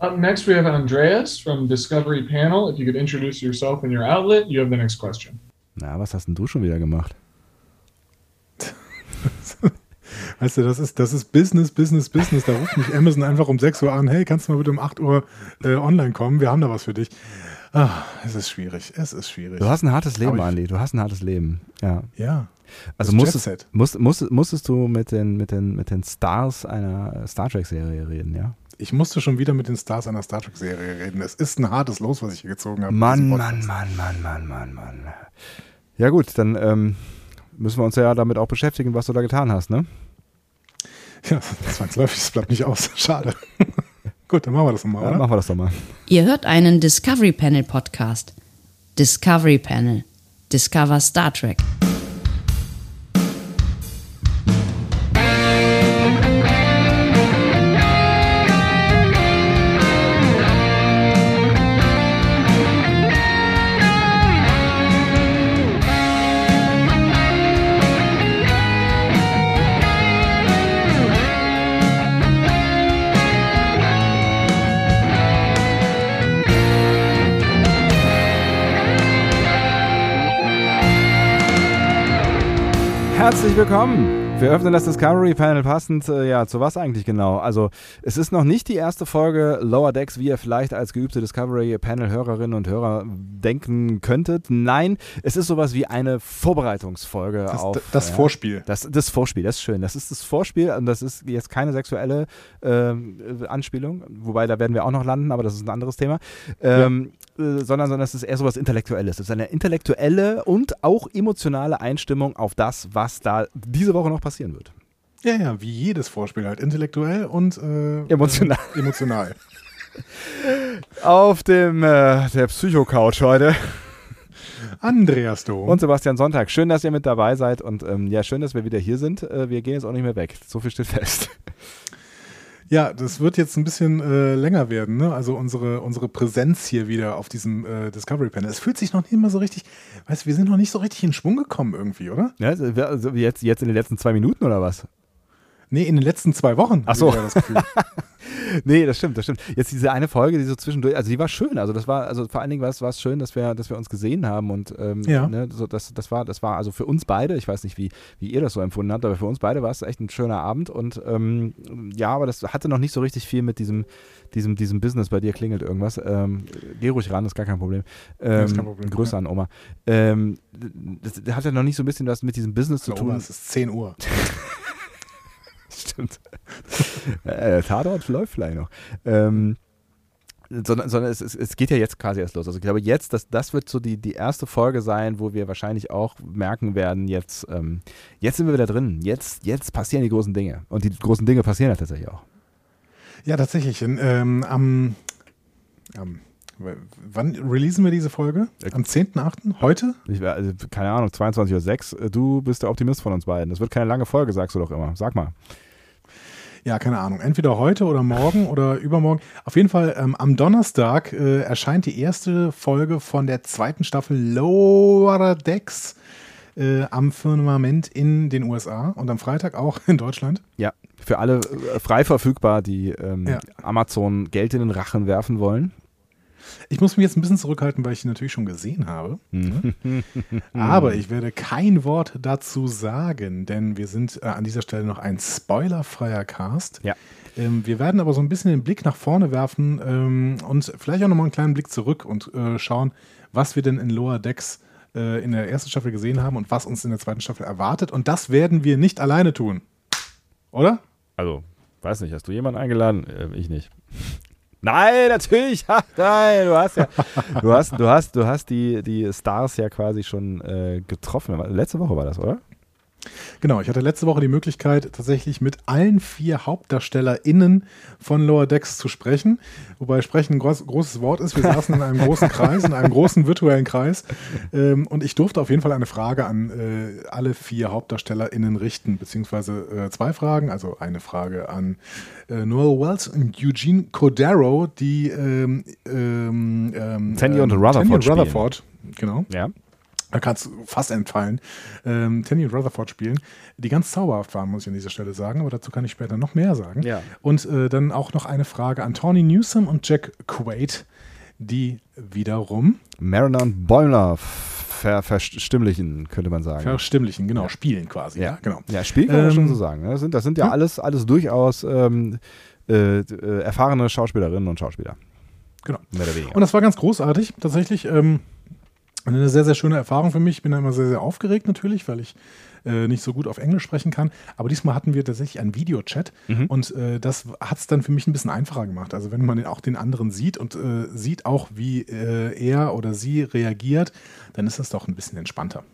Up next, we have Andreas from Discovery Panel. If you could introduce yourself and your outlet, you have the next question. Na, was hast denn du schon wieder gemacht? Weißt du, das ist, das ist Business, Business, Business. Da ruft mich Amazon einfach um 6 Uhr an. Hey, kannst du mal bitte um 8 Uhr äh, online kommen? Wir haben da was für dich. Ah, es ist schwierig. Es ist schwierig. Du hast ein hartes Leben, Andi. Du hast ein hartes Leben. Ja. ja. Also musstest, Jet Set. musst, musst, musstest du mit den, mit, den, mit den Stars einer Star Trek-Serie reden, ja? Ich musste schon wieder mit den Stars einer Star Trek-Serie reden. Es ist ein hartes Los, was ich hier gezogen habe. Mann, Mann. Mann, Mann, Mann, Mann, Mann. Ja gut, dann ähm, müssen wir uns ja damit auch beschäftigen, was du da getan hast, ne? Ja, zwangsläufig, das bleibt nicht aus. Schade. Gut, dann machen wir das nochmal, Ja, oder? machen wir das doch mal. Ihr hört einen Discovery Panel Podcast. Discovery Panel. Discover Star Trek. Herzlich willkommen. Wir öffnen das Discovery Panel passend, äh, ja, zu was eigentlich genau? Also, es ist noch nicht die erste Folge Lower Decks, wie ihr vielleicht als geübte Discovery Panel Hörerinnen und Hörer denken könntet. Nein, es ist sowas wie eine Vorbereitungsfolge Das, auf das ja, Vorspiel. Das, das Vorspiel, das ist schön. Das ist das Vorspiel und das ist jetzt keine sexuelle ähm, äh, Anspielung, wobei da werden wir auch noch landen, aber das ist ein anderes Thema. Ähm, äh, sondern, sondern es ist eher sowas Intellektuelles. Es ist eine intellektuelle und auch emotionale Einstimmung auf das, was da diese Woche noch passieren wird. Ja, ja, wie jedes Vorspiel halt. Intellektuell und äh, Emotional. Äh, emotional. Auf dem äh, der Psycho-Couch heute. Andreas Dom. Und Sebastian Sonntag. Schön, dass ihr mit dabei seid und ähm, ja, schön, dass wir wieder hier sind. Äh, wir gehen jetzt auch nicht mehr weg. So viel steht fest. Ja, das wird jetzt ein bisschen äh, länger werden, ne? Also unsere, unsere Präsenz hier wieder auf diesem äh, Discovery Panel. Es fühlt sich noch nicht mal so richtig, weißt du, wir sind noch nicht so richtig in Schwung gekommen irgendwie, oder? Ja, also jetzt, jetzt in den letzten zwei Minuten oder was? Nee, in den letzten zwei Wochen. Ach so. das. Nee, das stimmt, das stimmt. Jetzt diese eine Folge, die so zwischendurch, also die war schön. Also das war, also vor allen Dingen war es, war es schön, dass wir, dass wir uns gesehen haben und ähm, Ja. ne, so, das, das war, das war also für uns beide, ich weiß nicht, wie, wie ihr das so empfunden habt, aber für uns beide war es echt ein schöner Abend und ähm, ja, aber das hatte noch nicht so richtig viel mit diesem, diesem, diesem Business. Bei dir klingelt irgendwas. Ähm, geh ruhig ran, ist gar kein Problem. Ähm, ist kein Problem, Grüße ja. an Oma. Ähm, das, das hat ja noch nicht so ein bisschen was mit diesem Business zu tun. Oma, es ist 10 Uhr. Stimmt. äh, Tatort läuft vielleicht noch. Ähm, sondern, sondern es, es, es geht ja jetzt quasi erst los. Also ich glaube jetzt, das, das wird so die, die erste Folge sein, wo wir wahrscheinlich auch merken werden, jetzt, ähm, jetzt sind wir wieder drin. Jetzt, jetzt passieren die großen Dinge. Und die großen Dinge passieren ja tatsächlich auch. Ja, tatsächlich. In, ähm, am, am, wann releasen wir diese Folge? Am 10.8.? Heute? Ich, wär- also, keine Ahnung, 22.06 Uhr. Du bist der Optimist von uns beiden. Das wird keine lange Folge, sagst du doch immer. Sag mal. Ja, keine Ahnung. Entweder heute oder morgen oder übermorgen. Auf jeden Fall ähm, am Donnerstag äh, erscheint die erste Folge von der zweiten Staffel Lower Decks äh, am Firmament in den USA und am Freitag auch in Deutschland. Ja, für alle äh, frei verfügbar, die ähm, Ja. Amazon Geld in den Rachen werfen wollen. Ich muss mich jetzt ein bisschen zurückhalten, weil ich die natürlich schon gesehen habe. Mhm. Aber ich werde kein Wort dazu sagen, denn wir sind äh, an dieser Stelle noch ein spoilerfreier Cast. Ja. Ähm, wir werden aber so ein bisschen den Blick nach vorne werfen ähm, und vielleicht auch nochmal einen kleinen Blick zurück und äh, schauen, was wir denn in Lower Decks äh, in der ersten Staffel gesehen haben und was uns in der zweiten Staffel erwartet. Und das werden wir nicht alleine tun. Oder? Also, weiß nicht, hast du jemanden eingeladen? Äh, ich nicht. Nein, natürlich. Nein, du hast ja, du hast, du hast, du hast die, die Stars ja quasi schon äh, getroffen. Letzte Woche war das, oder? Genau, ich hatte letzte Woche die Möglichkeit, tatsächlich mit allen vier HauptdarstellerInnen von Lower Decks zu sprechen. Wobei sprechen ein groß, großes Wort ist. Wir saßen in einem großen Kreis, in einem großen virtuellen Kreis. Ähm, und ich durfte auf jeden Fall eine Frage an äh, alle vier HauptdarstellerInnen richten, beziehungsweise äh, zwei Fragen. Also eine Frage an äh, Noel Wells und Eugene Cordero, die ähm, ähm, ähm, Tandy und ähm, Rutherford Tandy und. Rutherford, genau. Ja. Da kann es fast entfallen, ähm, Tenny und Rutherford spielen, die ganz zauberhaft waren, muss ich an dieser Stelle sagen, aber dazu kann ich später noch mehr sagen. Ja. Und äh, dann auch noch eine Frage an Tawny Newsom und Jack Quaid, die wiederum Mariner und Boimler ver verstimmlichen, könnte man sagen. verstimmlichen, genau, spielen quasi. Ja, genau. Ja, Spiel kann man Ähm, schon so sagen. ne? Das sind, das sind ja, ja. alles, alles durchaus ähm, äh, äh, erfahrene Schauspielerinnen und Schauspieler. Genau. Mehr oder weniger. Und das war ganz großartig, tatsächlich. Ähm, eine sehr, sehr schöne Erfahrung für mich. Ich bin da immer sehr, sehr aufgeregt natürlich, weil ich äh, nicht so gut auf Englisch sprechen kann. Aber diesmal hatten wir tatsächlich einen Videochat Mhm. und äh, das hat es dann für mich ein bisschen einfacher gemacht. Also wenn man den, auch den anderen sieht und äh, sieht auch, wie äh, er oder sie reagiert, dann ist das doch ein bisschen entspannter.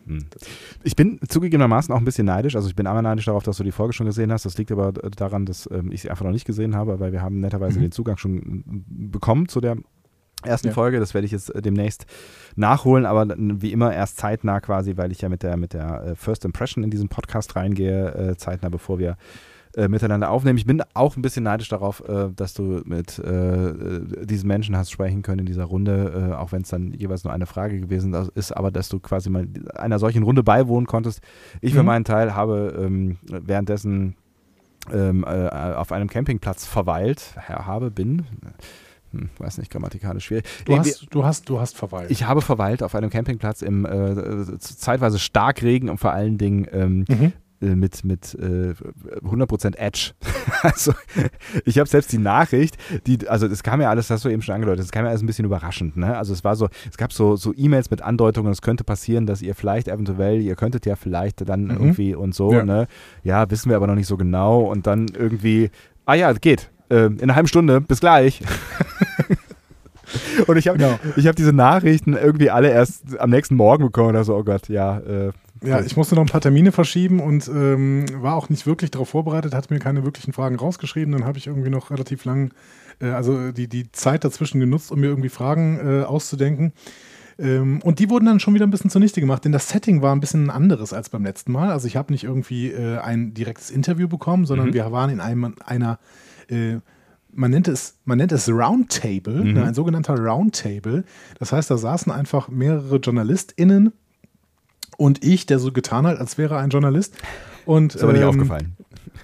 Ich bin zugegebenermaßen auch ein bisschen neidisch. Also ich bin einmal neidisch darauf, dass du die Folge schon gesehen hast. Das liegt aber äh, daran, dass ähm, ich sie einfach noch nicht gesehen habe, weil wir haben netterweise Mhm. den Zugang schon bekommen zu der ersten Ja. Folge. Das werde ich jetzt äh, demnächst nachholen, aber wie immer erst zeitnah quasi, weil ich ja mit der, mit der äh, First Impression in diesen Podcast reingehe, äh, zeitnah bevor wir miteinander aufnehmen. Ich bin auch ein bisschen neidisch darauf, dass du mit diesen Menschen hast sprechen können in dieser Runde, auch wenn es dann jeweils nur eine Frage gewesen ist, aber dass du quasi mal einer solchen Runde beiwohnen konntest. Ich für Mhm. meinen Teil habe ähm, währenddessen ähm, äh, auf einem Campingplatz verweilt, habe, bin, hm, weiß nicht, grammatikalisch schwierig. Du hast, du hast, du hast verweilt. ich habe verweilt auf einem Campingplatz im äh, zeitweise Starkregen und vor allen Dingen ähm, mhm. äh, mit, mit äh, 100% Edge. also ich habe selbst die Nachricht, die, also das kam ja alles, das hast du eben schon angedeutet, das kam ja alles ein bisschen überraschend. Ne? Also es war so, es gab so, so E-Mails mit Andeutungen, es könnte passieren, dass ihr vielleicht eventuell, ihr könntet ja vielleicht dann Mhm. irgendwie und so, Ja. ne? Ja, wissen wir aber noch nicht so genau und dann irgendwie, ah ja, geht. Ähm, in einer halben Stunde, bis gleich. Und ich habe Genau. ich hab diese Nachrichten irgendwie alle erst am nächsten Morgen bekommen oder so, oh Gott, ja. Äh, Ja, ich musste noch ein paar Termine verschieben und ähm, war auch nicht wirklich darauf vorbereitet, hatte mir keine wirklichen Fragen rausgeschrieben. Dann habe ich irgendwie noch relativ lang, äh, also die, die Zeit dazwischen genutzt, um mir irgendwie Fragen äh, auszudenken. Ähm, und die wurden dann schon wieder ein bisschen zunichte gemacht, denn das Setting war ein bisschen anderes als beim letzten Mal. Also ich habe nicht irgendwie äh, ein direktes Interview bekommen, sondern Mhm. wir waren in einem, einer, äh, man nennt es, man nennt es Roundtable, Mhm. ne, ein sogenannter Roundtable. Das heißt, da saßen einfach mehrere JournalistInnen und ich, der so getan hat, als wäre er ein Journalist. Und, ist aber nicht ähm, aufgefallen.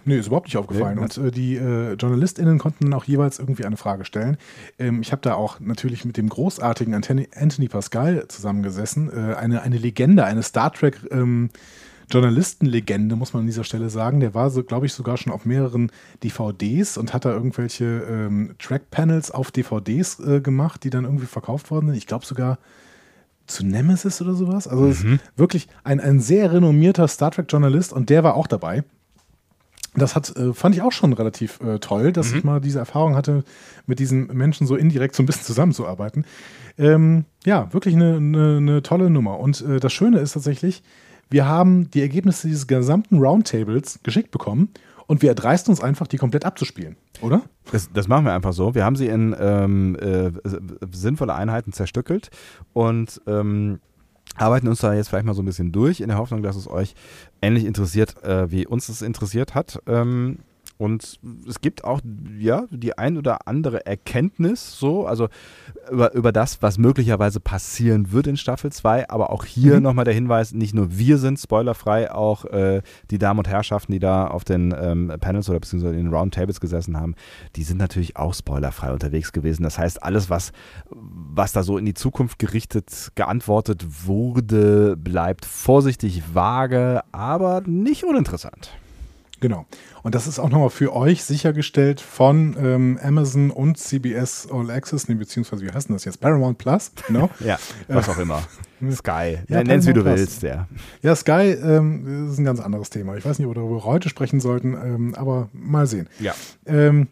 Nee, ist überhaupt nicht aufgefallen. Nee, und äh, die äh, JournalistInnen konnten dann auch jeweils irgendwie eine Frage stellen. Ähm, ich habe da auch natürlich mit dem großartigen Anthony, Anthony Pascal zusammengesessen. Äh, eine, eine Legende, eine Star Trek ähm, Journalistenlegende, muss man an dieser Stelle sagen. Der war, so, glaube ich, sogar schon auf mehreren DVDs und hat da irgendwelche ähm, Track-Panels auf DVDs äh, gemacht, die dann irgendwie verkauft worden sind. Ich glaube sogar zu Nemesis oder sowas. Also es ist wirklich ein, ein sehr renommierter Star Trek-Journalist und der war auch dabei. Das hat, äh, fand ich auch schon relativ äh, toll, dass ich mal diese Erfahrung hatte, mit diesen Menschen so indirekt so ein bisschen zusammenzuarbeiten. Ähm, ja, wirklich eine, eine, eine tolle Nummer. Und äh, das Schöne ist tatsächlich, wir haben die Ergebnisse dieses gesamten Roundtables geschickt bekommen und wir erdreisten uns einfach, die komplett abzuspielen, oder? Das, das machen wir einfach so. Wir haben sie in ähm, äh, sinnvolle Einheiten zerstückelt und ähm, arbeiten uns da jetzt vielleicht mal so ein bisschen durch, in der Hoffnung, dass es euch ähnlich interessiert, äh, wie uns es interessiert hat. Ähm, und es gibt auch ja die ein oder andere Erkenntnis so, also über, über das, was möglicherweise passieren wird in Staffel 2, aber auch hier Mhm. nochmal der Hinweis, nicht nur wir sind spoilerfrei, auch äh, die Damen und Herrschaften, die da auf den ähm, Panels oder beziehungsweise in den Roundtables gesessen haben, die sind natürlich auch spoilerfrei unterwegs gewesen. Das heißt, alles, was, was da so in die Zukunft gerichtet geantwortet wurde, bleibt vorsichtig vage, aber nicht uninteressant. Genau. Und das ist auch nochmal für euch sichergestellt von ähm, Amazon und CBS All Access, nee, beziehungsweise wie heißt denn das jetzt? Paramount Plus, genau. Ja, was auch immer. Sky. Ja, Ja, Nenn's wie du willst, ja. Ja, Sky ähm, ist ein ganz anderes Thema. Ich weiß nicht, ob wir darüber heute sprechen sollten, ähm, aber mal sehen. Ja. Ähm,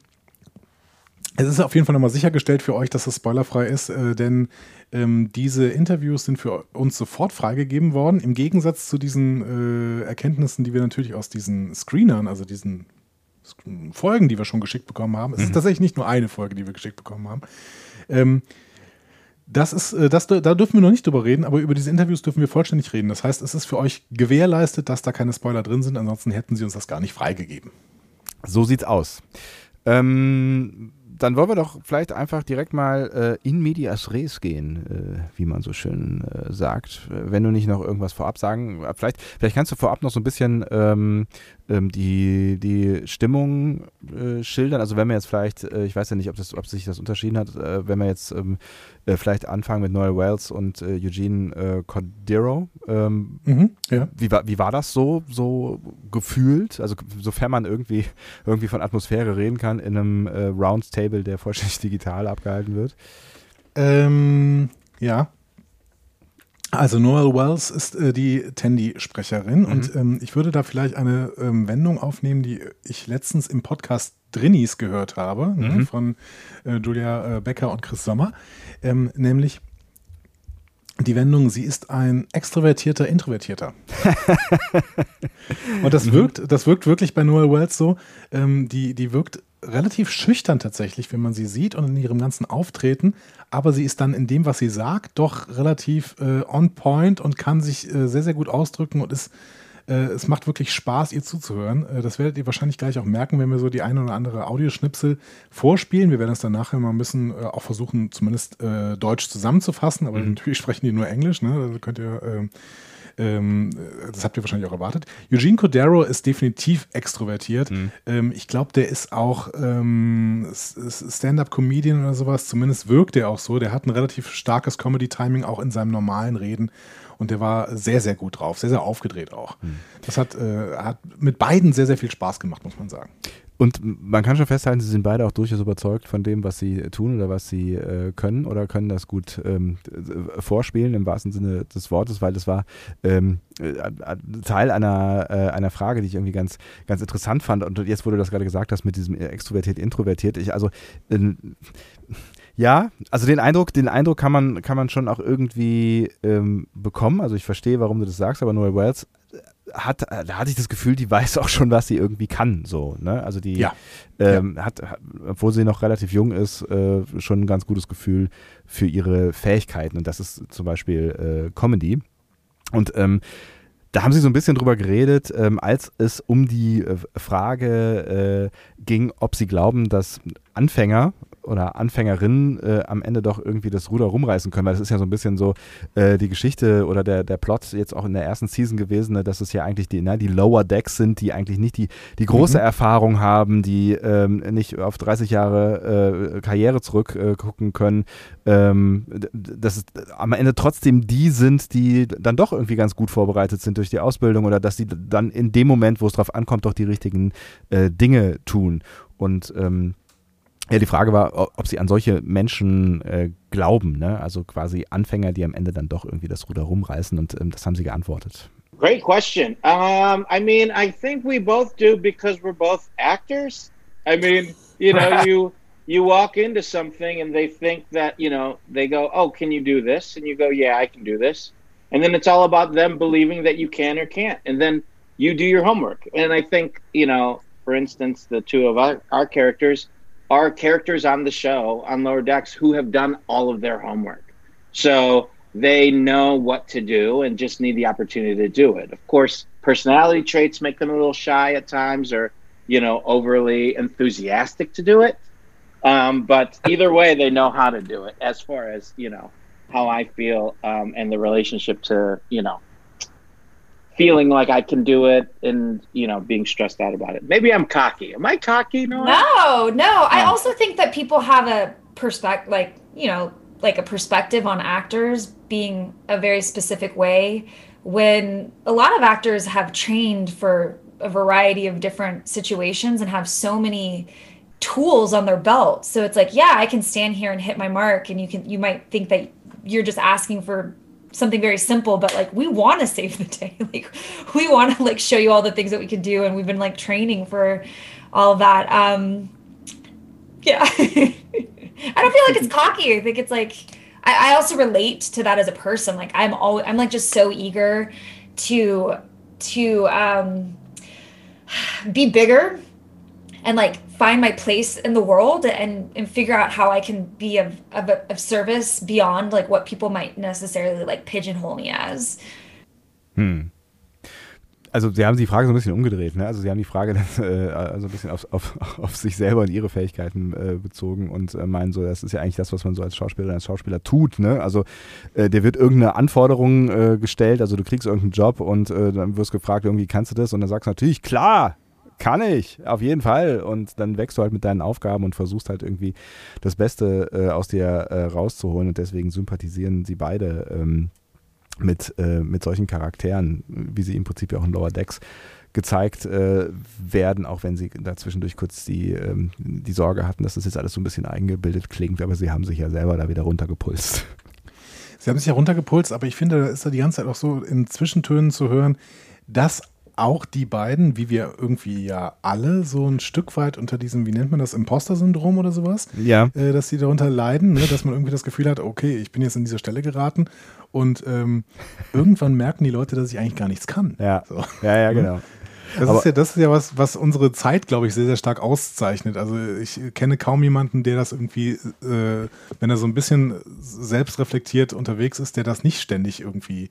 es ist auf jeden Fall nochmal sichergestellt für euch, dass das spoilerfrei ist, äh, denn ähm, diese Interviews sind für uns sofort freigegeben worden, im Gegensatz zu diesen äh, Erkenntnissen, die wir natürlich aus diesen Screenern, also diesen Folgen, die wir schon geschickt bekommen haben. Es ist tatsächlich nicht nur eine Folge, die wir geschickt bekommen haben. Ähm, das ist, äh, das, da dürfen wir noch nicht drüber reden, aber über diese Interviews dürfen wir vollständig reden. Das heißt, es ist für euch gewährleistet, dass da keine Spoiler drin sind, ansonsten hätten sie uns das gar nicht freigegeben. So sieht's aus. Ähm, dann wollen wir doch vielleicht einfach direkt mal äh, in medias res gehen, äh, wie man so schön äh, sagt. Wenn du nicht noch irgendwas vorab sagen, äh, vielleicht, vielleicht kannst du vorab noch so ein bisschen ähm, ähm, die, die Stimmung äh, schildern. Also wenn wir jetzt vielleicht, äh, ich weiß ja nicht, ob, das, ob sich das unterschieden hat, wenn wir jetzt ähm, vielleicht anfangen mit Noel Wells und Eugene Cordero. Ähm, mhm, ja. wie, war, wie war das so, so gefühlt? Also sofern man irgendwie, irgendwie von Atmosphäre reden kann in einem Roundtable, der vollständig digital abgehalten wird? Ähm, ja, also Noel Wells ist äh, die Tandy-Sprecherin mhm. und ähm, ich würde da vielleicht eine ähm, Wendung aufnehmen, die ich letztens im Podcast Drinnies gehört habe, ne, mhm. ne, von äh, Julia äh, Becker und Chris Sommer, ähm, nämlich die Wendung, sie ist ein extrovertierter Introvertierter. und das mhm. wirkt, das wirkt wirklich bei Noel Wells so, ähm, die, die wirkt relativ schüchtern tatsächlich, wenn man sie sieht und in ihrem ganzen Auftreten, aber sie ist dann in dem, was sie sagt, doch relativ äh, on point und kann sich äh, sehr, sehr gut ausdrücken und ist, äh, es macht wirklich Spaß, ihr zuzuhören. Äh, das werdet ihr wahrscheinlich gleich auch merken, wenn wir so die eine oder andere Audioschnipsel vorspielen. Wir werden es dann nachher mal ein bisschen äh, auch versuchen, zumindest äh, Deutsch zusammenzufassen, aber mhm. natürlich sprechen die nur Englisch, ne? Also könnt ihr ähm, das habt ihr wahrscheinlich auch erwartet. Eugene Codero ist definitiv extrovertiert. Mhm. Ähm, ich glaube, der ist auch ähm, Stand-up-Comedian oder sowas. Zumindest wirkt er auch so. Der hat ein relativ starkes Comedy-Timing auch in seinem normalen Reden. Und der war sehr, sehr gut drauf, sehr, sehr aufgedreht auch. Mhm. Das hat, äh, hat mit beiden sehr, sehr viel Spaß gemacht, muss man sagen. Und man kann schon festhalten, sie sind beide auch durchaus überzeugt von dem, was sie tun oder was sie äh, können oder können das gut ähm, vorspielen im wahrsten Sinne des Wortes, weil das war ähm, äh, Teil einer, äh, einer Frage, die ich irgendwie ganz, ganz interessant fand. Und jetzt, wo du das gerade gesagt hast mit diesem extrovertiert, introvertiert, ich also äh, ja, also den Eindruck, den Eindruck kann man, kann man schon auch irgendwie ähm, bekommen. Also ich verstehe, warum du das sagst, aber Noel Wells hat, da hatte ich das Gefühl, die weiß auch schon, was sie irgendwie kann. So, ne? Also die ja. Ähm, ja. Hat, obwohl sie noch relativ jung ist, äh, schon ein ganz gutes Gefühl für ihre Fähigkeiten. Und das ist zum Beispiel äh, Comedy. Und ähm, da haben sie so ein bisschen drüber geredet, ähm, als es um die äh, Frage äh, ging, ob sie glauben, dass Anfänger oder Anfängerinnen äh, am Ende doch irgendwie das Ruder rumreißen können, weil das ist ja so ein bisschen so äh, die Geschichte oder der, der Plot jetzt auch in der ersten Season gewesen, ne, dass es ja eigentlich die, ne, die Lower Decks sind, die eigentlich nicht die, die große mhm. Erfahrung haben, die ähm, nicht auf 30 Jahre äh, Karriere zurückgucken äh, können, ähm, dass es am Ende trotzdem die sind, die dann doch irgendwie ganz gut vorbereitet sind durch die Ausbildung oder dass sie dann in dem Moment, wo es drauf ankommt, doch die richtigen äh, Dinge tun. Und ähm, ja, die Frage war, ob Sie an solche Menschen äh, glauben, ne? also quasi Anfänger, die am Ende dann doch irgendwie das Ruder rumreißen und ähm, das haben Sie geantwortet. Great question. Um, I mean, I think we both do because we're both actors. I mean, you know, you you walk into something and they think that, you know, they go, "Oh, can you do this?" and you go, "Yeah, I can do this." And then it's all about them believing that you can or can't. And then you do your homework. And I think, you know, for instance, the two of our, our characters are characters on the show on Lower Decks who have done all of their homework. So they know what to do and just need the opportunity to do it. Of course, personality traits make them a little shy at times or, you know, overly enthusiastic to do it. Um, but either way, they know how to do it as far as, you know, how I feel um, and the relationship to, you know, feeling like I can do it and you know being stressed out about it. Maybe I'm cocky. Am I cocky? No, no, no. I also think that people have a perspective, like you know, like a perspective on actors being a very specific way. When a lot of actors have trained for a variety of different situations and have so many tools on their belt. So it's like, yeah, I can stand here and hit my mark and you can you might think that you're just asking for something very simple but like we want to save the day. Like we want to like show you all the things that we can do and we've been like training for all that um yeah. I don't feel like it's cocky. I think it's like I, I also relate to that as a person. Like i'm always i'm like just so eager to to um be bigger and like find my place in the world and and figure out how I can be of of, of service beyond like what people might necessarily like pigeonhole me as. Hm. also sie haben die Frage so ein bisschen umgedreht. Ne? Also sie haben die Frage dann, äh, also ein bisschen auf, auf, auf sich selber und ihre Fähigkeiten äh, bezogen und äh, meinen so, das ist ja eigentlich das, was man so als Schauspielerin, als Schauspieler tut. Ne? Also äh, dir wird irgendeine Anforderung äh, gestellt, also du kriegst irgendeinen Job und äh, dann wirst gefragt, irgendwie kannst du das und dann sagst du natürlich, klar, kann ich, auf jeden Fall. Und dann wächst du halt mit deinen Aufgaben und versuchst halt irgendwie das Beste äh, aus dir äh, rauszuholen. Und deswegen sympathisieren sie beide ähm, mit, äh, mit solchen Charakteren, wie sie im Prinzip ja auch in Lower Decks gezeigt äh, werden, auch wenn sie dazwischendurch kurz die, ähm, die Sorge hatten, dass das jetzt alles so ein bisschen eingebildet klingt, aber sie haben sich ja selber da wieder runtergepulst. Sie haben sich ja runtergepulst, aber ich finde, da ist da die ganze Zeit auch so in Zwischentönen zu hören, dass auch die beiden, wie wir irgendwie ja alle so ein Stück weit unter diesem, wie nennt man das, Imposter-Syndrom oder sowas, Ja. äh, dass sie darunter leiden, ne? dass man irgendwie das Gefühl hat, okay, ich bin jetzt in dieser Stelle geraten und ähm, irgendwann merken die Leute, dass ich eigentlich gar nichts kann. Ja, So. ja, ja, genau. Das Aber- ist ja, das ist ja was, was unsere Zeit, glaube ich, sehr, sehr stark auszeichnet. Also ich kenne kaum jemanden, der das irgendwie, äh, wenn er so ein bisschen selbstreflektiert unterwegs ist, der das nicht ständig irgendwie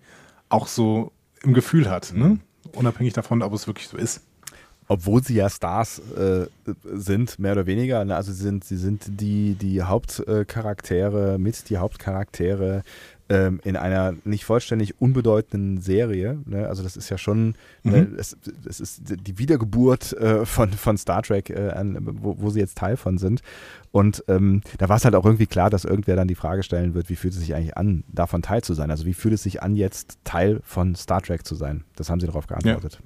auch so im Gefühl hat. Ne? Unabhängig davon, ob es wirklich so ist. obwohl sie ja Stars äh, sind, mehr oder weniger. Ne? Also sie sind, sie sind die, die Hauptcharaktere, mit die Hauptcharaktere ähm, in einer nicht vollständig unbedeutenden Serie. Ne? Also das ist ja schon, ne, es, es ist die Wiedergeburt äh, von, von Star Trek, äh, an, wo, wo sie jetzt Teil von sind. Und ähm, da war es halt auch irgendwie klar, dass irgendwer dann die Frage stellen wird, wie fühlt es sich eigentlich an, davon Teil zu sein? Also wie fühlt es sich an, jetzt Teil von Star Trek zu sein? Das haben sie darauf geantwortet.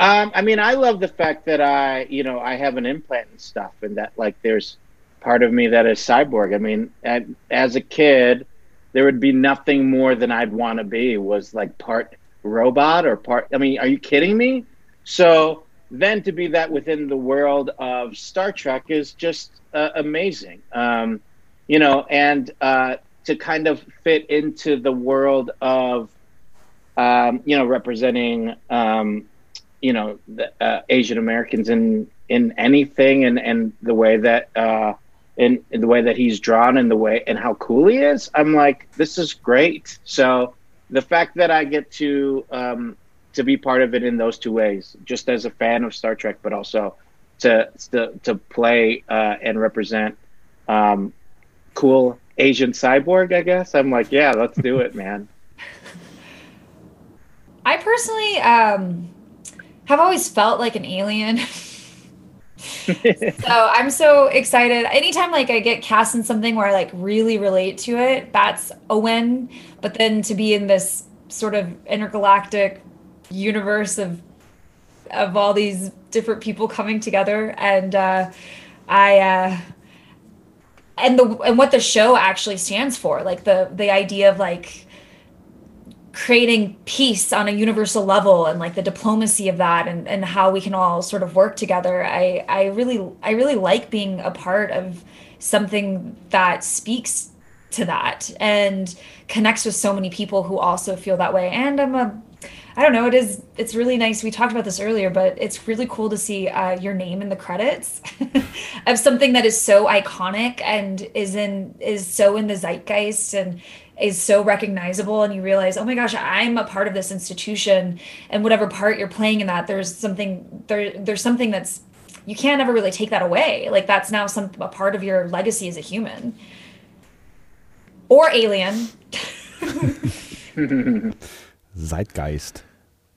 Um, I mean, I love the fact that I, you know, I have an implant and stuff, and that like there's part of me that is cyborg. I mean, at, as a kid, there would be nothing more than I'd want to be was like part robot or part. I mean, are you kidding me? So then to be that within the world of Star Trek is just uh, amazing. Um, you know, and uh, to kind of fit into the world of, um, you know, representing. Um, you know the, uh, Asian Americans in in anything and and the way that uh in, in the way that he's drawn and the way and how cool he is I'm like this is great so the fact that I get to um to be part of it in those two ways just as a fan of Star Trek but also to to, to play uh and represent um cool Asian cyborg I guess I'm like yeah let's do it man I personally um, have always felt like an alien. so I'm so excited. Anytime like I get cast in something where I like really relate to it, that's a win. But then to be in this sort of intergalactic universe of of all these different people coming together and uh I uh and the and what the show actually stands for, like the the idea of like creating peace on a universal level and like the diplomacy of that and, and how we can all sort of work together. I, I really I really like being a part of something that speaks to that and connects with so many people who also feel that way. And I'm a I don't know. It is. It's really nice. We talked about this earlier, but it's really cool to see uh, your name in the credits of something that is so iconic and is in is so in the zeitgeist and is so recognizable. And you realize, oh my gosh, I'm a part of this institution, and whatever part you're playing in that, there's something there. There's something that's you can't ever really take that away. Like that's now some a part of your legacy as a human or alien. Zeitgeist.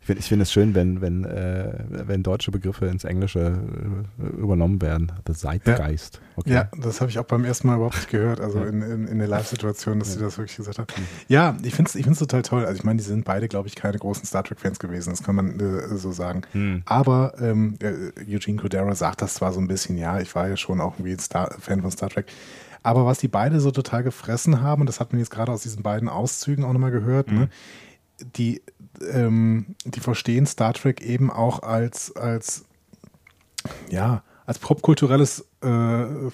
Ich finde ich find es schön, wenn, wenn, äh, wenn deutsche Begriffe ins Englische äh, übernommen werden. The Zeitgeist. Okay. Ja, das habe ich auch beim ersten Mal überhaupt nicht gehört, also in, in, in der Live-Situation, dass sie das wirklich gesagt hat. Ja, ich finde es ich find's total toll. Also ich meine, die sind beide, glaube ich, keine großen Star Trek-Fans gewesen, das kann man äh, so sagen. Aber ähm, äh, Eugene Codera sagt das zwar so ein bisschen, ja, ich war ja schon auch irgendwie ein Star Fan von Star Trek, aber was die beide so total gefressen haben, und das hat man jetzt gerade aus diesen beiden Auszügen auch nochmal gehört, ne, die, ähm, die verstehen Star Trek eben auch als, als ja, als popkulturelles äh,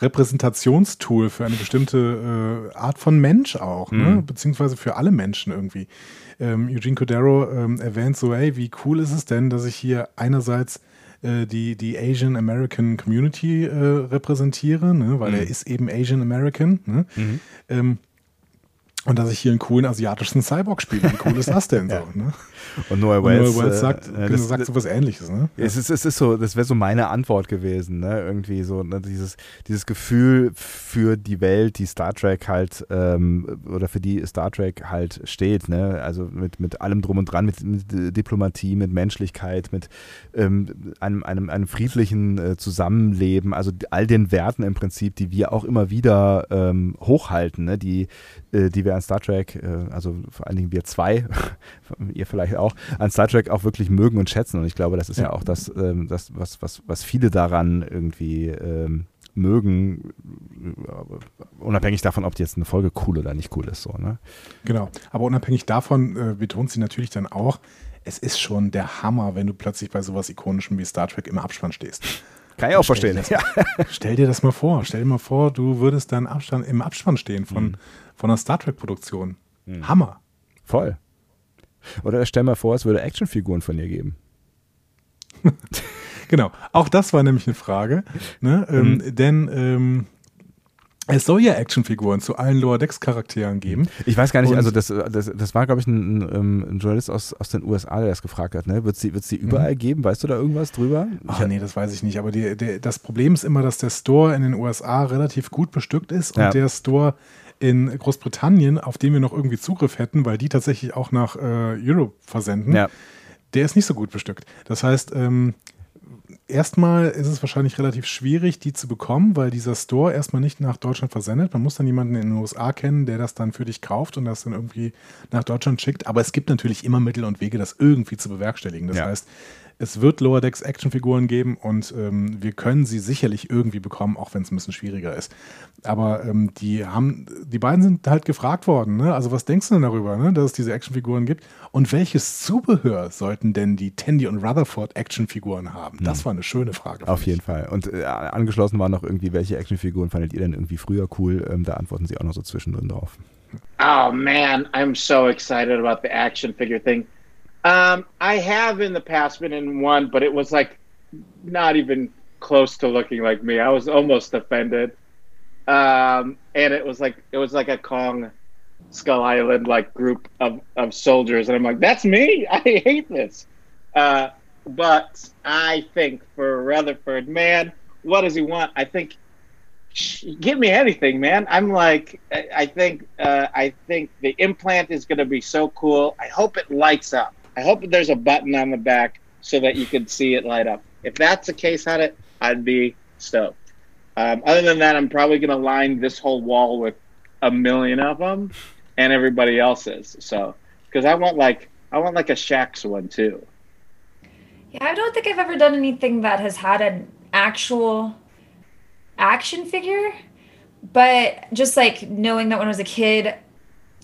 Repräsentationstool für eine bestimmte äh, Art von Mensch auch, ne? beziehungsweise für alle Menschen irgendwie. Ähm, Eugene Codero ähm, erwähnt so, ey, wie cool ist es denn, dass ich hier einerseits äh, die, die Asian American Community äh, repräsentiere, ne? weil er ist eben Asian American. Ne? Ähm, Und dass ich hier einen coolen asiatischen Cyborg spiele. Wie cool ist das denn so? Ne? Und Noah Wells, Noel Wells äh, sagt, äh, genau, das, sagt sowas ähnliches. Ne? Es ist, es ist so, das wäre so meine Antwort gewesen, ne? Irgendwie so, ne? dieses, dieses Gefühl für die Welt, die Star Trek halt, ähm, oder für die Star Trek halt steht, ne? Also mit, mit allem drum und dran, mit, mit Diplomatie, mit Menschlichkeit, mit ähm, einem, einem, einem friedlichen äh, Zusammenleben, also all den Werten im Prinzip, die wir auch immer wieder ähm, hochhalten, ne? die, äh, die wir an Star Trek, äh, also vor allen Dingen wir zwei, ihr vielleicht auch, an Star Trek auch wirklich mögen und schätzen. Und ich glaube, das ist ja, Ja. auch das, ähm, das was, was, was viele daran irgendwie ähm, mögen, äh, unabhängig davon, ob die jetzt eine Folge cool oder nicht cool ist. So, ne? Genau. Aber unabhängig davon äh, betont sie natürlich dann auch, es ist schon der Hammer, wenn du plötzlich bei sowas Ikonischem wie Star Trek im Abspann stehst. Kann ich auch Stell verstehen. dir Ja. Stell dir das mal vor. Stell dir mal vor, du würdest dann Abstand, im Abspann stehen von, von einer Star Trek-Produktion. Hammer. Voll. Oder stell mal vor, es würde Actionfiguren von ihr geben. Genau. Auch das war nämlich eine Frage. Ne? Ähm, denn ähm, es soll ja Actionfiguren zu allen Lower Decks Charakteren geben. Ich weiß gar nicht, Und- also das, das, das war, glaube ich, ein, ein, ein Journalist aus, aus den USA, der das gefragt hat. Ne? Wird es die, wird's die überall geben? Weißt du da irgendwas drüber? Ach nee, das weiß ich nicht. Aber die, der, das Problem ist immer, dass der Store in den USA relativ gut bestückt ist und Ja. der Store in Großbritannien, auf den wir noch irgendwie Zugriff hätten, weil die tatsächlich auch nach äh, Europe versenden, Ja. der ist nicht so gut bestückt. Das heißt, ähm, erstmal ist es wahrscheinlich relativ schwierig, die zu bekommen, weil dieser Store erstmal nicht nach Deutschland versendet. Man muss dann jemanden in den USA kennen, der das dann für dich kauft und das dann irgendwie nach Deutschland schickt. Aber es gibt natürlich immer Mittel und Wege, das irgendwie zu bewerkstelligen. Das Ja. heißt, es wird Lower Decks Actionfiguren geben und ähm, wir können sie sicherlich irgendwie bekommen, auch wenn es ein bisschen schwieriger ist. Aber ähm, die haben, die beiden sind halt gefragt worden, ne? Also was denkst du denn darüber, ne? dass es diese Actionfiguren gibt? Und welches Zubehör sollten denn die Tandy und Rutherford Actionfiguren haben? Das war eine schöne Frage. Auf jeden Fall. Und äh, angeschlossen war noch irgendwie, welche Actionfiguren fandet ihr denn irgendwie früher cool? Ähm, da antworten sie auch noch so zwischendrin drauf. Oh man, I'm so excited about the action figure thing. Um, I have in the past been in one, but it was like not even close to looking like me. I was almost offended. Um, and it was like it was like a Kong Skull Island like group of, of soldiers, and I'm like, that's me. I hate this. Uh, but I think for Rutherford, man, what does he want? I think give me anything, man. I'm like, I, think, uh, I think the implant is going to be so cool. I hope it lights up. I hope there's a button on the back so that you can see it light up. If that's the case on it, I'd be stoked. Um, other than that, I'm probably going to line this whole wall with a million of them, and everybody else's. So, because I want like, I want like a Shax one too. Yeah, I don't think I've ever done anything that has had an actual action figure, but just like knowing that when I was a kid,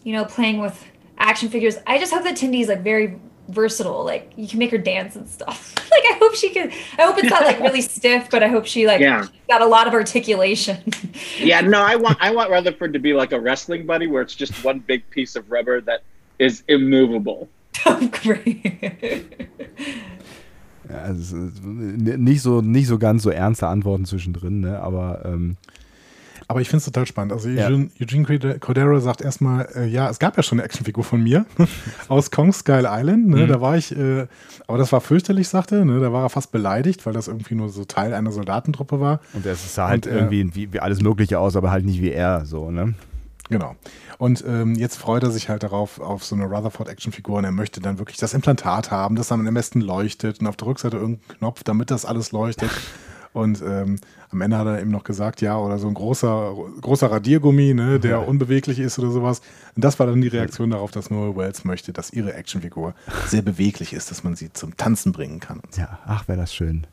you know, playing with action figures, I just hope that Tindy is like very versatile. Like you can make her dance and stuff. like I hope she can. I hope it's not like really stiff, but I hope she like Yeah. got a lot of articulation. Yeah, no, I want I want Rutherford to be like a wrestling buddy where it's just one big piece of rubber that is immovable. Oh, great. Ja, also, es ist n- nicht, so, nicht so ganz so ernste Antworten zwischendrin, ne? aber ähm, Aber ich finde es total spannend. Also Ja. Eugene, Eugene Corde- Cordero sagt erstmal, äh, ja, es gab ja schon eine Actionfigur von mir aus Kong Skull Island. Ne? Mhm. Da war ich, äh, aber das war fürchterlich, sagte er. Ne? Da war er fast beleidigt, weil das irgendwie nur so Teil einer Soldatentruppe war. und es sah halt Und, äh, irgendwie wie, wie alles Mögliche aus, aber halt nicht wie er, so, ne? Genau. Und ähm, jetzt freut er sich halt darauf, auf so eine Rutherford-Actionfigur und er möchte dann wirklich das Implantat haben, das dann am besten leuchtet und auf der Rückseite irgendein Knopf, damit das alles leuchtet. Und ähm, am Ende hat er eben noch gesagt, ja, oder so ein großer, großer Radiergummi, ne, der unbeweglich ist oder sowas. Und das war dann die Reaktion darauf, dass Noel Wells möchte, dass ihre Actionfigur sehr beweglich ist, dass man sie zum Tanzen bringen kann. So. Ja, ach, wäre das schön.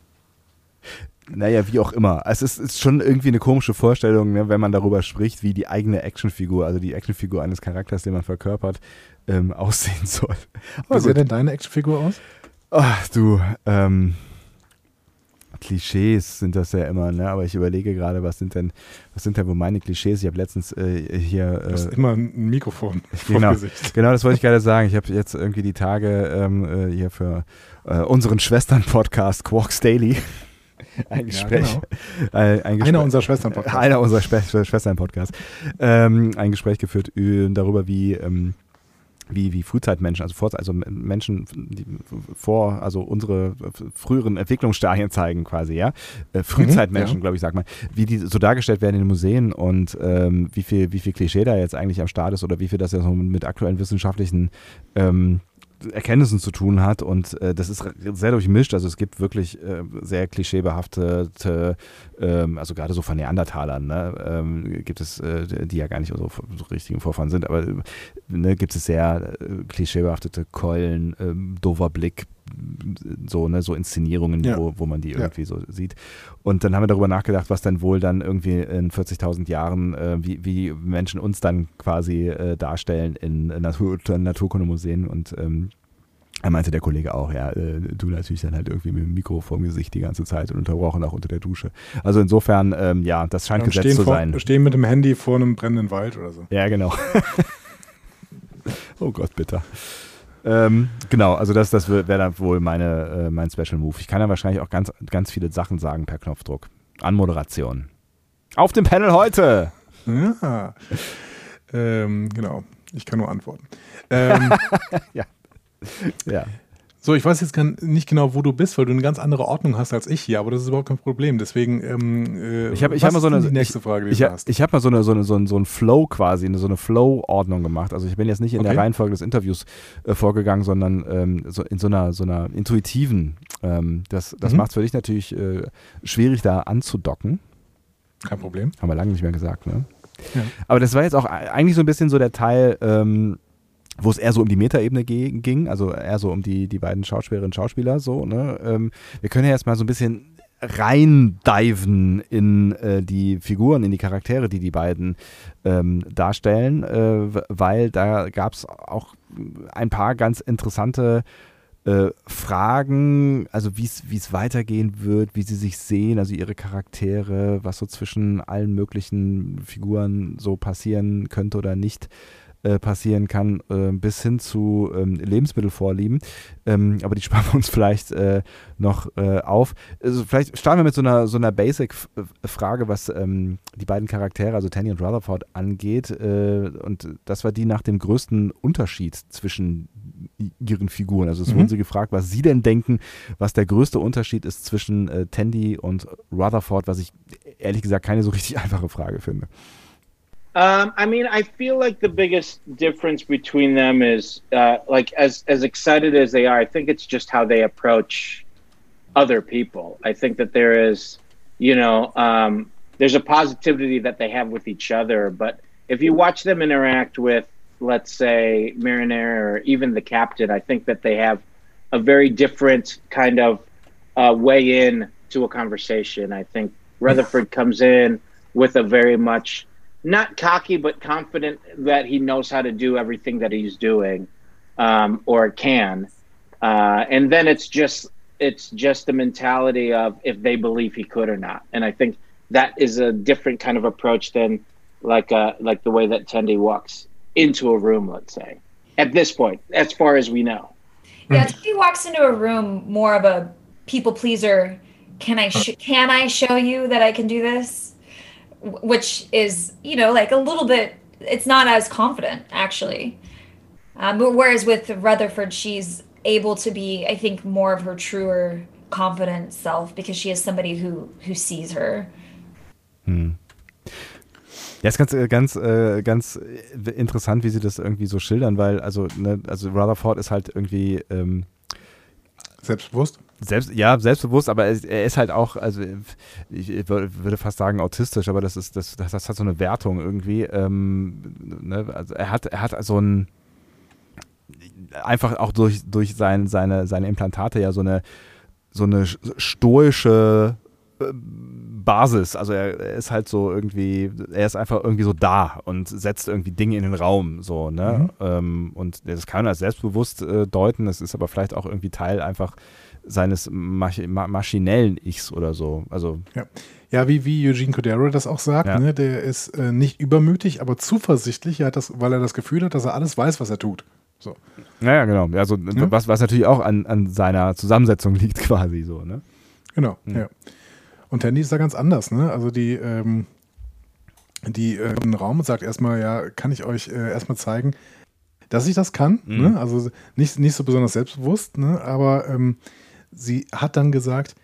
Naja, wie auch immer. Es ist, ist schon irgendwie eine komische Vorstellung, ne, wenn man darüber spricht, wie die eigene Actionfigur, also die Actionfigur eines Charakters, den man verkörpert, ähm, aussehen soll. Aber Wie sieht denn deine Actionfigur aus? Ach du, ähm, Klischees sind das ja immer, ne? Aber ich überlege gerade, was sind denn, was sind denn wohl meine Klischees? Ich habe letztens äh, hier. Du hast Äh, immer ein Mikrofon genau, Gesicht. genau, das wollte ich gerade sagen. Ich habe jetzt irgendwie die Tage ähm, äh, hier für äh, unseren Schwestern-Podcast Quarks Daily ein Gespräch. genau. äh, ein Gespräch Einer unserer Schwestern-Podcasts. Einer unserer Schwe Schwestern-Podcasts. Ähm, ein Gespräch geführt äh, darüber, wie. Ähm, wie, wie Frühzeitmenschen, also, vor, also Menschen, die vor, also unsere früheren Entwicklungsstadien zeigen quasi, ja. Äh, Frühzeitmenschen, Mhm, glaube ich, sag mal, wie die so dargestellt werden in den Museen und ähm, wie viel, wie viel Klischee da jetzt eigentlich am Start ist oder wie viel das ja so mit aktuellen wissenschaftlichen ähm, Erkenntnissen zu tun hat und äh, das ist sehr durchmischt. Also es gibt wirklich äh, sehr klischeebehaftete, ähm, also gerade so von Neandertalern, ne, ähm, gibt es, äh, die ja gar nicht so, so richtigen Vorfahren sind, aber ne, gibt es sehr äh, klischeebehaftete Keulen, ähm, doofer Blick, so, ne, so Inszenierungen, Ja. wo, wo man die Ja. irgendwie so sieht. Und dann haben wir darüber nachgedacht, was dann wohl dann irgendwie in 40.000 Jahren, äh, wie, wie Menschen uns dann quasi äh, darstellen in Natur, Naturkundemuseen und ähm, er meinte der Kollege auch, ja, äh, du natürlich dann halt irgendwie mit dem Mikro vorm Gesicht die ganze Zeit und unterbrochen auch unter der Dusche. Also insofern, ähm, ja, das scheint Und Gesetz stehen, zu vor, sein. stehen mit dem Handy vor einem brennenden Wald oder so. Ja, genau. oh Gott, bitter. Ähm, genau, also das, das wäre dann wohl meine, äh, mein Special Move. Ich kann ja wahrscheinlich auch ganz, ganz viele Sachen sagen per Knopfdruck. Anmoderation. Auf dem Panel heute. Ja. ähm, genau. Ich kann nur antworten. Ähm, Ja. So, ich weiß jetzt nicht genau, wo du bist, weil du eine ganz andere Ordnung hast als ich hier, aber das ist überhaupt kein Problem. Deswegen, ähm, äh, Ich habe ich hab mal so eine die nächste ich, Frage, die ich, du hast. ich habe mal so eine so eine so ein, so ein Flow quasi, eine, so eine Flow-Ordnung gemacht. Also ich bin jetzt nicht in Okay. der Reihenfolge des Interviews äh, vorgegangen, sondern ähm, so in so einer so einer intuitiven. Ähm, das das Mhm. macht es für dich natürlich äh, schwierig, da anzudocken. Kein Problem. Haben wir lange nicht mehr gesagt, ne? Ja. Aber das war jetzt auch eigentlich so ein bisschen so der Teil, ähm, wo es eher so um die Metaebene ging, also eher so um die, die beiden Schauspielerinnen und Schauspieler, so, ne? Ähm, wir können ja jetzt mal so ein bisschen reindiven in äh, die Figuren, in die Charaktere, die die beiden ähm, darstellen, äh, weil da gab es auch ein paar ganz interessante äh, Fragen, also wie es weitergehen wird, wie sie sich sehen, also ihre Charaktere, was so zwischen allen möglichen Figuren so passieren könnte oder nicht äh, passieren kann, äh, bis hin zu ähm, Lebensmittelvorlieben. Ähm, aber die sparen wir uns vielleicht äh, noch äh, auf. Also vielleicht starten wir mit so einer, so einer Basic-Frage, was ähm, die beiden Charaktere, also Tanny und Rutherford, angeht. Äh, und das war die nach dem größten Unterschied zwischen ihren Figuren. Also es Mhm. wurden sie gefragt, was sie denn denken, was der größte Unterschied ist zwischen äh, Tandy und Rutherford, was ich ehrlich gesagt keine so richtig einfache Frage finde. Um, I mean, I feel like the biggest difference between them is uh, like as as excited as they are. I think it's just how they approach other people. I think that there is, you know, um, there's a positivity that they have with each other. But if you watch them interact with, let's say, Marinere or even the captain, I think that they have a very different kind of uh, way in to a conversation. I think Rutherford comes in with a very much not cocky but confident that he knows how to do everything that he's doing um, or can uh, and then it's just it's just the mentality of if they believe he could or not and i think that is a different kind of approach than like uh, like the way that Tendi walks into a room let's say at this point as far as we know Yeah, he walks into a room more of a people pleaser. Can I sh- can I show you that I can do this? Wh- Which is you know like a little bit. It's not as confident actually. Um, whereas with Rutherford, she's able to be, I think, more of her truer, confident self because she is somebody who who sees her. Ja, ist ganz, äh, ganz, äh, ganz interessant, wie sie das irgendwie so schildern, weil, also, ne, also Rutherford ist halt irgendwie ähm, Selbstbewusst? selbst, ja, selbstbewusst, aber er, ist halt auch, also ich, ich wür- würde fast sagen autistisch, aber das ist, das, das, hat so eine Wertung irgendwie. Ähm, ne, also er hat, er hat so ein einfach auch durch, durch sein, seine, seine Implantate ja so eine so eine stoische Basis. Also er, ist halt so irgendwie, er ist einfach irgendwie so da und setzt irgendwie Dinge in den Raum, so, ne? Ähm, und das kann man als selbstbewusst äh, deuten, das ist aber vielleicht auch irgendwie Teil einfach seines Masch ma maschinellen Ichs oder so. Also, Ja. Ja, wie, wie Eugene Cordero das auch sagt, Ja. ne, der ist äh, nicht übermütig, aber zuversichtlich, er hat das, weil er das Gefühl hat, dass er alles weiß, was er tut. So. naja, genau. Also, was, was natürlich auch an, an seiner Zusammensetzung liegt, quasi so, ne? Genau, Mhm. ja. Und Tandy ist da ganz anders, ne? Also die, ähm, die äh, in den Raum und sagt erstmal, ja, kann ich euch äh, erstmal zeigen, dass ich das kann. Mhm. Ne? Also nicht, nicht so besonders selbstbewusst, ne? aber ähm, sie hat dann gesagt,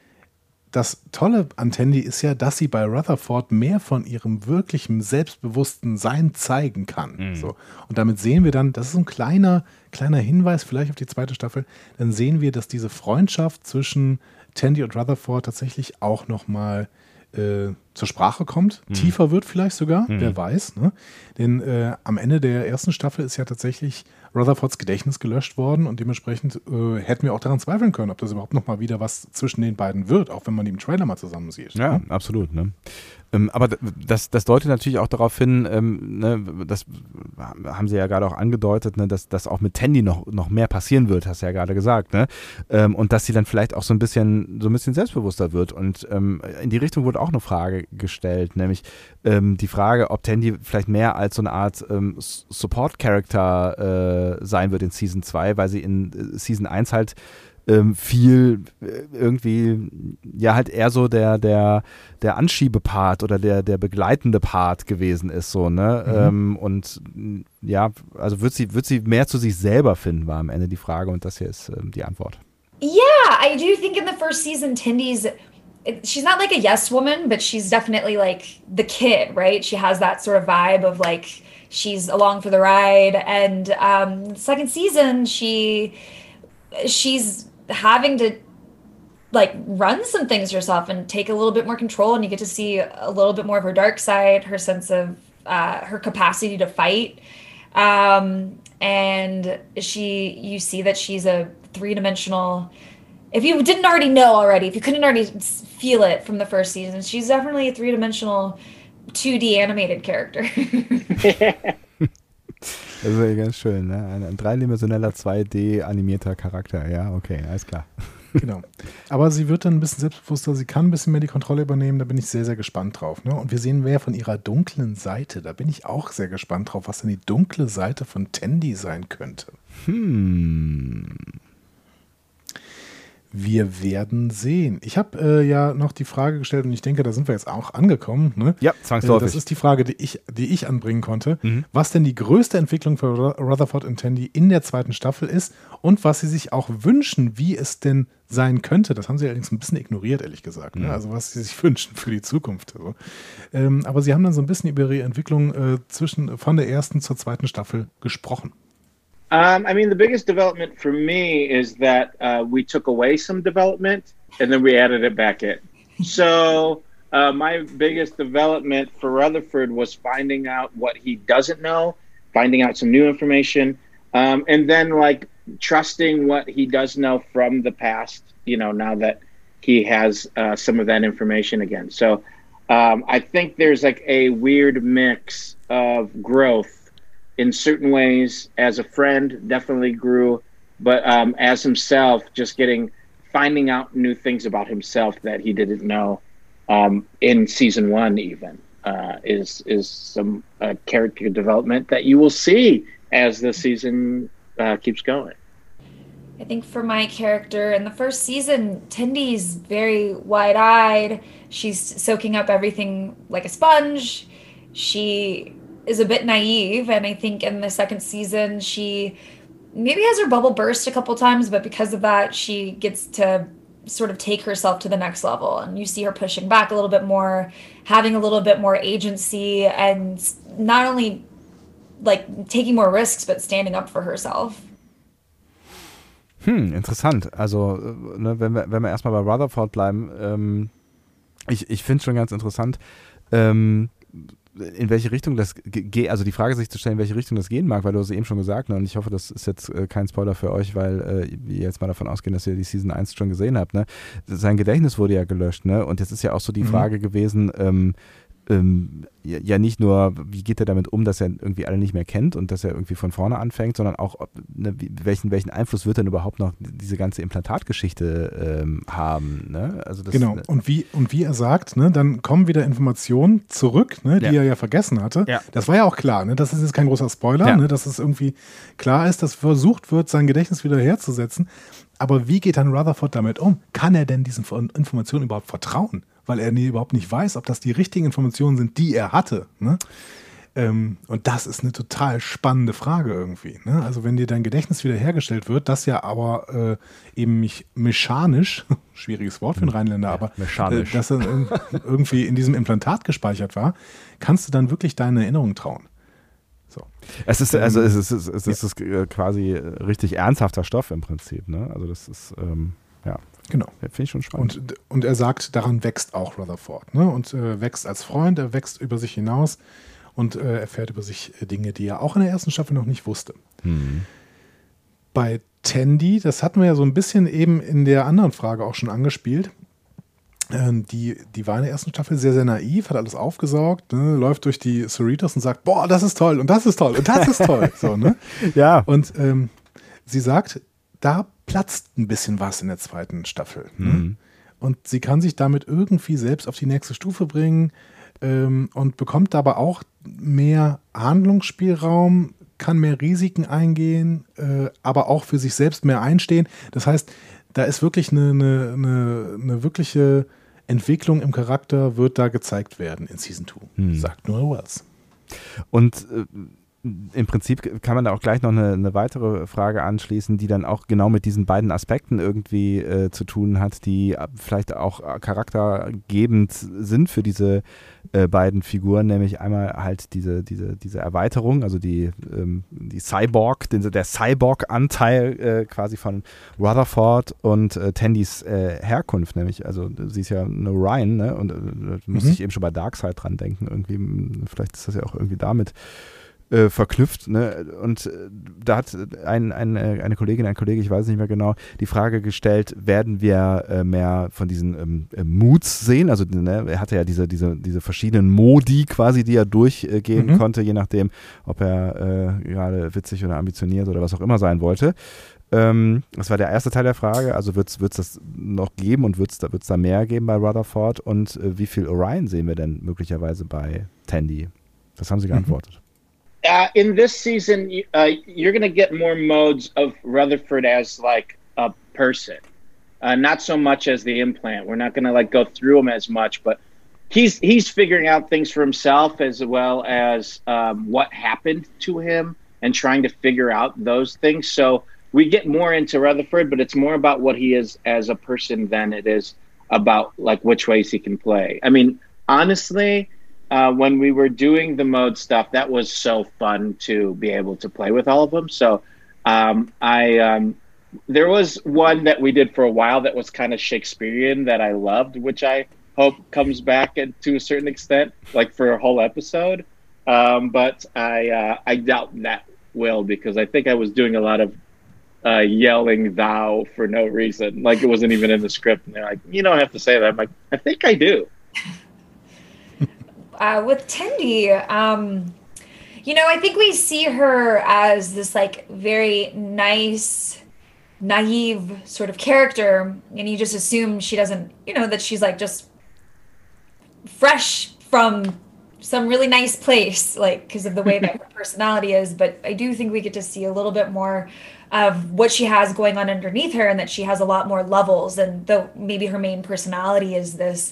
das Tolle an Tandy ist ja, dass sie bei Rutherford mehr von ihrem wirklichen selbstbewussten Sein zeigen kann. Mhm. So. Und damit sehen wir dann, das ist ein kleiner, kleiner Hinweis vielleicht auf die zweite Staffel, dann sehen wir, dass diese Freundschaft zwischen Tandy und Rutherford tatsächlich auch nochmal äh, zur Sprache kommt, tiefer wird vielleicht sogar, wer weiß. Ne? Denn äh, am Ende der ersten Staffel ist ja tatsächlich Rutherfords Gedächtnis gelöscht worden und dementsprechend äh, hätten wir auch daran zweifeln können, ob das überhaupt nochmal wieder was zwischen den beiden wird, auch wenn man die im Trailer mal zusammen sieht. Ja, absolut. Ne? Ähm, aber das, das deutet natürlich auch darauf hin, ähm, ne, das haben Sie ja gerade auch angedeutet, ne, dass, dass auch mit Tandy noch, noch mehr passieren wird, hast du ja gerade gesagt. Ne? Ähm, und dass sie dann vielleicht auch so ein bisschen, so ein bisschen selbstbewusster wird. Und ähm, in die Richtung wurde auch eine Frage gestellt, nämlich ähm, die Frage, ob Tandy vielleicht mehr als so eine Art ähm, Support-Character äh, sein wird in Season 2, weil sie in äh, Season 1 halt ähm, viel äh, irgendwie, ja, halt eher so der, der, der Anschiebepart oder der, der begleitende Part gewesen ist, so, ne? Ähm, und ja, also wird sie, wird sie mehr zu sich selber finden, war am Ende die Frage und das hier ist ähm, die Antwort. Yeah, I do think in the first season, Tindy's she's not like a yes woman, but she's definitely like the kid, right? She has that sort of vibe of like she's along for the ride. And um, second season, she she's having to like run some things herself and take a little bit more control, and you get to see a little bit more of her dark side, her sense of uh, her capacity to fight. Um, and she you see that she's a three-dimensional if you didn't already know already if you couldn't already feel it from the first season she's definitely a three-dimensional 2d animated character Das ist ja ganz schön, ne? Ein, ein dreidimensioneller 2D-animierter Charakter, ja, okay, alles klar. Genau. Aber sie wird dann ein bisschen selbstbewusster, sie kann ein bisschen mehr die Kontrolle übernehmen, da bin ich sehr, sehr gespannt drauf. Ne? Und wir sehen mehr von ihrer dunklen Seite, da bin ich auch sehr gespannt drauf, was denn die dunkle Seite von Tandy sein könnte. Hm. Wir werden sehen. Ich habe äh, ja noch die Frage gestellt und ich denke, da sind wir jetzt auch angekommen. Ne? Ja, Äh, zwangsläufig. Das ist die Frage, die ich, die ich anbringen konnte. Mhm. Was denn die größte Entwicklung für Ru- Rutherford und Tandy in der zweiten Staffel ist und was sie sich auch wünschen, wie es denn sein könnte. Das haben sie allerdings ein bisschen ignoriert, ehrlich gesagt. Ne? Also was sie sich wünschen für die Zukunft. So. Ähm, aber sie haben dann so ein bisschen über ihre Entwicklung äh, zwischen, von der ersten zur zweiten Staffel gesprochen. Um, I mean, the biggest development for me is that uh, we took away some development and then we added it back in. So, uh, my biggest development for Rutherford was finding out what he doesn't know, finding out some new information, um, and then like trusting what he does know from the past, you know, now that he has uh, some of that information again. So, um, I think there's like a weird mix of growth in certain ways as a friend definitely grew but um, as himself just getting finding out new things about himself that he didn't know um, in season one even uh, is is some uh, character development that you will see as the season uh, keeps going I think for my character in the first season, Tindy's very wide eyed. She's soaking up everything like a sponge. She is a bit naive. And I think in the second season, she maybe has her bubble burst a couple times, but because of that, she gets to sort of take herself to the next level. And you see her pushing back a little bit more, having a little bit more agency, and not only like taking more risks, but standing up for herself. Hm, interessant. Also, ne, wenn, wir, wenn wir erstmal bei Rutherford bleiben, ähm, ich, ich finde schon ganz interessant, ähm, in welche Richtung das geht, also die Frage sich zu stellen, in welche Richtung das gehen mag, weil du hast es eben schon gesagt, ne, und ich hoffe, das ist jetzt äh, kein Spoiler für euch, weil äh, wir jetzt mal davon ausgehen, dass ihr die Season 1 schon gesehen habt, ne? Sein Gedächtnis wurde ja gelöscht, ne? Und jetzt ist ja auch so die Mhm. Frage gewesen, ähm, ähm, ja, nicht nur, wie geht er damit um, dass er irgendwie alle nicht mehr kennt und dass er irgendwie von vorne anfängt, sondern auch, ob, ne, welchen, welchen Einfluss wird denn überhaupt noch diese ganze Implantatgeschichte ähm, haben? Ne? Also das, Genau. Und wie, und wie er sagt, ne, dann kommen wieder Informationen zurück, ne, die Ja. er ja vergessen hatte. Ja. Das war ja auch klar, ne? Das ist jetzt kein großer Spoiler, Ja. ne, dass es irgendwie klar ist, dass versucht wird, sein Gedächtnis wieder herzusetzen. Aber wie geht dann Rutherford damit um? Kann er denn diesen Informationen überhaupt vertrauen? Weil er nie, überhaupt nicht weiß, ob das die richtigen Informationen sind, die er hatte. Ne? Ähm, und das ist eine total spannende Frage irgendwie. Ne? Also wenn dir dein Gedächtnis wiederhergestellt wird, das ja aber äh, eben mich mechanisch, schwieriges Wort für einen Rheinländer, aber mechanisch. Äh, dass er irgendwie in diesem Implantat gespeichert war, kannst du dann wirklich deine Erinnerungen trauen. So. Es ist also es ist, es ist, es ist ja. quasi richtig ernsthafter Stoff im Prinzip. Ne? Also das ist ähm, Genau. Finde ich schon spannend. Und, und er sagt, daran wächst auch Rutherford. Ne? Und äh, wächst als Freund, er wächst über sich hinaus und äh, erfährt über sich äh, Dinge, die er auch in der ersten Staffel noch nicht wusste. Mhm. Bei Tandy, das hatten wir ja so ein bisschen eben in der anderen Frage auch schon angespielt. Ähm, die, die war in der ersten Staffel sehr, sehr naiv, hat alles aufgesaugt, ne, läuft durch die Cerritos und sagt, boah, das ist toll und das ist toll und das ist toll. so, ne? Ja. Und ähm, sie sagt, da platzt ein bisschen was in der zweiten Staffel. Ne? Mhm. Und sie kann sich damit irgendwie selbst auf die nächste Stufe bringen ähm, und bekommt dabei auch mehr Handlungsspielraum, kann mehr Risiken eingehen, äh, aber auch für sich selbst mehr einstehen. Das heißt, da ist wirklich eine, eine, eine, eine wirkliche Entwicklung im Charakter, wird da gezeigt werden in Season 2, Hm. sagt Noah Wells. Und äh, im Prinzip kann man da auch gleich noch eine, eine, weitere Frage anschließen, die dann auch genau mit diesen beiden Aspekten irgendwie äh, zu tun hat, die vielleicht auch charaktergebend sind für diese äh, beiden Figuren, nämlich einmal halt diese, diese, diese Erweiterung, also die, ähm, die Cyborg, den, der Cyborg-Anteil äh, quasi von Rutherford und äh, Tandys äh, Herkunft, nämlich, also sie ist ja eine Ryan, ne? Und äh, musste Mhm. ich eben schon bei Darkseid dran denken, irgendwie, vielleicht ist das ja auch irgendwie damit äh, verknüpft. Ne? Und äh, da hat ein, ein, äh, eine Kollegin, ein Kollege, ich weiß nicht mehr genau, die Frage gestellt, werden wir äh, mehr von diesen ähm, äh, Moods sehen? Also ne, er hatte ja diese, diese, diese verschiedenen Modi quasi, die er durchgehen Mhm. konnte, je nachdem, ob er äh, gerade witzig oder ambitioniert oder was auch immer sein wollte. Ähm, das war der erste Teil der Frage. Also wird es das noch geben und wird es da, wird's da mehr geben bei Rutherford? Und äh, wie viel Orion sehen wir denn möglicherweise bei Tandy? Das haben sie geantwortet. Uh, in this season, uh, you're going to get more modes of Rutherford as like a person, uh, not so much as the implant. We're not going to like go through him as much, but he's he's figuring out things for himself as well as um, what happened to him and trying to figure out those things. So we get more into Rutherford, but it's more about what he is as a person than it is about like which ways he can play. I mean, honestly, uh, when we were doing the mode stuff, that was so fun to be able to play with all of them. So um, I um, there was one that we did for a while that was kind of Shakespearean that I loved, which I hope comes back to a certain extent, like for a whole episode. Um, but I uh, I doubt that will because I think I was doing a lot of uh, yelling "thou" for no reason, like it wasn't even in the script. And they're like, "You don't have to say that." I'm like, "I think I do." Uh, with Tindy, um, you know, I think we see her as this like very nice, naive sort of character, and you just assume she doesn't, you know, that she's like just fresh from some really nice place, like because of the way that her personality is. But I do think we get to see a little bit more of what she has going on underneath her, and that she has a lot more levels. And though maybe her main personality is this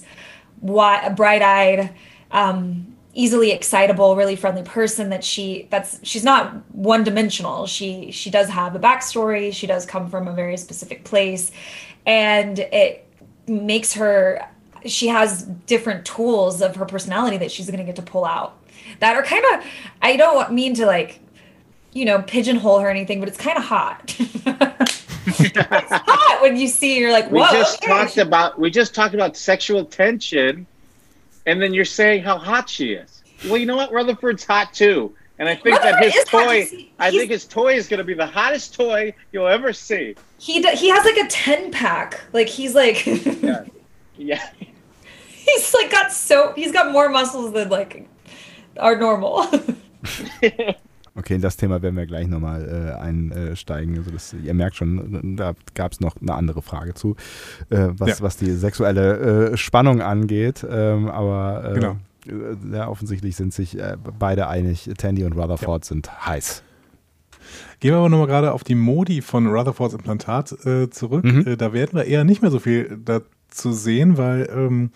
bright-eyed um, easily excitable really friendly person that she that's she's not one dimensional she she does have a backstory. She does come from a very specific place. And it makes her she has different tools of her personality that she's going to get to pull out that are kind of i don't mean to like you know pigeonhole her or anything but it's kind of hot. It's hot when you see you're like we just okay, talked about we just talked about sexual tension and then you're saying how hot she is. Well you know what? Rutherford's hot too. And i think that his toy i think his toy is going to be the hottest toy you'll ever see. He d- he has like a 10 pack. Like he's like yeah. Yeah. He's like got so he's got more muscles than like are normal Okay, in das Thema werden wir gleich nochmal äh, einsteigen. Also das, ihr merkt schon, da gab es noch eine andere Frage zu, äh, was, Ja. was die sexuelle äh, Spannung angeht. Ähm, aber äh, Genau. ja, offensichtlich sind sich äh, beide einig, Tandy und Rutherford sind heiß. Gehen wir aber nochmal gerade auf die Modi von Rutherfords Implantat äh, zurück. Mhm. Da werden wir eher nicht mehr so viel dazu sehen, weil ähm,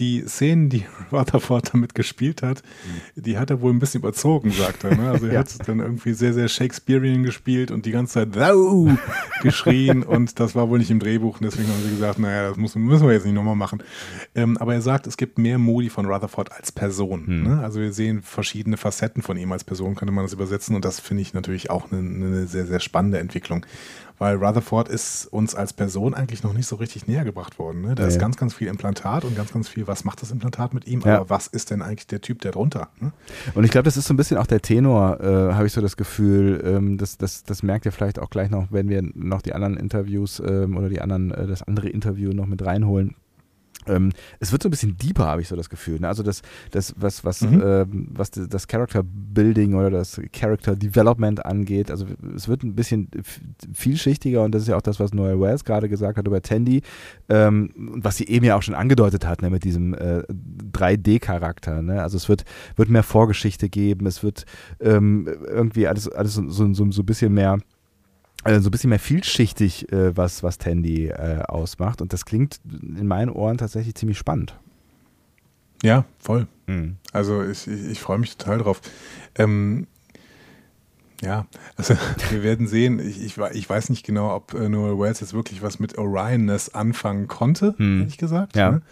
die Szenen, die Rutherford damit gespielt hat, die hat er wohl ein bisschen überzogen, sagt er. Ne? Also er Ja. hat dann irgendwie sehr, sehr Shakespearean gespielt und die ganze Zeit Thou geschrien und das war wohl nicht im Drehbuch und deswegen haben sie gesagt, naja, das muss, müssen wir jetzt nicht nochmal machen. Ähm, aber er sagt, es gibt mehr Modi von Rutherford als Person. Ne? Also wir sehen verschiedene Facetten von ihm als Person, könnte man das übersetzen und das finde ich natürlich auch eine, eine sehr, sehr spannende Entwicklung. Weil Rutherford ist uns als Person eigentlich noch nicht so richtig näher gebracht worden. Ne? Da ist Nee. ganz, ganz viel Implantat und ganz, ganz viel, was macht das Implantat mit ihm? Ja. Aber was ist denn eigentlich der Typ, der drunter? Ne? Und ich glaube, das ist so ein bisschen auch der Tenor, äh, habe ich so das Gefühl. Ähm, das, das, das merkt ihr vielleicht auch gleich noch, wenn wir noch die anderen Interviews ähm, oder die anderen, äh, das andere Interview noch mit reinholen. Ähm, es wird so ein bisschen deeper, habe ich so das Gefühl. Ne? Also das, das was, was, Mhm. ähm, was das- Character Building oder das Character Development angeht, also es wird ein bisschen vielschichtiger und das ist ja auch das, was Noel Wells gerade gesagt hat über Tandy ähm, und was sie eben ja auch schon angedeutet hat, ne, mit diesem äh, 3D-Charakter. Ne? Also es wird, wird mehr Vorgeschichte geben, es wird ähm, irgendwie alles, alles so, so, so, so ein bisschen mehr äh, so ein bisschen mehr vielschichtig, äh, was, was Tandy äh, ausmacht. Und das klingt in meinen Ohren tatsächlich ziemlich spannend. Ja, voll. Mhm. Also ich, ich, ich freue mich total drauf. Ähm, ja, also wir werden sehen. Ich, ich, ich weiß nicht genau, ob äh, Noel Wells jetzt wirklich was mit Orionness anfangen konnte, Hm. ehrlich gesagt. Ja. Ne?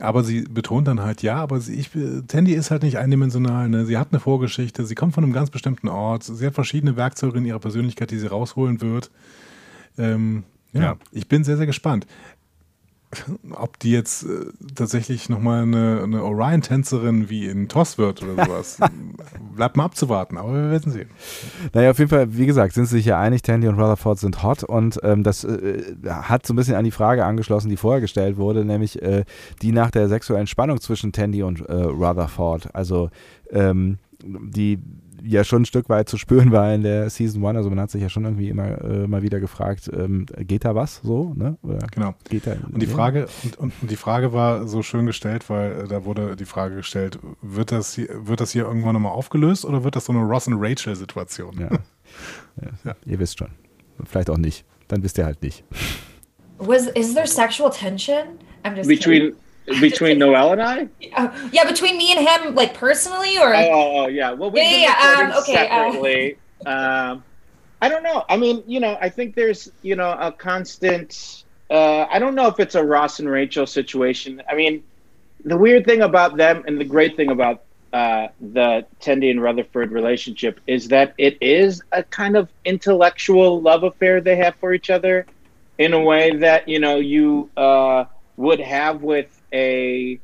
Aber sie betont dann halt, ja, aber sie, ich, Tandy ist halt nicht eindimensional. Ne? Sie hat eine Vorgeschichte, sie kommt von einem ganz bestimmten Ort, sie hat verschiedene Werkzeuge in ihrer Persönlichkeit, die sie rausholen wird. Ähm, ja, Ja. ich bin sehr, sehr gespannt. Ob die jetzt äh, tatsächlich nochmal eine, eine Orion-Tänzerin wie in Toss wird oder sowas. Bleibt mal abzuwarten, aber wir werden sehen. Naja, auf jeden Fall, wie gesagt, sind sie sich ja einig, Tandy und Rutherford sind hot und ähm, das äh, hat so ein bisschen an die Frage angeschlossen, die vorher gestellt wurde, nämlich äh, die nach der sexuellen Spannung zwischen Tandy und äh, Rutherford. Also ähm, die ja schon ein Stück weit zu spüren war in der Season 1. Also man hat sich ja schon irgendwie immer äh, mal wieder gefragt, ähm, geht da was so? Ne? Oder Genau. geht da, Und die ja? Frage, und, und, die Frage war so schön gestellt, weil äh, da wurde die Frage gestellt, wird das hier, wird das hier irgendwann nochmal aufgelöst oder wird das so eine Ross und Rachel-Situation? Ja. Ja, Ihr wisst schon. Vielleicht auch nicht. Dann wisst ihr halt nicht. Was is there sexual tension? I'm just between between Noel and I. Uh, yeah, between me and him, like personally, or Oh, oh, oh, yeah. Well, we've Yeah, yeah, um, okay, uh, separately. um, I don't know. I mean, you know, I think there's, you know, a constant. Uh, I don't know if it's a Ross and Rachel situation. I mean, the weird thing about them and the great thing about uh, the Tendy and Rutherford relationship is that it is a kind of intellectual love affair they have for each other, in a way that you know you uh, would have with a,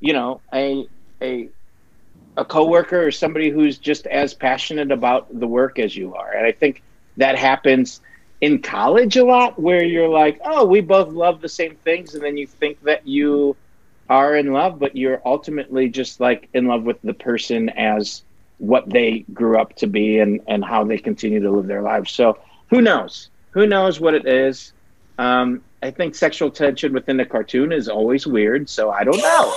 you know, a a a coworker or somebody who's just as passionate about the work as you are. And I think that happens in college a lot where you're like, oh, we both love the same things. And then you think that you are in love, but you're ultimately just like in love with the person as what they grew up to be and, and how they continue to live their lives. So who knows? Who knows what it is? Um, I think sexual tension within the cartoon is always weird. So I don't know.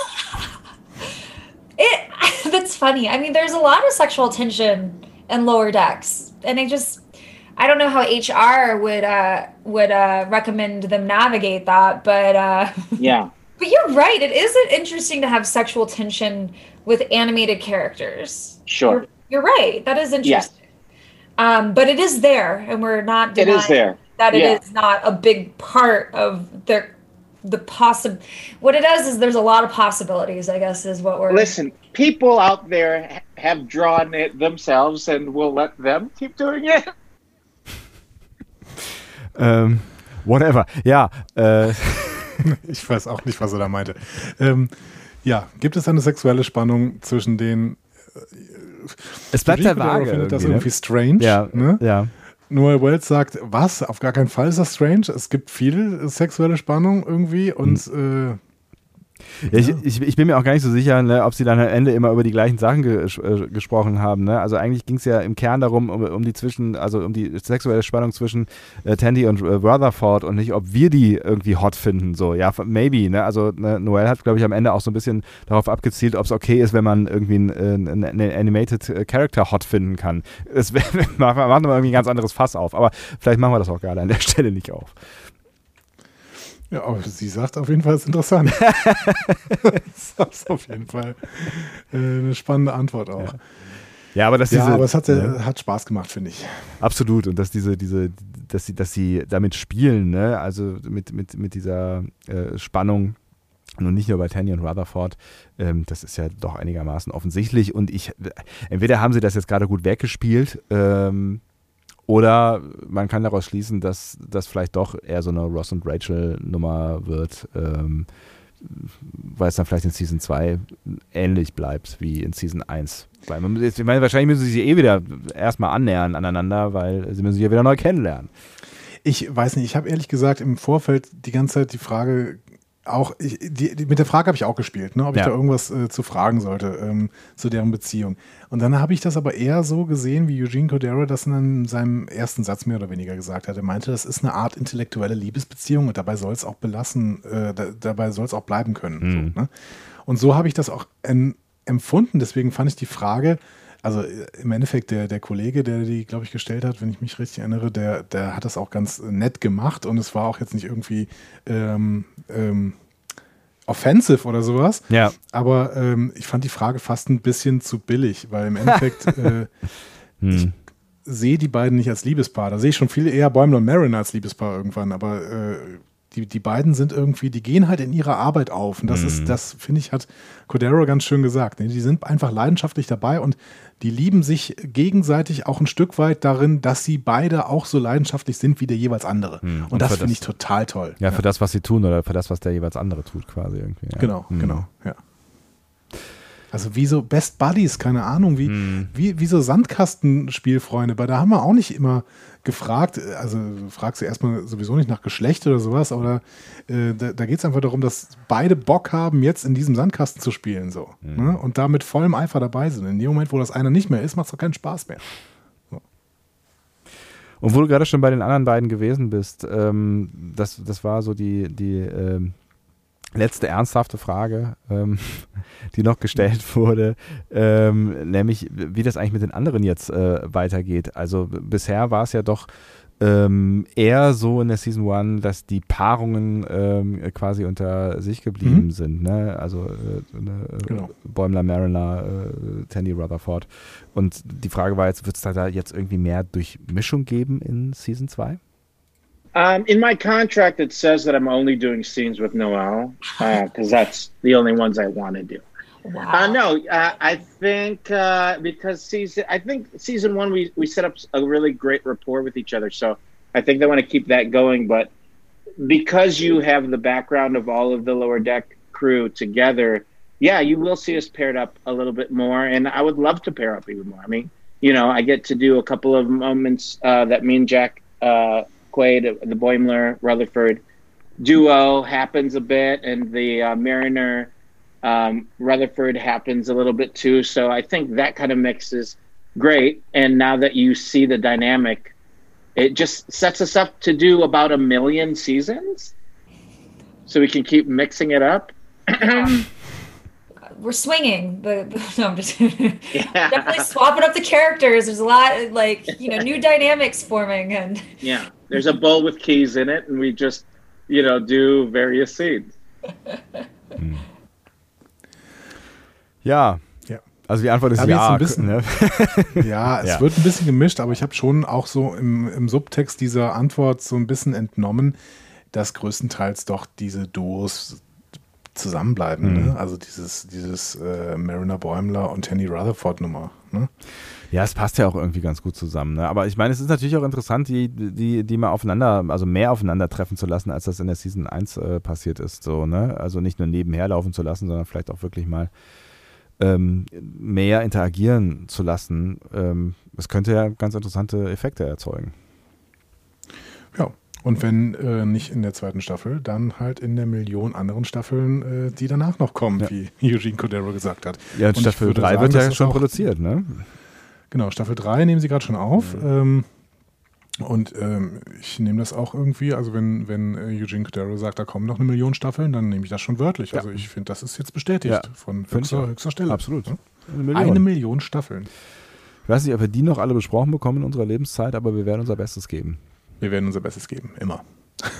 it. That's funny. I mean, there's a lot of sexual tension in lower decks, and I just, I don't know how HR would uh would uh recommend them navigate that, but uh, Yeah. but you're right. It is interesting to have sexual tension with animated characters. Sure. You're, you're right. That is interesting. Um, but it is there, and we're not It denying is there. That it is Yeah. not a big part of their the possi What it does is there's a lot of possibilities. I guess is what we're Listen, people out there ha- have drawn it themselves, and we'll let them keep doing it. Ähm, whatever. Ja, äh, Ich weiß auch nicht, was er da meinte. Ähm, ja, gibt es eine sexuelle Spannung zwischen den. es bleibt Rico vage. findet das irgendwie, irgendwie strange. ne? Ja, Ne? ja. Noel Wells sagt, was? Auf gar keinen Fall ist das strange. Es gibt viel sexuelle Spannung irgendwie und äh, Ja, ich, ich, ich bin mir auch gar nicht so sicher, ne, ob sie dann am Ende immer über die gleichen Sachen ge äh, gesprochen haben. Ne? Also eigentlich ging es ja im Kern darum, um, um die zwischen, also um die sexuelle Spannung zwischen äh, Tandy und äh, Rutherford und nicht, ob wir die irgendwie hot finden. So, ja, maybe. Ne? Also ne, Noel hat, glaube ich, am Ende auch so ein bisschen darauf abgezielt, ob es okay ist, wenn man irgendwie einen, einen, einen Animated äh, Character hot finden kann. Das macht nochmal irgendwie ein ganz anderes Fass auf. Aber vielleicht machen wir das auch gerade an der Stelle nicht auf. Ja, aber sie sagt auf jeden Fall, es ist interessant. das ist auf jeden Fall äh, eine spannende Antwort auch. Ja. Ja, aber dass Ja, diese, aber es hat, äh, hat Spaß gemacht, finde ich. Absolut. Und dass diese, diese, dass sie, dass sie damit spielen, ne? Also mit, mit, mit dieser äh, Spannung. Und nicht nur bei Tanya und Rutherford, ähm, das ist ja doch einigermaßen offensichtlich. Und ich, entweder haben sie das jetzt gerade gut weggespielt, ähm, oder man kann daraus schließen, dass das vielleicht doch eher so eine Ross und Rachel Nummer wird, ähm, weil es dann vielleicht in Season 2 ähnlich bleibt wie in Season 1. Weil man, ich meine, wahrscheinlich müssen sie sich eh wieder erstmal annähern aneinander, weil sie müssen sich ja wieder neu kennenlernen. Ich weiß nicht, ich habe ehrlich gesagt im Vorfeld die ganze Zeit die Frage auch, ich, die, die, mit der Frage habe ich auch gespielt, ne, ob Ja. ich da irgendwas äh, zu fragen sollte ähm, zu deren Beziehung. Und dann habe ich das aber eher so gesehen, wie Eugene Cordero das in seinem ersten Satz mehr oder weniger gesagt hat. Er meinte, das ist eine Art intellektuelle Liebesbeziehung und dabei soll es auch belassen, äh, da, dabei soll es auch bleiben können. Mhm. So, ne? Und so habe ich das auch en, empfunden. Deswegen fand ich die Frage, also äh, im Endeffekt der, der Kollege, der die, glaube ich, gestellt hat, wenn ich mich richtig erinnere, der, der hat das auch ganz nett gemacht und es war auch jetzt nicht irgendwie ähm, ähm, offensive oder sowas. Ja. Aber ähm, ich fand die Frage fast ein bisschen zu billig, weil im Endeffekt äh, Hm. sehe die beiden nicht als Liebespaar. Da sehe ich schon viel eher Bäumler und Marin als Liebespaar irgendwann, aber äh, die, die beiden sind irgendwie, die gehen halt in ihrer Arbeit auf. Und das Mhm. ist, das finde ich, hat Cordero ganz schön gesagt. Ne? Die sind einfach leidenschaftlich dabei und die lieben sich gegenseitig auch ein Stück weit darin, dass sie beide auch so leidenschaftlich sind wie der jeweils andere. Mhm. Und, Und das finde ich total toll. Ja, für das, was sie tun oder für das, was der jeweils andere tut, quasi irgendwie. Ja. Genau, Hm. genau, ja. Also wie so Best Buddies, keine Ahnung, wie, Hm. wie, wie so Sandkastenspielfreunde, weil da haben wir auch nicht immer gefragt, also du fragst du erstmal sowieso nicht nach Geschlecht oder sowas, aber äh, da, da geht es einfach darum, dass beide Bock haben, jetzt in diesem Sandkasten zu spielen so. Hm. Ne? Und da mit vollem Eifer dabei sind. In dem Moment, wo das einer nicht mehr ist, macht es doch keinen Spaß mehr. Und wo du gerade schon bei den anderen beiden gewesen bist, ähm, das, das war so die, die ähm, letzte ernsthafte Frage, ähm, die noch gestellt wurde, ähm, nämlich wie das eigentlich mit den anderen jetzt äh, weitergeht. Also bisher war es ja doch ähm, eher so in der Season 1, dass die Paarungen ähm, quasi unter sich geblieben Mhm. sind. Ne? Also äh, ne, äh, Genau. Bäumler, Mariner, äh, Tandy Rutherford. Und die Frage war jetzt, wird es da jetzt irgendwie mehr Durchmischung geben in Season 2? Um, in my contract, it says that I'm only doing scenes with Noel because that's the only ones I want to do. Wow. Uh, no, uh, I think uh, because season, I think season one we we set up a really great rapport with each other, so I think they want to keep that going. But because you have the background of all of the lower deck crew together, yeah, you will see us paired up a little bit more, and I would love to pair up even more. I mean, you know, I get to do a couple of moments uh, that me and Jack uh, Quaid, the Boimler Rutherford duo happens a bit, and the uh, Mariner um, Rutherford happens a little bit too. So I think that kind of mix is great. And now that you see the dynamic, it just sets us up to do about a million seasons. So we can keep mixing it up. We're swinging. The, the no, I'm just Yeah. definitely swapping up the characters. There's a lot like you know new dynamics forming, and Yeah. There's a bowl with keys in it, and we just, you know, do various scenes. Ja. Ja. Also die Antwort ist ja. ein bisschen- ne? Ja, es Ja. wird ein bisschen gemischt, aber ich habe schon auch so im, im Subtext dieser Antwort so ein bisschen entnommen, dass größtenteils doch diese Duos zusammenbleiben. Mhm. Ne? Also dieses, dieses äh, Mariner Bäumler und Tandy Rutherford Nummer. Ne? Ja, es passt ja auch irgendwie ganz gut zusammen. Ne? Aber ich meine, es ist natürlich auch interessant, die, die, die mal aufeinander, also mehr aufeinandertreffen zu lassen, als das in der Season 1 äh, passiert ist. So, ne? Also nicht nur nebenher laufen zu lassen, sondern vielleicht auch wirklich mal ähm, mehr interagieren zu lassen. Ähm, es könnte ja ganz interessante Effekte erzeugen. Ja. Und wenn äh, nicht in der zweiten Staffel, dann halt in der Million anderen Staffeln, äh, die danach noch kommen, Ja. wie Eugene Cordero gesagt hat. Ja, Und Staffel würde 3 sagen, wird ja schon produziert, ne? Genau, Staffel 3 nehmen sie gerade schon auf. Mhm. Ähm, und ähm, ich nehme das auch irgendwie, also wenn, wenn äh, Eugene Cordero sagt, da kommen noch eine Million Staffeln, dann nehme ich das schon wörtlich. Ja. Also ich finde, das ist jetzt bestätigt Ja, von höchster, höchster Stelle. Absolut. Ja? Eine Million. Eine Million Staffeln. Ich weiß nicht, ob wir die noch alle besprochen bekommen in unserer Lebenszeit, aber wir werden unser Bestes geben. Wir werden unser Bestes geben, immer.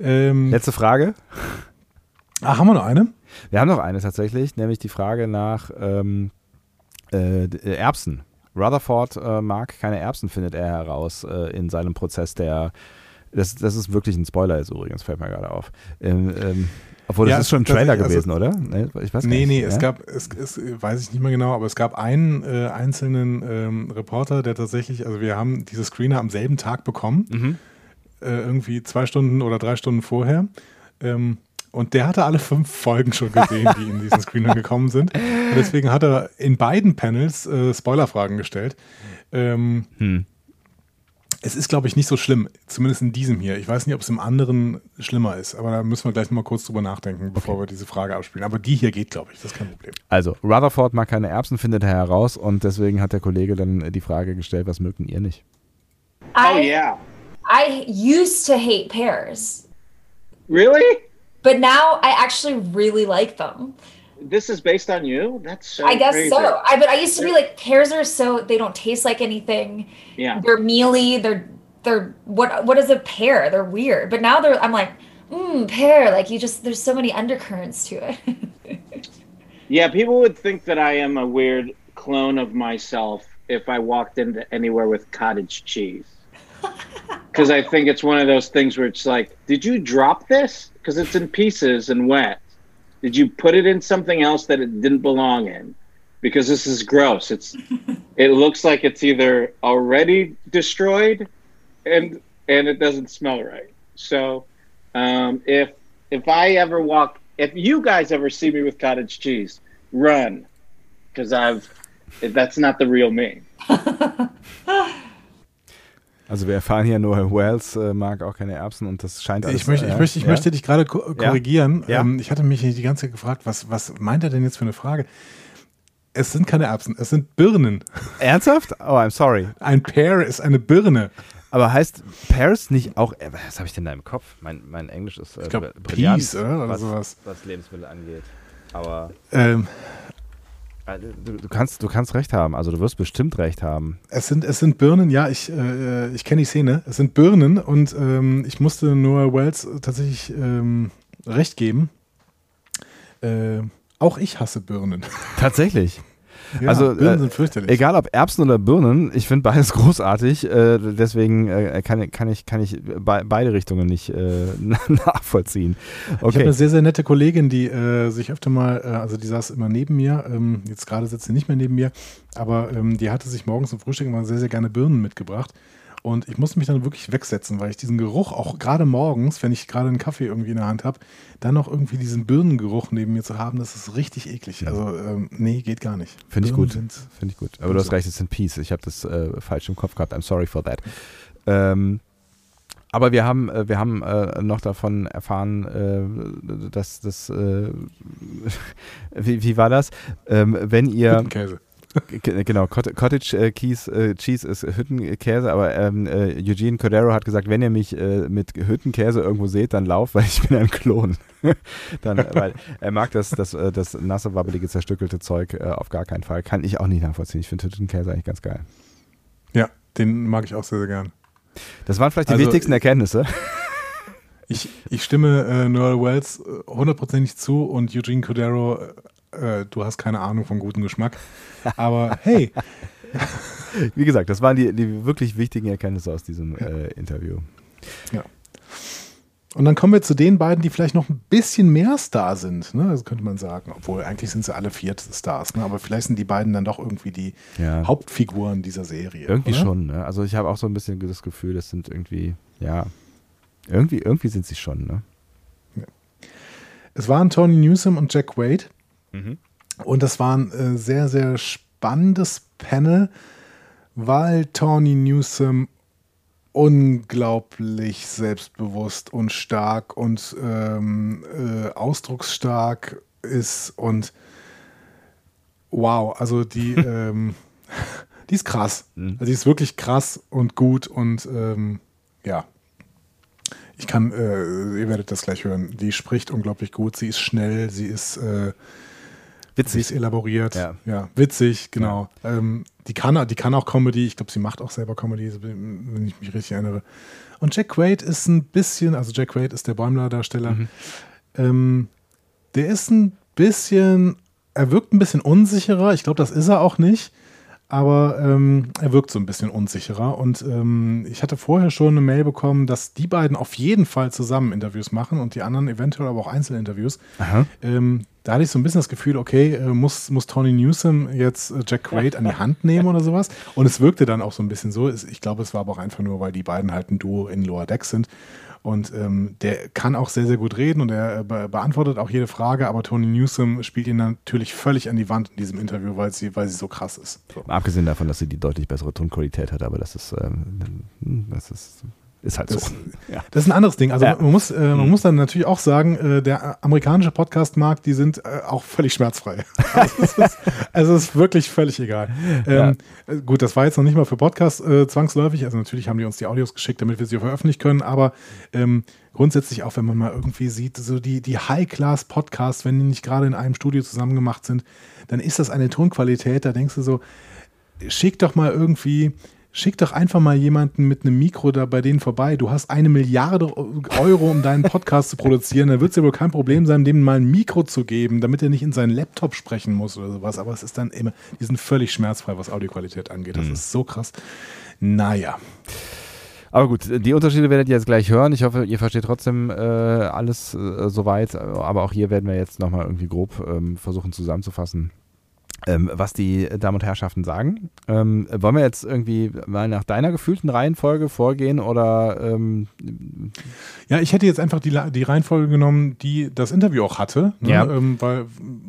Ähm, Letzte Frage. ach, haben wir noch eine? Wir haben noch eine tatsächlich, nämlich die Frage nach ähm, äh, d- Erbsen. Rutherford äh, mag keine Erbsen, findet er heraus äh, in seinem Prozess der. Das, das ist wirklich ein Spoiler jetzt übrigens, fällt mir gerade auf. Ähm, ähm, obwohl, das Ja, ist schon ein Trailer also- gewesen, oder? Nee, ich weiß Nee, nicht. nee, es ja? gab, es, es weiß ich nicht mehr genau, aber es gab einen äh, einzelnen ähm, Reporter, der tatsächlich, also wir haben diese Screener am selben Tag bekommen, Mhm. äh, irgendwie zwei Stunden oder drei Stunden vorher. Ähm, und der hatte alle fünf Folgen schon gesehen, die in diesen Screener gekommen sind. Und deswegen hat er in beiden Panels äh, Spoilerfragen gestellt. Ähm, Hm. es ist, glaube ich, nicht so schlimm, zumindest in diesem hier. Ich weiß nicht, ob es im anderen schlimmer ist, aber da müssen wir gleich nochmal kurz drüber nachdenken, bevor wir diese Frage abspielen. Aber die hier geht, glaube ich, das ist kein Problem. Also, Rutherford mag keine Erbsen, findet er heraus und deswegen hat der Kollege dann die Frage gestellt, was mögt denn ihr nicht? Oh I yeah. I used to hate pears, Really? But now I actually really like them. This is based on you? That's so I guess crazy. so. I but I used to be like pears are so they don't taste like anything. Yeah. They're mealy. They're they're what what is a pear? They're weird. But now they're I'm like mm, pear. Like you just there's so many undercurrents to it. Yeah, people would think that I am a weird clone of myself if I walked into anywhere with cottage cheese. Because I think it's one of those things where it's like, did you drop this? Because it's in pieces and wet. Did you put it in something else that it didn't belong in? Because this is gross. It's it looks like it's either already destroyed and and it doesn't smell right. So um, if if I ever walk if you guys ever see me with cottage cheese, run. Because I've that's not the real me. Also wir erfahren hier nur, Wells äh, mag auch keine Erbsen und das scheint alles... Ich möchte, ich äh, möchte, ich ja? möchte dich gerade ko korrigieren. Ja. Ähm, ich hatte mich die ganze Zeit gefragt, was, was meint er denn jetzt für eine Frage? Es sind keine Erbsen, es sind Birnen. Ernsthaft? Oh, I'm sorry. Ein Pear ist eine Birne. Aber heißt Paris nicht auch, äh, was habe ich denn da im Kopf? Mein, mein Englisch ist äh, Ich glaub, brillant, Peas, oder? Was, sowas. was Lebensmittel angeht. Aber Ähm, äh, du, du, kannst, du kannst recht haben, also du wirst bestimmt recht haben. es, sind, es sind Birnen, ja, ich, äh, ich kenne die Szene. Es sind Birnen und ähm, ich musste nur Wells tatsächlich ähm, recht geben. Äh, auch ich hasse Birnen. Tatsächlich. Ja, Also, Birnen äh, sind fürchterlich. Egal ob Erbsen oder Birnen, ich finde beides großartig. Äh, deswegen äh, kann, kann ich, kann ich be beide Richtungen nicht äh, nachvollziehen. Ich habe Okay. eine sehr, sehr nette Kollegin, die äh, sich öfter mal, äh, also die saß immer neben mir, ähm, jetzt gerade sitzt sie nicht mehr neben mir, aber ähm, die hatte sich morgens zum Frühstück immer sehr, sehr gerne Birnen mitgebracht. Und ich musste mich dann wirklich wegsetzen, weil ich diesen Geruch auch gerade morgens, wenn ich gerade einen Kaffee irgendwie in der Hand habe, dann noch irgendwie diesen Birnengeruch neben mir zu haben, das ist richtig eklig. Also, ähm, nee, geht gar nicht. Finde ich gut. Finde ich gut. Aber du hast recht, es sind Peace. Ich habe das äh, falsch im Kopf gehabt. I'm sorry for that. Ähm, aber wir haben, äh, wir haben äh, noch davon erfahren, äh, dass das, äh, wie, wie war das? Ähm, wenn ihr, Hüttenkäse. G- Genau, Cot- Cottage äh, Keys, äh, Cheese ist Hüttenkäse, aber ähm, äh, Eugene Cordero hat gesagt, wenn ihr mich äh, mit Hüttenkäse irgendwo seht, dann lauft, weil ich bin ein Klon. dann, weil er mag das, das, äh, das nasse, wabbelige, zerstückelte Zeug äh, auf gar keinen Fall. Kann ich auch nicht nachvollziehen. Ich finde Hüttenkäse eigentlich ganz geil. Ja, den mag ich auch sehr, sehr gern. Das waren vielleicht die Also, wichtigsten Erkenntnisse. Ich, ich stimme äh, Noel Wells äh, hundertprozentig zu und Eugene Cordero, äh, du hast keine Ahnung von gutem Geschmack. Aber hey, Wie gesagt, das waren die, die wirklich wichtigen Erkenntnisse aus diesem äh, Interview. und dann kommen wir zu den beiden, die vielleicht noch ein bisschen mehr Star sind, ne? Das könnte man sagen. Obwohl, eigentlich sind sie alle vier Stars, ne? Aber vielleicht sind die beiden dann doch irgendwie die Ja. Hauptfiguren dieser Serie. Irgendwie oder? schon, ne? Also ich habe auch so ein bisschen das Gefühl, das sind irgendwie, ja, irgendwie, irgendwie sind sie schon, ne? Es waren Tony Newsom und Jack Wade. Mhm. Und das war ein äh, sehr, sehr spannendes Panel, weil Tony Newsom unglaublich selbstbewusst und stark und ähm, äh, ausdrucksstark ist und wow, also die, ähm, die ist krass. Mhm. Also die ist wirklich krass und gut und ähm, ja. Ich kann, äh, ihr werdet das gleich hören, die spricht unglaublich gut, sie ist schnell, sie ist äh, witzig. Sie ist elaboriert. Ja, ja witzig, genau. Ja. Ähm, die, kann, die kann auch Comedy. Ich glaube, sie macht auch selber Comedy, wenn ich mich richtig erinnere. Und Jack Quaid ist ein bisschen, also Jack Quaid ist der Bäumler-Darsteller. Mhm. Ähm, der ist ein bisschen, er wirkt ein bisschen unsicherer. Ich glaube, das ist er auch nicht aber ähm, er wirkt so ein bisschen unsicherer. Und ähm, ich hatte vorher schon eine Mail bekommen, dass die beiden auf jeden Fall zusammen Interviews machen und die anderen eventuell aber auch Einzelinterviews. Ähm, da hatte ich so ein bisschen das Gefühl, okay, äh, muss, muss Tony Newsom jetzt äh, Jack Quaid an die Hand nehmen oder sowas? Und es wirkte dann auch so ein bisschen so. Ich glaube, es war aber auch einfach nur, weil die beiden halt ein Duo in Lower Decks sind. Und ähm, der kann auch sehr, sehr gut reden und er äh, be beantwortet auch jede Frage, aber Tony Newsom spielt ihn natürlich völlig an die Wand in diesem Interview, weil sie, weil sie so krass ist. So. Abgesehen davon, dass sie die deutlich bessere Tonqualität hat, aber das ist, ähm, das ist ist halt das, so. Ja. Das ist ein anderes Ding. Also ja. man, muss, äh, man mhm. muss dann natürlich auch sagen, äh, der amerikanische Podcast-Markt, die sind äh, auch völlig schmerzfrei. also, es ist, also es ist wirklich völlig egal. Ähm, ja. Äh, gut, das war jetzt noch nicht mal für Podcasts äh, zwangsläufig. Also natürlich haben die uns die Audios geschickt, damit wir sie veröffentlichen können. Aber ähm, grundsätzlich auch, wenn man mal irgendwie sieht, so die, die High-Class-Podcasts, wenn die nicht gerade in einem Studio zusammen gemacht sind, dann ist das eine Tonqualität, da denkst du so, schick doch mal irgendwie Schick doch einfach mal jemanden mit einem Mikro da bei denen vorbei. Du hast eine Milliarde Euro, um deinen Podcast zu produzieren. Da wird es ja wohl kein Problem sein, dem mal ein Mikro zu geben, damit er nicht in seinen Laptop sprechen muss oder sowas. Aber es ist dann immer, die sind völlig schmerzfrei, was Audioqualität angeht. Das mhm. ist so krass. Naja. Aber gut, die Unterschiede werdet ihr jetzt gleich hören. Ich hoffe, ihr versteht trotzdem äh, alles äh, soweit. Aber auch hier werden wir jetzt nochmal irgendwie grob ähm, versuchen zusammenzufassen ähm, was die Damen und Herrschaften sagen. Ähm, wollen wir jetzt irgendwie mal nach deiner gefühlten Reihenfolge vorgehen oder? Ähm ja, ich hätte jetzt einfach die, die Reihenfolge genommen, die das Interview auch hatte, ne? ja. Ähm, weil,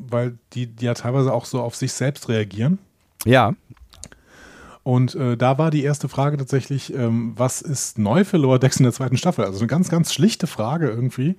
weil die, die ja teilweise auch so auf sich selbst reagieren. Ja. Und äh, da war die erste Frage tatsächlich, ähm, was ist neu für Lower Decks in der zweiten Staffel? Also eine ganz, ganz schlichte Frage irgendwie.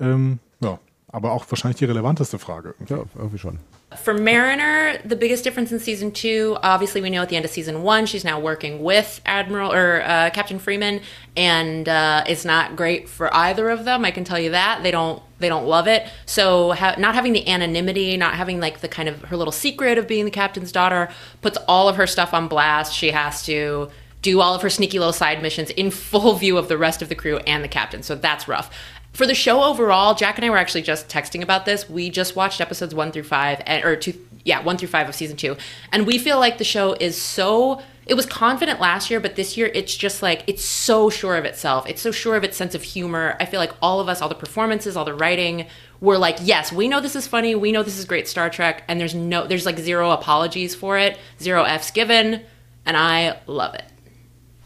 Ähm, ja, aber auch wahrscheinlich die relevanteste Frage. Irgendwie. Ja, irgendwie schon. For Mariner, the biggest difference in season two, obviously, we know at the end of season one, she's now working with Admiral or uh, Captain Freeman, and uh, it's not great for either of them. I can tell you that they don't they don't love it. So ha- not having the anonymity, not having like the kind of her little secret of being the captain's daughter, puts all of her stuff on blast. She has to do all of her sneaky little side missions in full view of the rest of the crew and the captain. So that's rough for the show overall, Jack and I were actually just texting about this. We just watched episodes one through five, or two, yeah, one through five of season two, and we feel like the show is so. It was confident last year, but this year it's just like it's so sure of itself. It's so sure of its sense of humor. I feel like all of us, all the performances, all the writing, were like, yes, we know this is funny. We know this is great Star Trek, and there's no, there's like zero apologies for it, zero f's given, and I love it.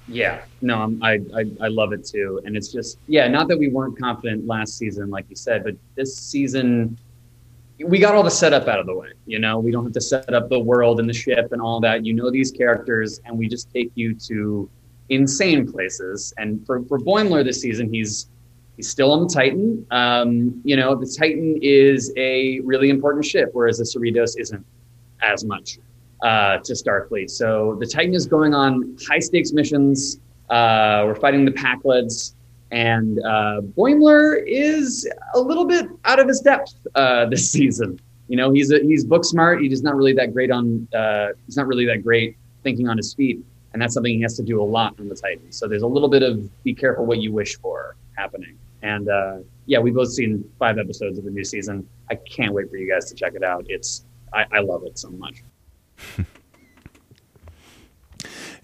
Yeah, no, I, I I love it too, and it's just yeah, not that we weren't confident last season, like you said, but this season we got all the setup out of the way. You know, we don't have to set up the world and the ship and all that. You know these characters, and we just take you to insane places. And for for Boimler this season, he's he's still on the Titan. Um, you know, the Titan is a really important ship, whereas the Cerritos isn't as much uh, to Starfleet. So the Titan is going on high stakes missions. Uh, we're fighting the Packlets, and uh, Boimler is a little bit out of his depth uh, this season. You know, he's a, he's book smart. He's not really that great on. Uh, he's not really that great thinking on his feet, and that's something he has to do a lot on the Titan. So there's a little bit of be careful what you wish for happening. And uh, yeah, we've both seen five episodes of the new season. I can't wait for you guys to check it out. It's I, I love it so much.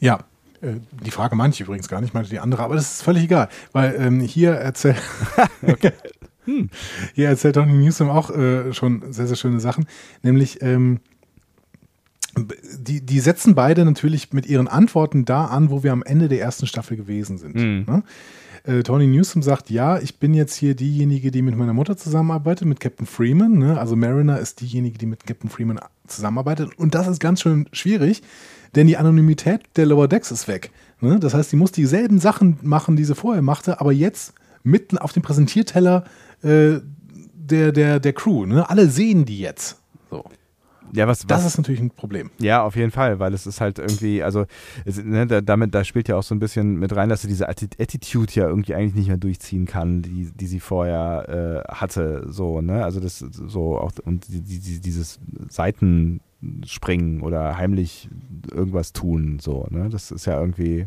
Ja, äh, die Frage meinte ich übrigens gar nicht, meinte die andere, aber das ist völlig egal, weil ähm, hier erzählt hm. hier erzählt Donny Newsom auch äh, schon sehr, sehr schöne Sachen, nämlich ähm, die, die setzen beide natürlich mit ihren Antworten da an, wo wir am Ende der ersten Staffel gewesen sind. Mhm. Ne? Äh, Tony Newsom sagt, ja, ich bin jetzt hier diejenige, die mit meiner Mutter zusammenarbeitet, mit Captain Freeman. Ne? Also Mariner ist diejenige, die mit Captain Freeman zusammenarbeitet. Und das ist ganz schön schwierig, denn die Anonymität der Lower Decks ist weg. Ne? Das heißt, sie muss dieselben Sachen machen, die sie vorher machte, aber jetzt mitten auf dem Präsentierteller äh, der, der, der Crew. Ne? Alle sehen die jetzt. So. Ja, was, Das was, ist natürlich ein Problem. Ja, auf jeden Fall, weil es ist halt irgendwie, also es, ne, da, damit, da spielt ja auch so ein bisschen mit rein, dass sie diese Atti- Attitude ja irgendwie eigentlich nicht mehr durchziehen kann, die, die sie vorher äh, hatte, so, ne? Also das so auch und die, die, dieses Seitenspringen oder heimlich irgendwas tun, so, ne? Das ist ja irgendwie,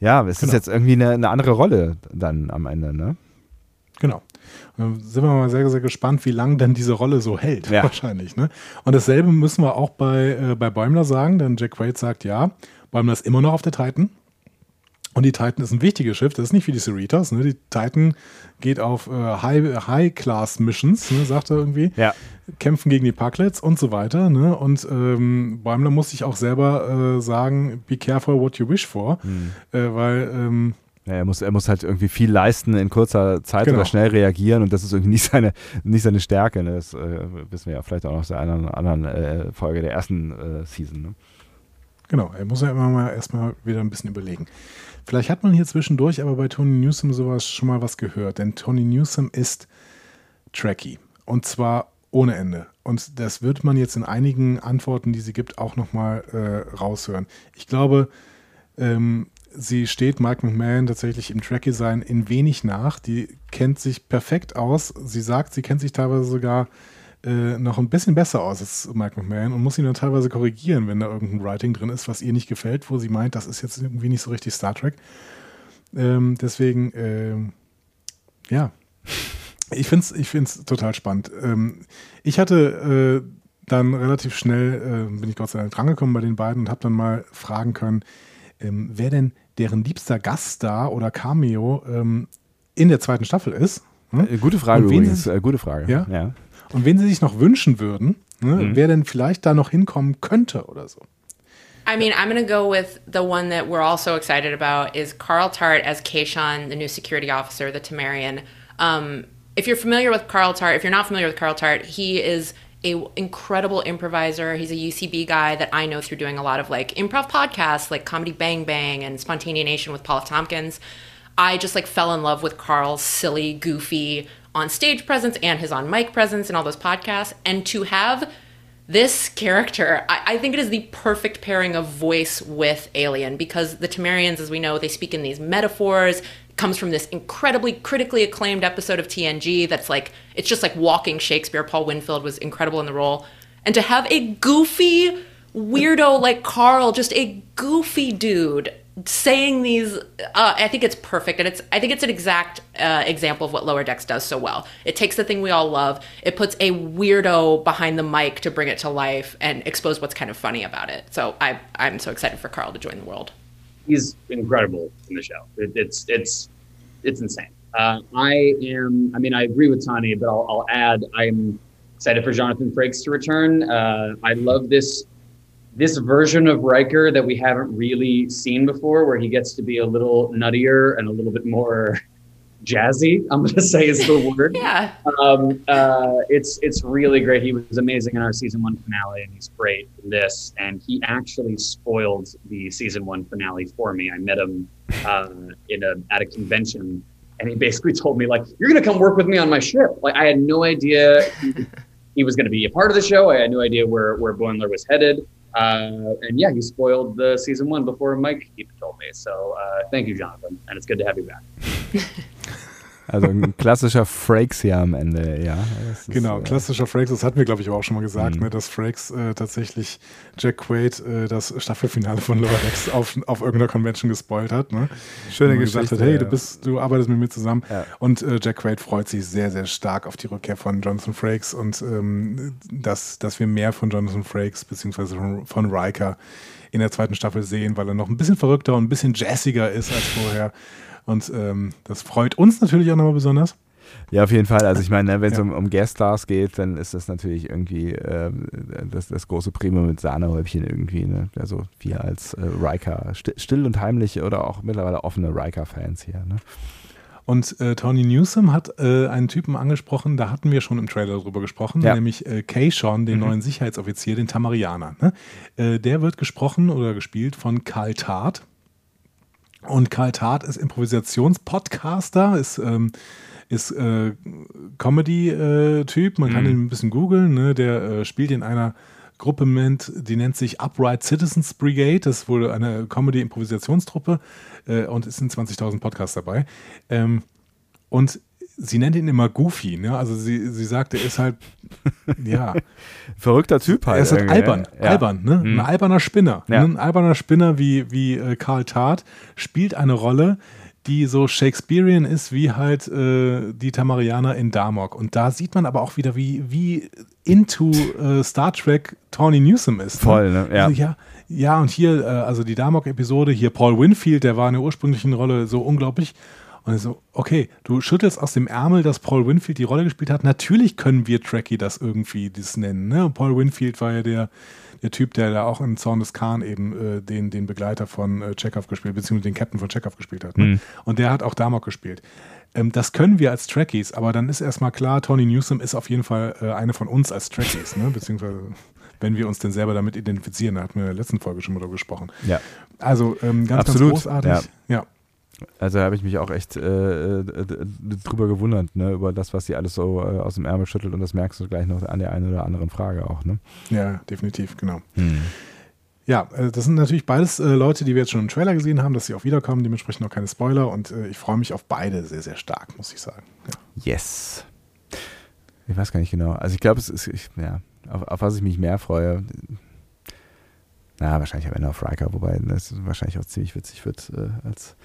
ja, es ist Genau. jetzt irgendwie eine, eine andere Rolle dann am Ende, ne? Genau. Da sind wir mal sehr, sehr gespannt, wie lange denn diese Rolle so hält, Ja. wahrscheinlich. Ne? Und dasselbe müssen wir auch bei, äh, bei Bäumler sagen, denn Jack Quaid sagt ja, Bäumler ist immer noch auf der Titan. Und die Titan ist ein wichtiges Schiff, das ist nicht wie die Cerritos. Ne? Die Titan geht auf äh, High- High-Class-Missions, ne, sagt er irgendwie. Ja. Kämpfen gegen die Parklets und so weiter. Ne? Und ähm, Bäumler muss sich auch selber äh, sagen, be careful what you wish for. Hm. Äh, weil ähm, Ja, er, muss, er muss halt irgendwie viel leisten in kurzer Zeit Genau. oder schnell reagieren und das ist irgendwie nicht seine, nicht seine Stärke. Ne? Das äh, wissen wir ja vielleicht auch noch aus der anderen, anderen äh, Folge der ersten äh, Season. Ne? Genau, er muss ja immer mal erstmal wieder ein bisschen überlegen. Vielleicht hat man hier zwischendurch aber bei Tony Newsom sowas schon mal was gehört, denn Tony Newsom ist tracky und zwar ohne Ende. Und das wird man jetzt in einigen Antworten, die sie gibt, auch nochmal äh, raushören. Ich glaube, ähm, sie steht Mike McMahon tatsächlich im Tracky-Sein in wenig nach. Die kennt sich perfekt aus. Sie sagt, sie kennt sich teilweise sogar äh, noch ein bisschen besser aus als Mike McMahon und muss ihn dann teilweise korrigieren, wenn da irgendein Writing drin ist, was ihr nicht gefällt, wo sie meint, das ist jetzt irgendwie nicht so richtig Star Trek. Ähm, deswegen, ähm, ja, ich finde es ich find's total spannend. Ähm, ich hatte äh, dann relativ schnell, äh, bin ich Gott sei Dank drangekommen bei den beiden und habe dann mal fragen können, ähm, wer denn deren liebster Gaststar oder Cameo ähm, in der zweiten Staffel ist. Hm? Äh, Gute Frage Und wen übrigens, sie- äh, gute Frage. Ja? ja. Und wen sie sich noch wünschen würden, ne, Mhm. wer denn vielleicht da noch hinkommen könnte oder so. I mean, I'm going to go with the one that we're all so excited about is Carl Tart as Kayshawn, the new security officer, the Temerian. Um, if you're familiar with Carl Tart, if you're not familiar with Carl Tart, he is a incredible improviser. He's a UCB guy that I know through doing a lot of like improv podcasts, like Comedy Bang Bang and Spontanea Nation with Paul F. Tompkins. I just like fell in love with Carl's silly, goofy on stage presence and his on mic presence and all those podcasts. And to have this character, I, I think it is the perfect pairing of voice with Alien because the Temerians, as we know, they speak in these metaphors. Comes from this incredibly critically acclaimed episode of TNG that's like, it's just like walking Shakespeare. Paul Winfield was incredible in the role. And to have a goofy weirdo like Carl, just a goofy dude saying these uh, i think it's perfect and it's i think it's an exact uh, example of what lower decks does so well it takes the thing we all love it puts a weirdo behind the mic to bring it to life and expose what's kind of funny about it so i i'm so excited for carl to join the world he's incredible in the show. It, it's it's it's insane. Uh, I am. I mean, I agree with Tani, but I'll, I'll add. I'm excited for Jonathan Frakes to return. Uh, I love this this version of Riker that we haven't really seen before, where he gets to be a little nuttier and a little bit more jazzy. I'm going to say is the word. yeah um, uh, it's it's really great. He was amazing in our season one finale, and he's great in this. And he actually spoiled the season one finale for me. I met him uh, in a at a convention, and he basically told me like, "You're gonna come work with me on my ship." Like I had no idea he, he was gonna be a part of the show. I had no idea where where Boimler was headed. Uh, and yeah, he spoiled the season one before Mike even told me. So uh, thank you, Jonathan, and it's good to have you back. Also ein klassischer Frakes hier am Ende, ja. Ist, Genau, äh, klassischer Frakes, das hatten wir, glaube ich, aber auch schon mal gesagt, Mhm. ne, dass Frakes äh, tatsächlich Jack Quaid äh, das Staffelfinale von Lower Decks auf, auf irgendeiner Convention gespoilt hat. Ne? Schöne Und gesagt Geschichte. Hat, hey, du, bist, du arbeitest mit mir zusammen. Ja. Und äh, Jack Quaid freut sich sehr, sehr stark auf die Rückkehr von Jonathan Frakes und ähm, dass, dass wir mehr von Jonathan Frakes beziehungsweise von, von Riker in der zweiten Staffel sehen, weil er noch ein bisschen verrückter und ein bisschen jazziger ist als vorher. Und ähm, das freut uns natürlich auch nochmal besonders. Ja, auf jeden Fall. Also ich meine, ne, wenn es Ja. um, um Guest Stars geht, dann ist das natürlich irgendwie ähm, das, das große Primo mit Sahnehäubchen irgendwie. Ne? Also wir als äh, Riker, sti- still und heimlich oder auch mittlerweile offene Riker-Fans hier. Ne? Und äh, Tony Newsom hat äh, einen Typen angesprochen, da hatten wir schon im Trailer drüber gesprochen, Ja. nämlich äh, Kayshawn, den Mhm. neuen Sicherheitsoffizier, den Tamarianer. Ne? Äh, der wird gesprochen oder gespielt von Karl Tart. Und Karl Tart ist Improvisationspodcaster, ist, ähm, ist äh, Comedy-Typ, man kann Mhm. ihn ein bisschen googeln, ne? der äh, spielt in einer Gruppe nennt, die nennt sich Upright Citizens Brigade. Das ist wohl eine Comedy-Improvisationstruppe äh, und es sind 20.000 Podcasts dabei. Ähm, und sie nennt ihn immer Goofy, ne? Also sie, sie sagt, er ist halt, ja. Verrückter Typ halt. Er ist halt irgendwie, albern, ja. albern, ne? Mhm. Ein alberner Spinner. Ja. Ne? Ein alberner Spinner wie, wie äh, Karl Tart spielt eine Rolle, die so Shakespearean ist wie halt äh, die Tamarianer in Damok. Und da sieht man aber auch wieder, wie, wie into äh, Star Trek Tawny Newsom ist. Voll, ne? Ja. Also, ja, ja, und hier, äh, also die Damok-Episode, hier Paul Winfield, der war in der ursprünglichen Rolle so unglaublich. Und so, okay, du schüttelst aus dem Ärmel, dass Paul Winfield die Rolle gespielt hat. Natürlich können wir Trekkie das irgendwie das nennen. Ne? Paul Winfield war ja der, der Typ, der da auch in Zorn des Khan eben äh, den, den Begleiter von äh, Chekhov gespielt, beziehungsweise den Captain von Chekhov gespielt hat. Ne? Mhm. Und der hat auch Damok gespielt. Ähm, das können wir als Trekkies, aber dann ist erstmal klar, Tony Newsom ist auf jeden Fall äh, eine von uns als Trekkies, ne? beziehungsweise wenn wir uns denn selber damit identifizieren. Da hatten wir in der letzten Folge schon mal drüber gesprochen. Ja. Also ähm, ganz, Absolut, ganz großartig. ja. ja. Also da habe ich mich auch echt äh, äh, drüber gewundert, ne, über das, was sie alles so äh, aus dem Ärmel schüttelt und das merkst du gleich noch an der einen oder anderen Frage auch, ne? Ja, definitiv, genau. Ja, äh, das sind natürlich beides äh, Leute, die wir jetzt schon im Trailer gesehen haben, dass sie auch wiederkommen, dementsprechend noch keine Spoiler und äh, ich freue mich auf beide sehr, sehr stark, muss ich sagen. Ja. Yes. Ich weiß gar nicht genau. Also ich glaube, es ist, ich, ja, auf, auf was ich mich mehr freue, na, wahrscheinlich am Ende auf Riker, wobei das wahrscheinlich auch ziemlich witzig wird, äh, als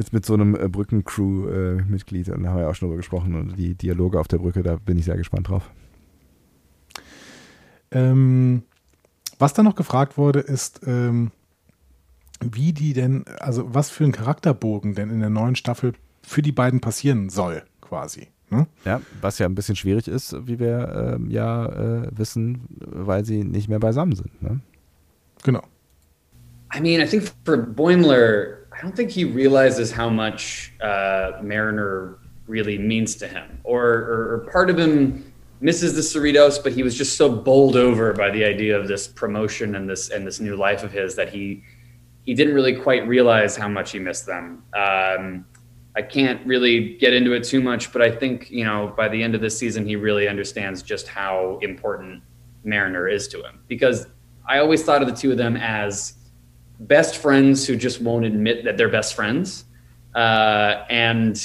mit, mit so einem äh, Brückencrew-Mitglied. und da haben wir ja auch schon drüber gesprochen und die Dialoge auf der Brücke, da bin ich sehr gespannt drauf. Ähm, was dann noch gefragt wurde, ist, ähm, wie die denn, also was für ein Charakterbogen denn in der neuen Staffel für die beiden passieren soll, quasi. Ne? Ja, was ja ein bisschen schwierig ist, wie wir ähm, ja äh, wissen, weil sie nicht mehr beisammen sind. Ne? Genau. I mean, I think for Boimler, I don't think he realizes how much uh, Mariner really means to him, or, or, or part of him misses the Cerritos, but he was just so bowled over by the idea of this promotion and this and this new life of his that he he didn't really quite realize how much he missed them. Um, I can't really get into it too much, but I think you know by the end of this season, he really understands just how important Mariner is to him because I always thought of the two of them as best friends who just won't admit that they're best friends. Uh, and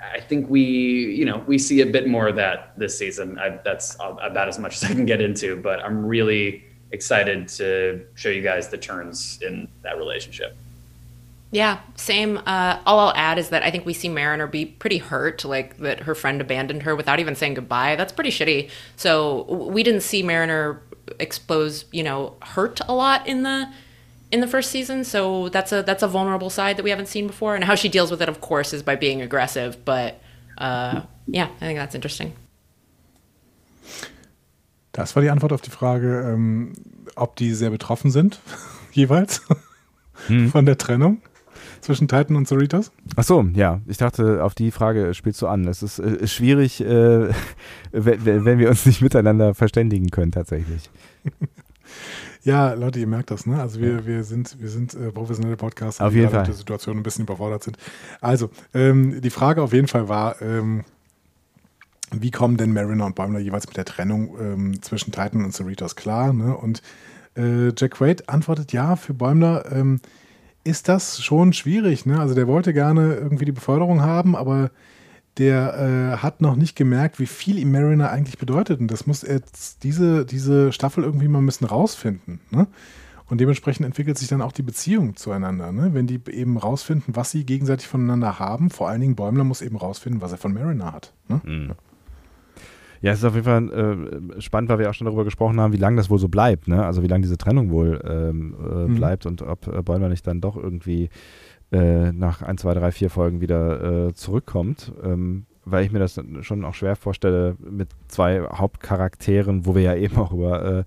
I think we, you know, we see a bit more of that this season. I, that's about as much as I can get into, but I'm really excited to show you guys the turns in that relationship. Yeah, same. Uh, all I'll add is that I think we see Mariner be pretty hurt, like that her friend abandoned her without even saying goodbye. That's pretty shitty. So we didn't see Mariner expose, you know, hurt a lot in the in the first season. So that's a that's a vulnerable side that we haven't seen before. And how she deals with it, of course, is by being aggressive. But uh, yeah, I think that's interesting. Das war die Antwort auf die Frage, ähm, ob die sehr betroffen sind, jeweils, von der Trennung zwischen Titan und Cerritos. Ach so, ja. Ich dachte, auf die Frage spielst du an. Es ist, äh, ist schwierig, äh, wenn, wenn wir uns nicht miteinander verständigen können, tatsächlich. Ja, Leute, ihr merkt das, ne? Also wir, wir sind, wir sind äh, professionelle Podcaster, Auf die jeden Fall. mit der Situation ein bisschen überfordert sind. Also, ähm, die Frage auf jeden Fall war, ähm, wie kommen denn Mariner und Bäumler jeweils mit der Trennung ähm, zwischen Titan und Cerritos klar? Ne? Und äh, Jack Quaid antwortet, ja, für Bäumler ähm, ist das schon schwierig. Ne? Also der wollte gerne irgendwie die Beförderung haben, aber der äh, hat noch nicht gemerkt, wie viel ihm Mariner eigentlich bedeutet. Und das muss er jetzt diese, diese Staffel irgendwie mal ein bisschen rausfinden. Ne? Und dementsprechend entwickelt sich dann auch die Beziehung zueinander. Ne? Wenn die eben rausfinden, was sie gegenseitig voneinander haben, vor allen Dingen Bäumler muss eben rausfinden, was er von Mariner hat. Ne? Ja, es ist auf jeden Fall äh, spannend, weil wir auch schon darüber gesprochen haben, wie lange das wohl so bleibt, ne? Also wie lange diese Trennung wohl ähm, äh, Mhm. bleibt und ob äh, Bäumer nicht dann doch irgendwie äh, nach ein, zwei, drei, vier Folgen wieder äh, zurückkommt. Ähm, weil ich mir das schon auch schwer vorstelle mit zwei Hauptcharakteren, wo wir ja eben auch über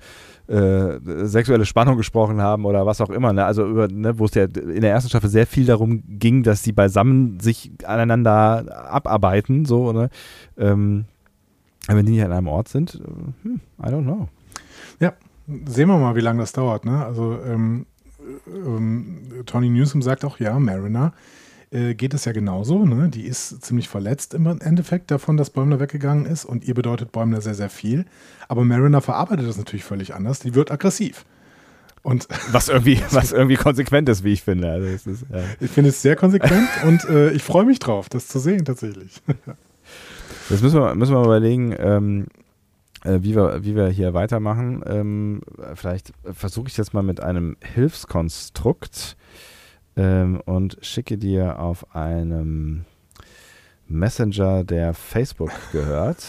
äh, äh, sexuelle Spannung gesprochen haben oder was auch immer. Ne? Also über, ne, wo es ja in der ersten Staffel sehr viel darum ging, dass sie beisammen sich aneinander abarbeiten, so, ne? Ähm, wenn die nicht an einem Ort sind, äh, hm, I don't know. Ja, sehen wir mal, wie lange das dauert. Ne? Also ähm, ähm, Tony Newsom sagt auch, ja, Mariner äh, geht es ja genauso. Ne? Die ist ziemlich verletzt im Endeffekt davon, dass Bäumler weggegangen ist und ihr bedeutet Bäumler sehr, sehr viel. Aber Mariner verarbeitet das natürlich völlig anders. Die wird aggressiv. Und was irgendwie, was irgendwie konsequent ist, wie ich finde. Also ist, äh ich finde es sehr konsequent und äh, ich freue mich drauf, das zu sehen tatsächlich. Jetzt müssen wir, müssen wir mal überlegen, ähm, äh, wie, wir, wie wir hier weitermachen. Ähm, vielleicht versuche ich jetzt mal mit einem Hilfskonstrukt ähm, und schicke dir auf einem Messenger, der Facebook gehört,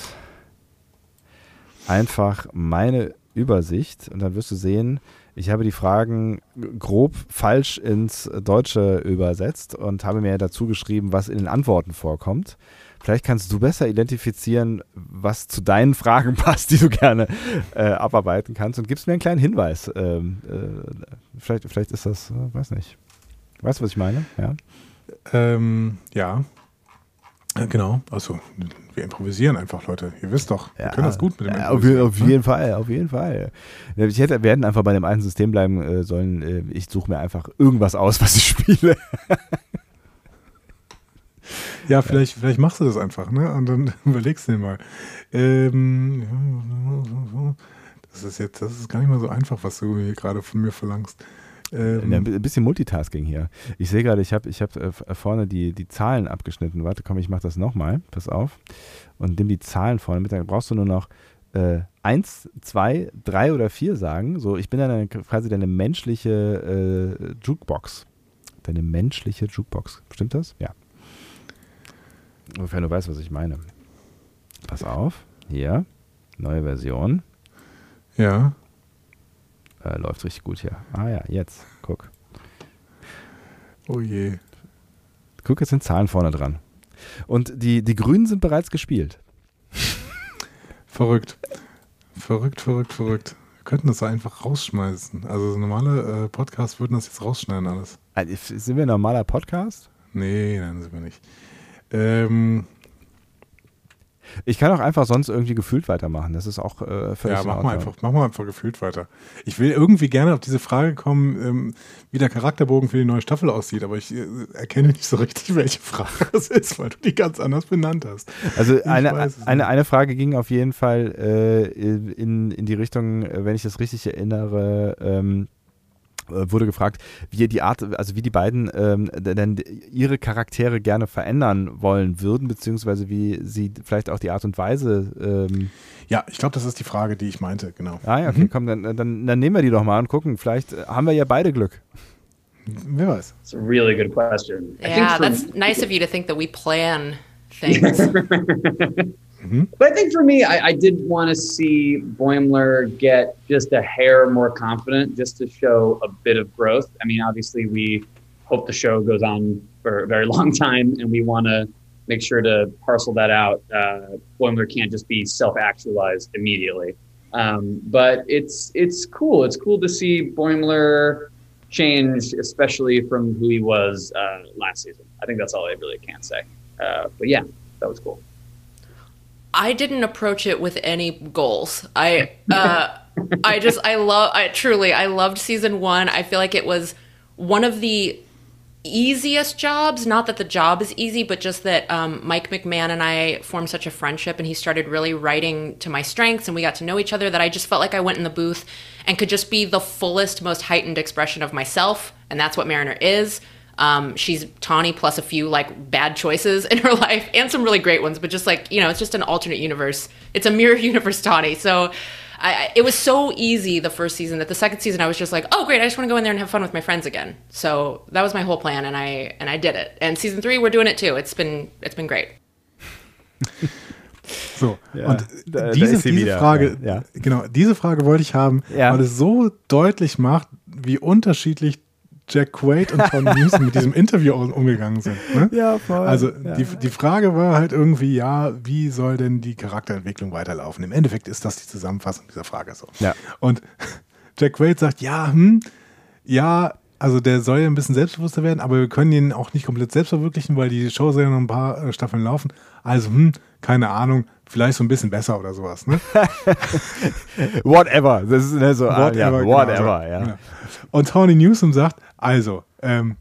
einfach meine Übersicht und dann wirst du sehen, ich habe die Fragen grob falsch ins Deutsche übersetzt und habe mir dazu geschrieben, was in den Antworten vorkommt. Vielleicht kannst du besser identifizieren, was zu deinen Fragen passt, die du gerne äh, abarbeiten kannst und gibst mir einen kleinen Hinweis. Ähm, äh, vielleicht, vielleicht ist das, äh, weiß nicht. Weißt du, was ich meine? Ja. Ähm, ja. Genau. Also, wir improvisieren einfach, Leute. Ihr wisst doch, wir können das gut mit dem ja, auf, auf jeden Fall, auf jeden Fall. Ich hätte, wir hätten einfach bei dem einen System bleiben äh, sollen. Äh, ich suche mir einfach irgendwas aus, was ich spiele. Ja, vielleicht, vielleicht machst du das einfach, ne? Und dann überlegst du dir mal. Ähm, das ist jetzt, das ist gar nicht mal so einfach, was du hier gerade von mir verlangst. Ähm, ja, ein bisschen Multitasking hier. Ich sehe gerade, ich habe ich hab, äh, vorne die, die Zahlen abgeschnitten. Warte, komm, ich mache das nochmal. Pass auf. Und nimm die Zahlen vorne mit. Dann brauchst du nur noch äh, eins, zwei, drei oder vier sagen. So, ich bin dann quasi deine menschliche äh, Jukebox. Deine menschliche Jukebox. Stimmt das? Ja. Ungefähr du weißt, was ich meine. Pass auf. Hier. Neue Version. Ja. Äh, läuft richtig gut hier. Ah ja, jetzt. Guck. Oh je. Guck, jetzt sind Zahlen vorne dran. Und die, die Grünen sind bereits gespielt. Verrückt. Verrückt, verrückt, verrückt. Wir könnten das einfach rausschmeißen. Also normale äh, Podcasts würden das jetzt rausschneiden alles. Also, sind wir ein normaler Podcast? Nee, nein, sind wir nicht. Ähm, ich kann auch einfach sonst irgendwie gefühlt weitermachen. Das ist auch äh, völlig Ja, mach mal, einfach, mach mal einfach gefühlt weiter. Ich will irgendwie gerne auf diese Frage kommen, ähm, wie der Charakterbogen für die neue Staffel aussieht, aber ich äh, erkenne nicht so richtig, welche Frage das ist, weil du die ganz anders benannt hast. Also eine, eine, eine Frage ging auf jeden Fall äh, in, in die Richtung, äh, wenn ich das richtig erinnere, ähm, äh, wurde gefragt, wie die Art, also wie die beiden ähm, denn ihre Charaktere gerne verändern wollen würden, beziehungsweise wie sie vielleicht auch die Art und Weise. Ähm ja, ich glaube, das ist die Frage, die ich meinte, genau. Ah ja, okay, mhm. komm, dann, dann, dann nehmen wir die doch mal und gucken. Vielleicht haben wir ja beide Glück. Wer weiß. It's a really good question. Yeah, that's nice of you to think that we plan things. Mm-hmm. But I think for me, I, I did want to see Boimler get just a hair more confident, just to show a bit of growth. I mean, obviously, we hope the show goes on for a very long time, and we want to make sure to parcel that out. Uh, Boimler can't just be self-actualized immediately. Um, but it's it's cool. It's cool to see Boimler change, especially from who he was uh, last season. I think that's all I really can say. Uh, but yeah, that was cool. I didn't approach it with any goals. I uh, I just I love I truly I loved season 1. I feel like it was one of the easiest jobs. Not that the job is easy, but just that um, Mike McMahon and I formed such a friendship, and he started really writing to my strengths, and we got to know each other. That I just felt like I went in the booth and could just be the fullest, most heightened expression of myself, and that's what Mariner is. Um, she's Tawny plus a few like bad choices in her life and some really great ones, but just like, you know, it's just an alternate universe. It's a mirror universe Tawny. So I, it was so easy the first season that the second season I was just like, oh great, I just want to go in there and have fun with my friends again. So that was my whole plan, and I and I did it. And season three, we're doing it too. It's been it's been great. So, ja, und da, diese, da diese Frage, ja. genau, diese Frage wollte ich haben, ja. weil es so deutlich macht, wie unterschiedlich Jack Quaid und Tom Newsom mit diesem Interview umgegangen sind. Ne? Ja, voll. Also ja. Die, die Frage war halt irgendwie, ja, wie soll denn die Charakterentwicklung weiterlaufen? Im Endeffekt ist das die Zusammenfassung dieser Frage so. Ja. Und Jack Quaid sagt, ja, hm, ja, also der soll ja ein bisschen selbstbewusster werden, aber wir können ihn auch nicht komplett selbst verwirklichen, weil die Show soll ja noch ein paar äh, Staffeln laufen. Also, hm, keine Ahnung, vielleicht so ein bisschen besser oder sowas, ne? whatever. Das ist ne, so, whatever, ah, ja, whatever, genau, ja. Und Tony Newsom sagt, also, ähm,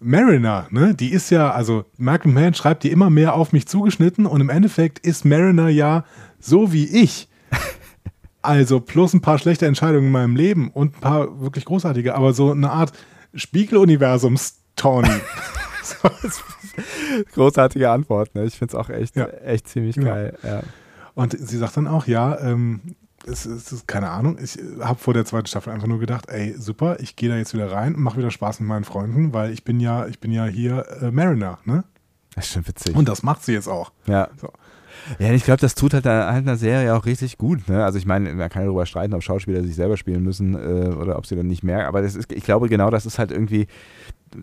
Mariner, ne, die ist ja, also Michael Mann schreibt die immer mehr auf mich zugeschnitten und im Endeffekt ist Mariner ja so wie ich. Also plus ein paar schlechte Entscheidungen in meinem Leben und ein paar wirklich großartige, aber so eine Art Spiegeluniversums-Tony. Großartige Antwort, ne? Ich finde es auch echt, Ja. echt ziemlich geil. Ja. Und sie sagt dann auch, ja, ähm, es, es ist keine Ahnung. Ich habe vor der zweiten Staffel einfach nur gedacht, ey, super, ich gehe da jetzt wieder rein und mache wieder Spaß mit meinen Freunden, weil ich bin ja, ich bin ja hier äh, Mariner, ne? Das ist schon witzig. Und das macht sie jetzt auch. Ja. So. Ja, ich glaube, das tut halt, halt einer Serie auch richtig gut. Ne? Also ich meine, man kann ja darüber streiten, ob Schauspieler sich selber spielen müssen äh, oder ob sie dann nicht mehr. Aber das ist, ich glaube, genau das ist halt irgendwie,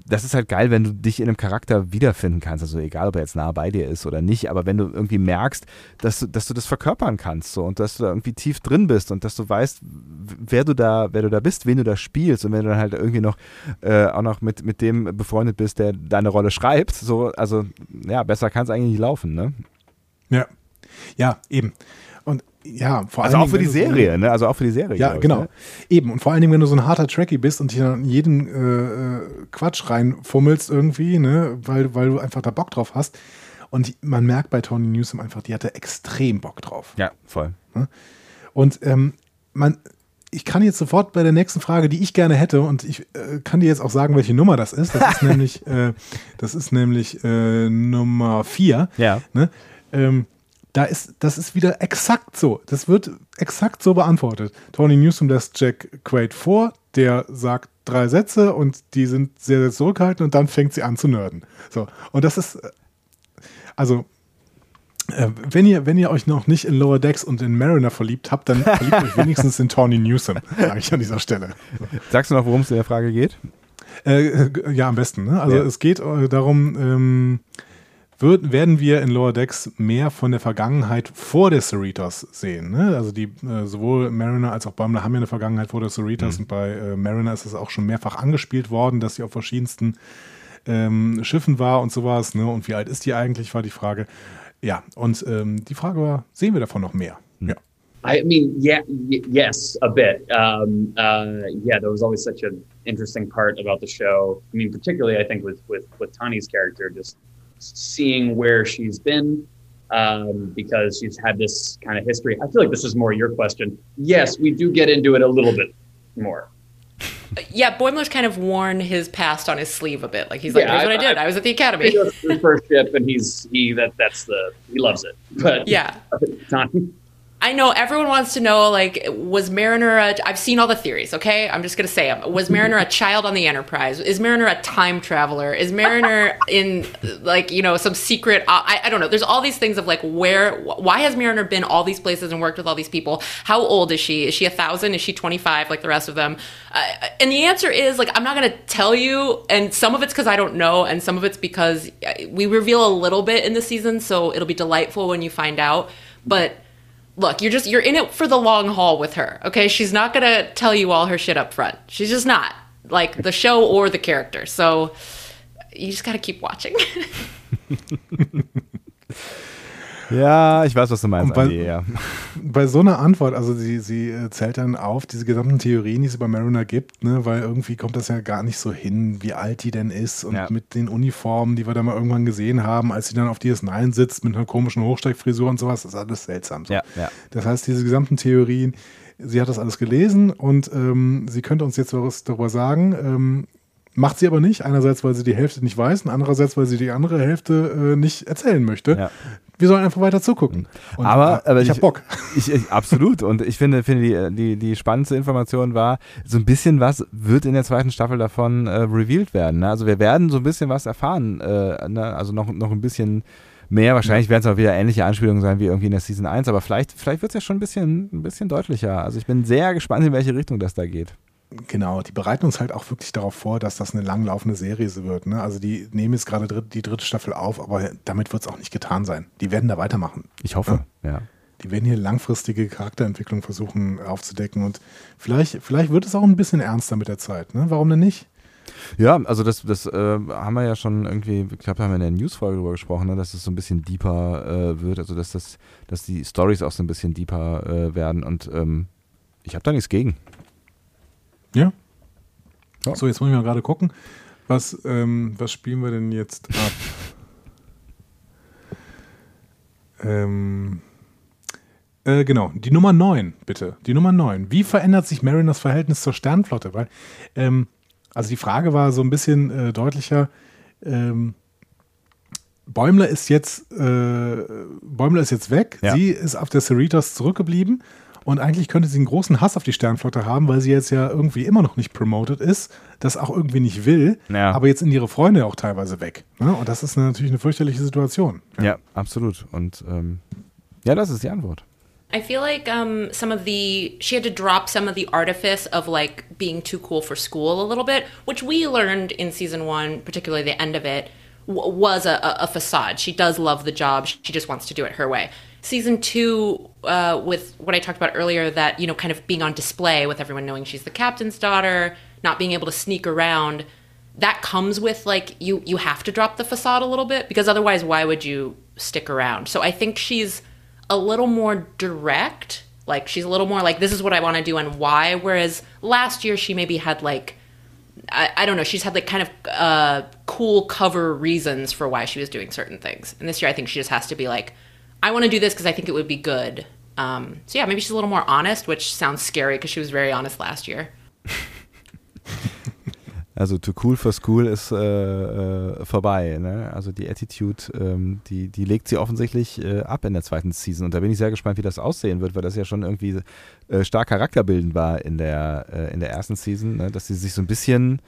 das ist halt geil, wenn du dich in einem Charakter wiederfinden kannst. Also egal, ob er jetzt nah bei dir ist oder nicht, aber wenn du irgendwie merkst, dass du, dass du das verkörpern kannst so, und dass du da irgendwie tief drin bist und dass du weißt, wer du da, wer du da bist, wen du da spielst und wenn du dann halt irgendwie noch äh, auch noch mit, mit dem befreundet bist, der deine Rolle schreibt, so, also ja, besser kann es eigentlich nicht laufen, ne? Ja. Ja, eben. Ja, vor Also allen auch für die du so- Serie, ne? Also auch für die Serie. Ja, glaub ich, genau. Ne? Eben. Und vor allen Dingen, wenn du so ein harter Tracky bist und in jeden äh, äh, Quatsch reinfummelst irgendwie, ne, weil, weil du einfach da Bock drauf hast. Und man merkt bei Tony Newsom einfach, die hatte extrem Bock drauf. Ja, voll. Und ähm, man, ich kann jetzt sofort bei der nächsten Frage, die ich gerne hätte, und ich äh, kann dir jetzt auch sagen, welche Nummer das ist. Das ist nämlich, äh, das ist nämlich äh, Nummer vier. Ja. Ne? Ähm, da ist, das ist wieder exakt so. Das wird exakt so beantwortet. Tony Newsom lässt Jack Quaid vor, der sagt drei Sätze und die sind sehr, sehr zurückhaltend und dann fängt sie an zu nerden. So. Und das ist, äh, also, äh, wenn ihr, wenn ihr euch noch nicht in Lower Decks und in Mariner verliebt habt, dann verliebt euch wenigstens in Tony Newsom, sage ich an dieser Stelle. Sagst du noch, worum es in der Frage geht? Äh, ja, am besten. Ne? Also Ja. es geht äh, darum, ähm, wird, werden wir in Lower Decks mehr von der Vergangenheit vor der Cerritos sehen. Ne? Also die äh, sowohl Mariner als auch Bumble haben ja eine Vergangenheit vor der Cerritos und bei äh, Mariner ist es auch schon mehrfach angespielt worden, dass sie auf verschiedensten ähm, Schiffen war und sowas. Ne? Und wie alt ist die eigentlich, war die Frage. Ja, und ähm, die Frage war, sehen wir davon noch mehr? Ja. I mean, yeah, y- yes, a bit. Um, uh, yeah, there was always such an interesting part about the show. I mean, particularly, I think with with with Tani's character, just seeing where she's been, um, because she's had this kind of history. I feel like this is more your question. Yes, we do get into it a little bit more. Yeah, Boimler's kind of worn his past on his sleeve a bit. Like he's like, Yeah, here's what I, I- did. I, was at the He academy. goes first ship, and he's he that that's the he loves it. But Yeah. I know everyone wants to know, like, was Mariner a. I've seen all the theories, okay? I'm just going to say them. Was Mariner a child on the Enterprise? Is Mariner a time traveler? Is Mariner in, like, you know, some secret. Uh, I, I don't know. There's all these things of, like, where. Why has Mariner been all these places and worked with all these people? How old is she? Is she a thousand? Is she 25 like the rest of them? Uh, and the answer is, like, I'm not going to tell you. And some of it's because I don't know. And some of it's because uh, we reveal a little bit in the season. So it'll be delightful when you find out. But look, you're just you're in it for the long haul with her. Okay, she's not gonna tell you all her shit up front. She's just not like the show or the character. So you just gotta keep watching. Ja, ich weiß, was du meinst, Und bei- Andi, ja. bei so einer Antwort, also sie, sie äh, zählt dann auf diese gesamten Theorien, die es über Mariner gibt, ne, weil irgendwie kommt das ja gar nicht so hin, wie alt die denn ist und Ja. mit den Uniformen, die wir da mal irgendwann gesehen haben, als sie dann auf DS9 sitzt mit einer komischen Hochsteigfrisur und sowas, das ist alles seltsam. So. Ja, ja. Das heißt, diese gesamten Theorien, sie hat das alles gelesen und ähm, sie könnte uns jetzt was darüber sagen. Ähm, macht sie aber nicht. Einerseits, weil sie die Hälfte nicht weiß und andererseits, weil sie die andere Hälfte äh, nicht erzählen möchte. Ja. Wir sollen einfach weiter zugucken. Und, aber, äh, aber ich hab Bock. Ich, ich, absolut. Und ich finde, finde die, die, die spannendste Information war, so ein bisschen was wird in der zweiten Staffel davon äh, revealed werden. Ne? Also wir werden so ein bisschen was erfahren. Äh, ne? Also noch, noch ein bisschen mehr. Wahrscheinlich werden es auch wieder ähnliche Anspielungen sein wie irgendwie in der Season 1, aber vielleicht, vielleicht wird es ja schon ein bisschen, ein bisschen deutlicher. Also ich bin sehr gespannt, in welche Richtung das da geht. Genau, die bereiten uns halt auch wirklich darauf vor, dass das eine langlaufende Serie wird. Ne? Also die nehmen jetzt gerade dritt, die dritte Staffel auf, aber damit wird es auch nicht getan sein. Die werden da weitermachen. Ich hoffe, ja. Die werden hier langfristige Charakterentwicklung versuchen aufzudecken und vielleicht, vielleicht wird es auch ein bisschen ernster mit der Zeit. Ne? Warum denn nicht? Ja, also das, das äh, haben wir ja schon irgendwie, ich glaube, haben wir in der News-Folge drüber gesprochen, ne, dass es so ein bisschen deeper äh, wird, also dass, das, dass die Stories auch so ein bisschen deeper äh, werden und ähm, ich habe da nichts gegen. Ja. Ja. So, jetzt muss ich mal gerade gucken, Was, ähm, was spielen wir denn jetzt ab? ähm, äh, genau, die Nummer 9, bitte. Die Nummer 9. Wie verändert sich Mariners Verhältnis zur Sternflotte? Weil, ähm, also die Frage war so ein bisschen äh, deutlicher. Ähm, Bäumler ist jetzt, äh, Bäumler ist jetzt weg. Ja. Sie ist auf der Cerritos zurückgeblieben. Und eigentlich könnte sie einen großen Hass auf die Sternflotte haben, weil sie jetzt ja irgendwie immer noch nicht promoted ist, das auch irgendwie nicht will, Ja. aber jetzt sind ihre Freunde auch teilweise weg. Ne? Und das ist natürlich eine fürchterliche Situation. Ja, absolut. Und ähm, ja, das ist die Antwort. I feel like um, some of the she had to drop some of the artifice of like being too cool for school a little bit, which we learned in season one, particularly the end of it, w- was a, a facade. She does love the job. She just wants to do it her way. Season two, uh, with what I talked about earlier, that you know, kind of being on display with everyone knowing she's the captain's daughter, not being able to sneak around. That comes with like you you have to drop the facade a little bit because otherwise, why would you stick around? So I think she's a little more direct. Like she's a little more like this is what I want to do and why. Whereas last year she maybe had like I, I don't know she's had like kind of uh, cool cover reasons for why she was doing certain things. And this year I think she just has to be like I want to do this because I think it would be good. Um, so yeah, maybe she's a little more honest, which sounds scary because she was very honest last year. Also too cool for school ist äh, äh, vorbei. Ne? Also die Attitude, ähm, die, die legt sie offensichtlich äh, ab in der zweiten Season. Und da bin ich sehr gespannt, wie das aussehen wird, weil das ja schon irgendwie äh, stark charakterbildend war in der, äh, in der ersten Season, ne? dass sie sich so ein bisschen,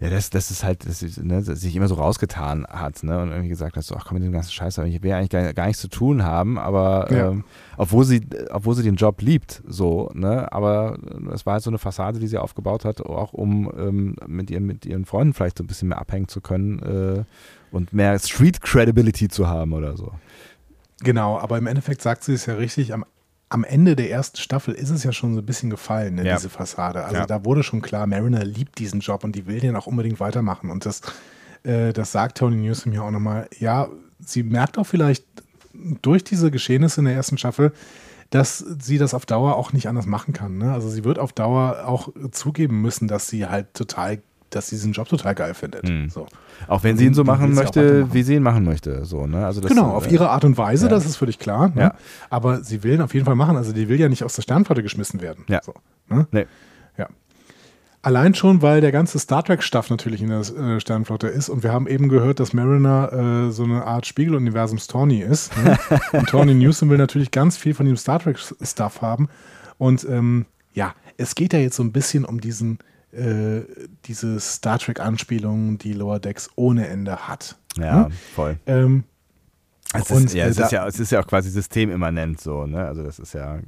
ja, das, das ist halt, dass sie ne, sich immer so rausgetan hat ne? und irgendwie gesagt hat, so, ach komm mit dem ganzen Scheiß, ich will eigentlich gar, gar nichts zu tun haben, aber Ja. ähm, obwohl sie, obwohl sie den Job liebt, so, ne, aber es war halt so eine Fassade, die sie aufgebaut hat, auch um ähm, mit ihren, mit ihren Freunden vielleicht so ein bisschen mehr abhängen zu können äh, und mehr Street Credibility zu haben oder so. Genau, aber im Endeffekt sagt sie es ja richtig, am, am Ende der ersten Staffel ist es ja schon so ein bisschen gefallen, ne, Ja. diese Fassade. Also Ja. da wurde schon klar, Mariner liebt diesen Job und die will den auch unbedingt weitermachen. Und das, äh, das sagt Tony Newsom ja auch nochmal. Ja, sie merkt auch vielleicht durch diese Geschehnisse in der ersten Staffel, dass sie das auf Dauer auch nicht anders machen kann. Ne? Also sie wird auf Dauer auch zugeben müssen, dass sie halt total, dass sie diesen Job total geil findet. Mhm. So. Auch wenn sie ihn so machen möchte, weitermachen. wie sie ihn machen möchte. So, ne? also das, Genau, auf äh, ihre Art und Weise, ja. das ist völlig klar. Ne? Ja. Aber sie will ihn auf jeden Fall machen. Also die will ja nicht aus der Sternflotte geschmissen werden. Ja. So, ne? Nee. ja. Allein schon, weil der ganze Star Trek-Staff natürlich in der äh, Sternflotte ist. Und wir haben eben gehört, dass Mariner äh, so eine Art Spiegeluniversums Tawny ist. Ne? und Tawny Newsom will natürlich ganz viel von dem Star Trek-Stuff haben. Und ähm, ja, es geht ja jetzt so ein bisschen um diesen, äh, diese Star Trek-Anspielungen, die Lower Decks ohne Ende hat. Ja, Ne? voll. Ähm, Es Und, ist, ja, äh, es, da- ist ja, es ist ja auch quasi systemimmanent so, ne? Also das ist ja,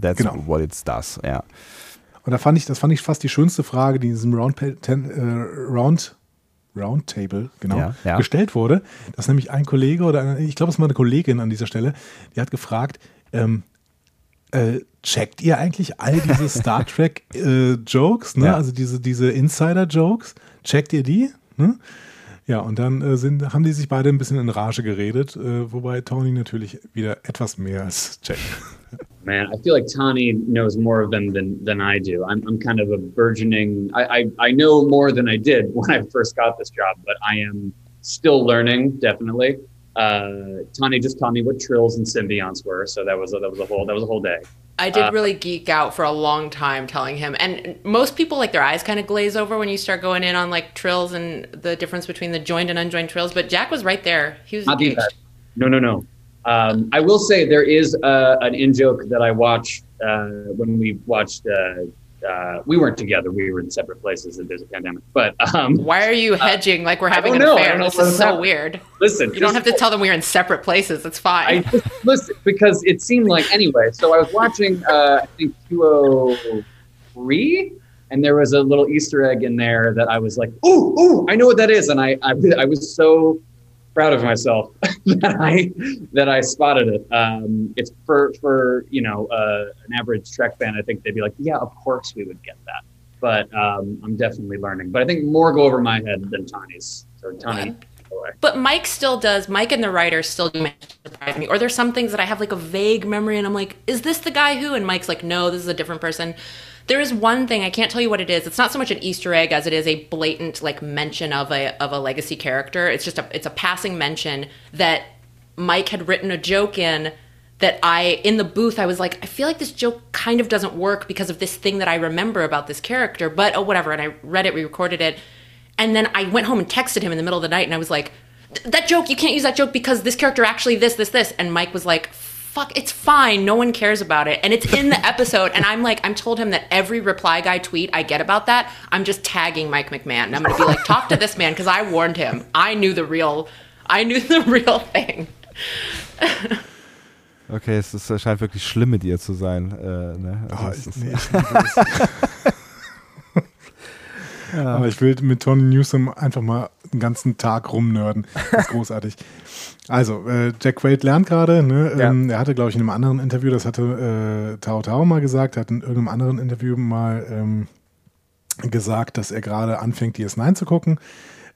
that's Genau. what it does, ja. Und da fand ich, das fand ich fast die schönste Frage, die in diesem Round, ten, äh, Round, Roundtable genau, Ja, ja. gestellt wurde. Dass nämlich ein Kollege oder eine, ich glaube, es war eine Kollegin an dieser Stelle, die hat gefragt, ähm, äh, checkt ihr eigentlich all diese Star Trek äh, Jokes, ne? Ja. also diese, diese Insider-Jokes? Checkt ihr die? Ne? Ja, und dann äh, sind, haben die sich beide ein bisschen in Rage geredet, äh, wobei Tony natürlich wieder etwas mehr als checkt. Man, I feel like Tani knows more of them than than I do. I'm I'm kind of a burgeoning. I I, I know more than I did when I first got this job, but I am still learning. Definitely. Uh, Tani just taught me what trills and symbionts were, so that was a, that was a whole that was a whole day. I did Uh, really geek out for a long time telling him. And most people, like, their eyes kind of glaze over when you start going in on, like, trills and the difference between the joined and unjoined trills. But Jack was right there. He was engaged. No, no, no. Um, I will say there is uh, an in joke that I watched uh, when we watched. Uh, uh, we weren't together. We were in separate places. and There's a pandemic. But um, Why are you hedging like we're having an. Affair? This is so happening. weird. listen, You don't have to tell them we're in separate places. It's fine. I listen because it seemed like anyway. So I was watching, uh, I think two oh three, and there was a little Easter egg in there that I was like, "Ooh, ooh, I know what that is," and I, I, I was so proud of myself that I that I spotted it. Um, it's for for you know uh, an average Trek fan. I think they'd be like, "Yeah, of course we would get that," but um, I'm definitely learning. But I think more go over my head than Tani's. So Tani. But Mike still does. Mike and the writers still do surprise me. Or there's some things that I have like a vague memory, and I'm like, "Is this the guy who?" And Mike's like, "No, this is a different person." There is one thing I can't tell you what it is. It's not so much an Easter egg as it is a blatant like mention of a of a legacy character. It's just a it's a passing mention that Mike had written a joke in that I in the booth I was like I feel like this joke kind of doesn't work because of this thing that I remember about this character, but oh whatever. And I read it, we recorded it, and then I went home and texted him in the middle of the night, and I was like, that joke you can't use that joke because this character actually this this this, and Mike was like fuck, it's fine. No one cares about it. And it's in the episode. And I'm like, I'm told him that every reply guy tweet I get about that, I'm just tagging Mike McMahon. And I'm going to be like, talk to this man because I warned him. I knew the real, I knew the real thing. Okay, es, ist, es scheint wirklich schlimm mit ihr zu sein. Äh, ne? Ah, also Oh, es ich, ist- nee, ich liebe. Aber ich will mit Tony Newsom einfach mal den ganzen Tag rumnörden. Das ist großartig. Also, äh, Jack Quaid lernt gerade. Ne? Ja. Ähm, er hatte, glaube ich, in einem anderen Interview, das hatte äh, Tao Tao mal gesagt, er hat in irgendeinem anderen Interview mal ähm, gesagt, dass er gerade anfängt, DS9 zu gucken.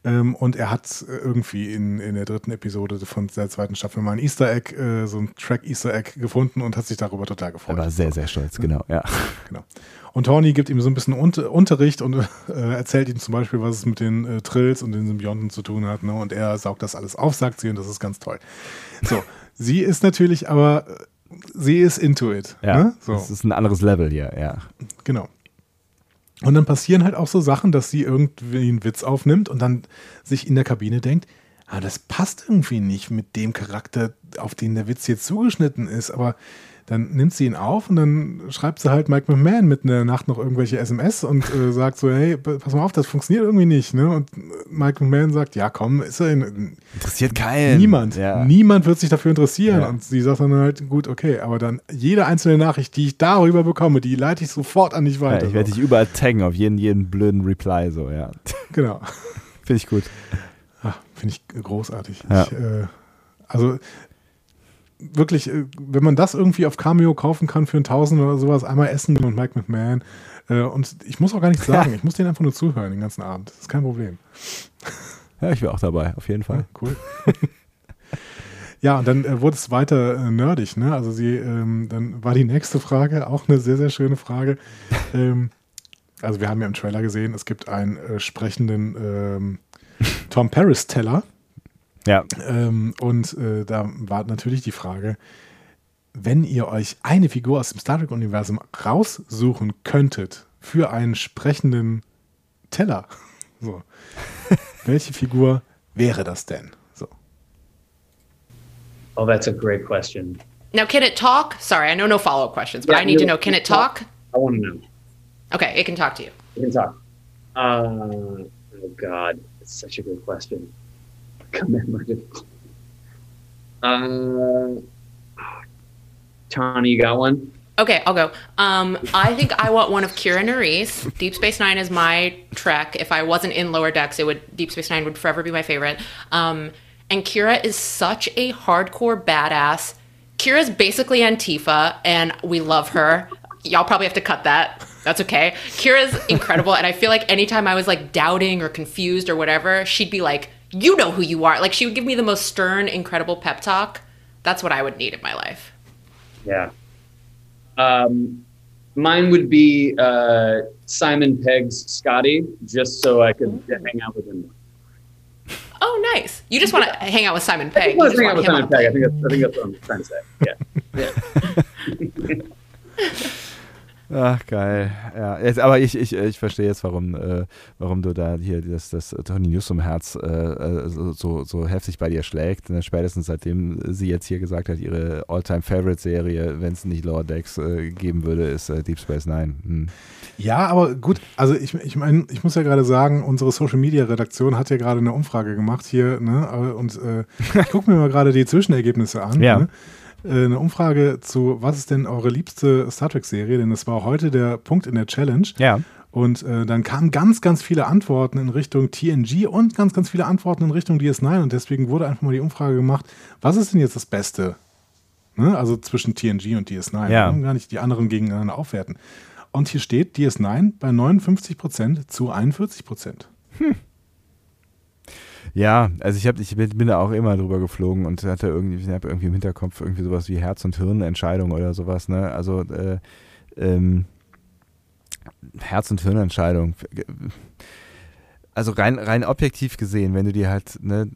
Ähm, und er hat äh, irgendwie in, in der dritten Episode von der zweiten Staffel mal ein Easter Egg, äh, so ein Track-Easter Egg gefunden und hat sich darüber total gefreut. er war sehr, sehr stolz, genau. Ja. Genau. Und Tony gibt ihm so ein bisschen Unter Unterricht und äh, erzählt ihm zum Beispiel, was es mit den äh, Trills und den Symbionten zu tun hat. Ne? Und er saugt das alles auf, sagt sie, und das ist ganz toll. So, sie ist natürlich aber, äh, sie ist into it. ja. Ne? So, Das ist ein anderes Level hier, ja. genau. Und dann passieren halt auch so Sachen, dass sie irgendwie einen Witz aufnimmt und dann sich in der Kabine denkt, ah, das passt irgendwie nicht mit dem Charakter, auf den der Witz jetzt zugeschnitten ist. Aber dann nimmt sie ihn auf und dann schreibt sie halt Mike McMahon mitten in der Nacht noch irgendwelche SMS und äh, sagt so, hey, pass mal auf, das funktioniert irgendwie nicht. Ne? Und äh, Mike McMahon sagt, ja komm, ist er in, Interessiert keinen. niemand. Ja. Niemand wird sich dafür interessieren. Ja. Und sie sagt dann halt, gut, okay, aber dann jede einzelne Nachricht, die ich darüber bekomme, die leite ich sofort an dich ja weiter. ich werde so. dich überall taggen auf jeden, jeden blöden Reply, so, ja. Genau. Finde ich gut. Ah, Finde ich großartig. Ja. Ich, äh, also wirklich, äh, wenn man das irgendwie auf Cameo kaufen kann für einen Tausend oder sowas, einmal essen und Mike McMahon. Äh, und ich muss auch gar nichts sagen. Ich muss denen einfach nur zuhören den ganzen Abend. Das ist kein Problem. Ja, ich wäre auch dabei, auf jeden Ja, Fall. cool. ja, und dann äh, wurde es weiter äh, nerdig. Ne? Also sie, ähm, dann war die nächste Frage auch eine sehr, sehr schöne Frage. ähm, also wir haben ja im Trailer gesehen, es gibt einen äh, sprechenden ähm, Tom Paris-Teller. Ja, Ähm, und äh, da war natürlich die Frage, wenn ihr euch eine Figur aus dem Star Trek-Universum raussuchen könntet für einen sprechenden Teller, so, welche Figur wäre das denn? So. Oh, that's a great question. Now, can it talk? Sorry, I know no follow up questions, but Yeah, I need to know can it you talk? I want to know. Okay, it can talk to you. You can talk. Uh, oh God, it's such a good question. Commemorative. Uh, Tawny, you got one? Okay, I'll go. Um, I think I want one of Kira Nerys. Deep Space Nine is my trek. If I wasn't in Lower Decks, it would Deep Space Nine would forever be my favorite. Um, and Kira is such a hardcore badass. Kira's basically Antifa, and we love her. Y'all probably have to cut that. That's okay. Kira's incredible, and I feel like anytime I was like doubting or confused or whatever, she'd be like, "You know who you are." Like she would give me the most stern, incredible pep talk. That's what I would need in my life. Yeah. Um, mine would be uh, Simon Pegg's Scotty, just so I could hang out with him. Oh, nice. You just want to hang out with Simon I Pegg. just You want just to hang out with Simon Pegg. I think that's, I think that's what I'm trying to say. Yeah. Ach, geil. Ja, jetzt, aber ich, ich, ich verstehe jetzt, warum, äh, warum du da hier das, das Tony Newsom Herz äh, äh, so, so, heftig bei dir schlägt. Ne? Spätestens seitdem sie jetzt hier gesagt hat, ihre All-Time-Favorite-Serie, wenn es nicht Lower Decks äh, geben würde, ist äh, Deep Space Nine. Hm. Ja, aber gut, also ich, ich meine, ich muss ja gerade sagen, unsere Social Media Redaktion hat ja gerade eine Umfrage gemacht hier, ne? Und äh, ich gucke mir mal gerade die Zwischenergebnisse an. Ja. Ne? Äh, Eine Umfrage zu, was ist denn eure liebste Star Trek-Serie? Denn das war heute der Punkt in der Challenge. Ja. Und äh, dann kamen ganz, ganz viele Antworten in Richtung TNG und ganz, ganz viele Antworten in Richtung DS9. Und deswegen wurde einfach mal die Umfrage gemacht, was ist denn jetzt das Beste? Ne? Also zwischen TNG und DS9. Ja. Gar nicht die anderen gegeneinander aufwerten. Und hier steht DS9 bei 59% zu 41%. Ja, also ich, hab, ich bin da auch immer drüber geflogen und hatte irgendwie, ich hab irgendwie im Hinterkopf irgendwie sowas wie Herz- und Hirnentscheidung oder sowas. Ne? Also äh, ähm, Herz- und Hirnentscheidung. Also rein, rein objektiv gesehen, wenn du dir halt ne,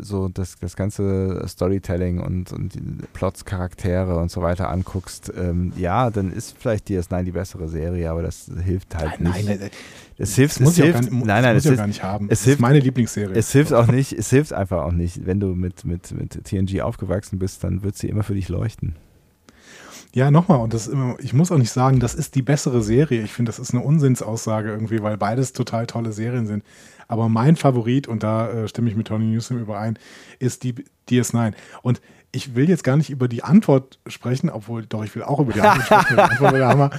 so das, das ganze Storytelling und, und die Plots, Charaktere und so weiter anguckst, ähm, ja, dann ist vielleicht DS9 die bessere Serie, aber das hilft halt Nein, nicht. nein, nein, es hilft, das muss es ich auch hilft, gar nicht, nein, nein, das es muss ich auch hilft, gar nicht haben. es das hilft- ist meine Lieblingsserie. es hilft auch nicht, es hilft einfach auch nicht. Wenn du mit, mit, mit TNG aufgewachsen bist, dann wird sie immer für dich leuchten. Ja, nochmal, und das immer, ich muss auch nicht sagen, das ist die bessere Serie. Ich finde, das ist eine Unsinnsaussage irgendwie, weil beides total tolle Serien sind. Aber mein Favorit, und da äh, stimme ich mit Tony Newsom überein, ist die DS9. Und ich will jetzt gar nicht über die Antwort sprechen, obwohl, doch, ich will auch über die Antwort sprechen. Antwort der.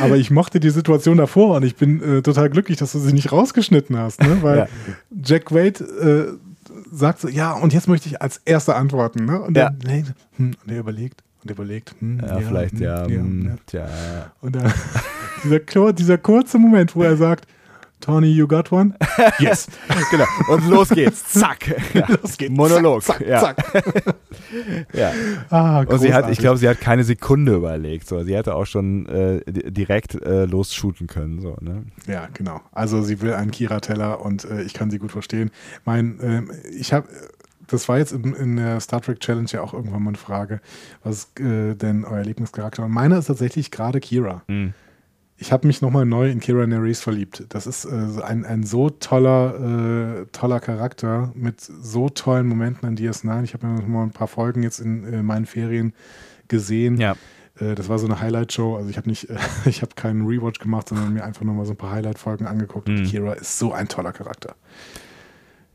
Aber ich mochte die Situation davor und ich bin äh, total glücklich, dass du sie nicht rausgeschnitten hast, ne? weil Ja. Jack Wade äh, sagt so, ja, und jetzt möchte ich als Erster antworten. Ne? Und, Ja. dann, nee, hm, und er überlegt und überlegt. Hm, Ja, vielleicht, hm, ja. ja, ja. Tja. Und dann dieser, dieser kurze Moment, wo er sagt, Tony, you got one? Yes. genau. Und los geht's. Zack. Ja. Los geht's. Monolog. Zack, zack, ja. zack. ja. Ah, Und sie hat, ich glaube, sie hat keine Sekunde überlegt. So. Sie hätte auch schon äh, di- direkt äh, losshooten können. So, ne? Ja, genau. Also sie will einen Kira-Teller und äh, ich kann sie gut verstehen. Mein, ähm, ich habe, das war jetzt in, in der Star Trek Challenge ja auch irgendwann mal eine Frage, was äh, denn euer Lieblingscharakter? Und meiner ist tatsächlich gerade Kira. Mhm. Ich habe mich nochmal neu in Kira Nerys verliebt. Das ist äh, ein, ein so toller, äh, toller Charakter mit so tollen Momenten an DS9. Ich habe mir noch mal ein paar Folgen jetzt in äh, meinen Ferien gesehen. Ja. Äh, Das war so eine Highlight-Show. Also ich habe nicht, ich habe keinen Rewatch gemacht, sondern mir einfach nur mal so ein paar Highlight-Folgen angeguckt. Und Mhm. Kira ist so ein toller Charakter.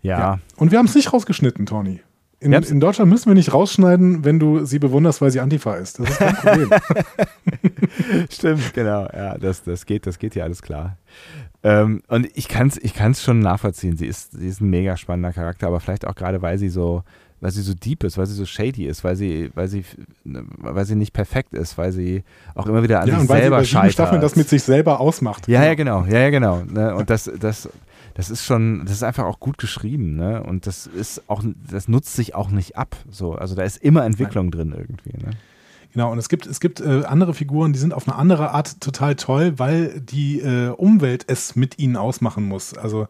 Ja. Und wir haben es nicht rausgeschnitten, Tony. In, in Deutschland müssen wir nicht rausschneiden, wenn du sie bewunderst, weil sie Antifa ist. Das ist kein Problem. Stimmt, genau. Ja, das, das geht, das geht ja alles klar. Ähm, und ich kann es ich kann's schon nachvollziehen. Sie ist, sie ist ein mega spannender Charakter, aber vielleicht auch gerade, weil sie so, weil sie so deep ist, weil sie so shady ist, weil sie, weil sie, weil sie nicht perfekt ist, weil sie auch immer wieder an ja, sich und weil sie selber bei sieben scheitert. Staffeln das mit sich selber ausmacht. Ja, ja, genau, ja, ja, genau. Ne? Und das, das, das ist schon, das ist einfach auch gut geschrieben, ne? Und das ist auch, das nutzt sich auch nicht ab. So, also da ist immer Entwicklung drin irgendwie. Ne? Genau, und es gibt, es gibt äh, andere Figuren, die sind auf eine andere Art total toll, weil die äh, Umwelt es mit ihnen ausmachen muss. Also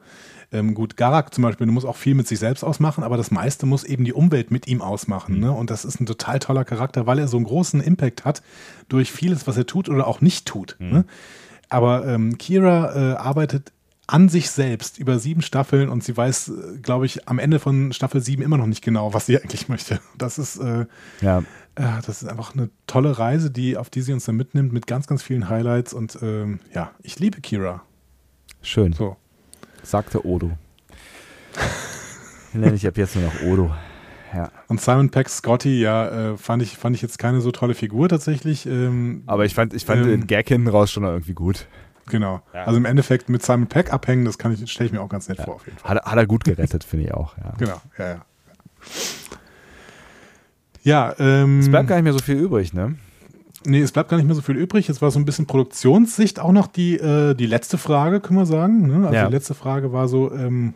ähm, gut, Garak zum Beispiel, du musst auch viel mit sich selbst ausmachen, aber das meiste muss eben die Umwelt mit ihm ausmachen. Ne? Und das ist ein total toller Charakter, weil er so einen großen Impact hat durch vieles, was er tut oder auch nicht tut. Ne? Aber ähm, Kira äh, arbeitet an sich selbst über sieben Staffeln und sie weiß, äh, glaube ich, am Ende von Staffel sieben immer noch nicht genau, was sie eigentlich möchte. Das ist äh, Ja, ja, das ist einfach eine tolle Reise, die, auf die sie uns dann mitnimmt, mit ganz, ganz vielen Highlights. Und ähm, ja, ich liebe Kira. schön. So. Sagte Odo. Nenne ich ab jetzt nur noch Odo. Ja. Und Simon Peck Scotty, ja, äh, fand, ich, fand ich jetzt keine so tolle Figur tatsächlich. Ähm, Aber ich fand, ich fand Ähm, den Gag hinten raus schon irgendwie gut. Genau. Ja. Also im Endeffekt mit Simon Peck abhängen, das kann ich, stelle ich mir auch ganz nett Ja. vor, auf jeden Fall. Hat, er- hat er gut gerettet, finde ich auch. Ja. Genau, ja, ja. Ja, ähm, Es bleibt gar nicht mehr so viel übrig, ne? nee, es bleibt gar nicht mehr so viel übrig. Jetzt war so ein bisschen Produktionssicht auch noch die, äh, die letzte Frage, können wir sagen. Ne? Also Ja. die letzte Frage war so, ähm,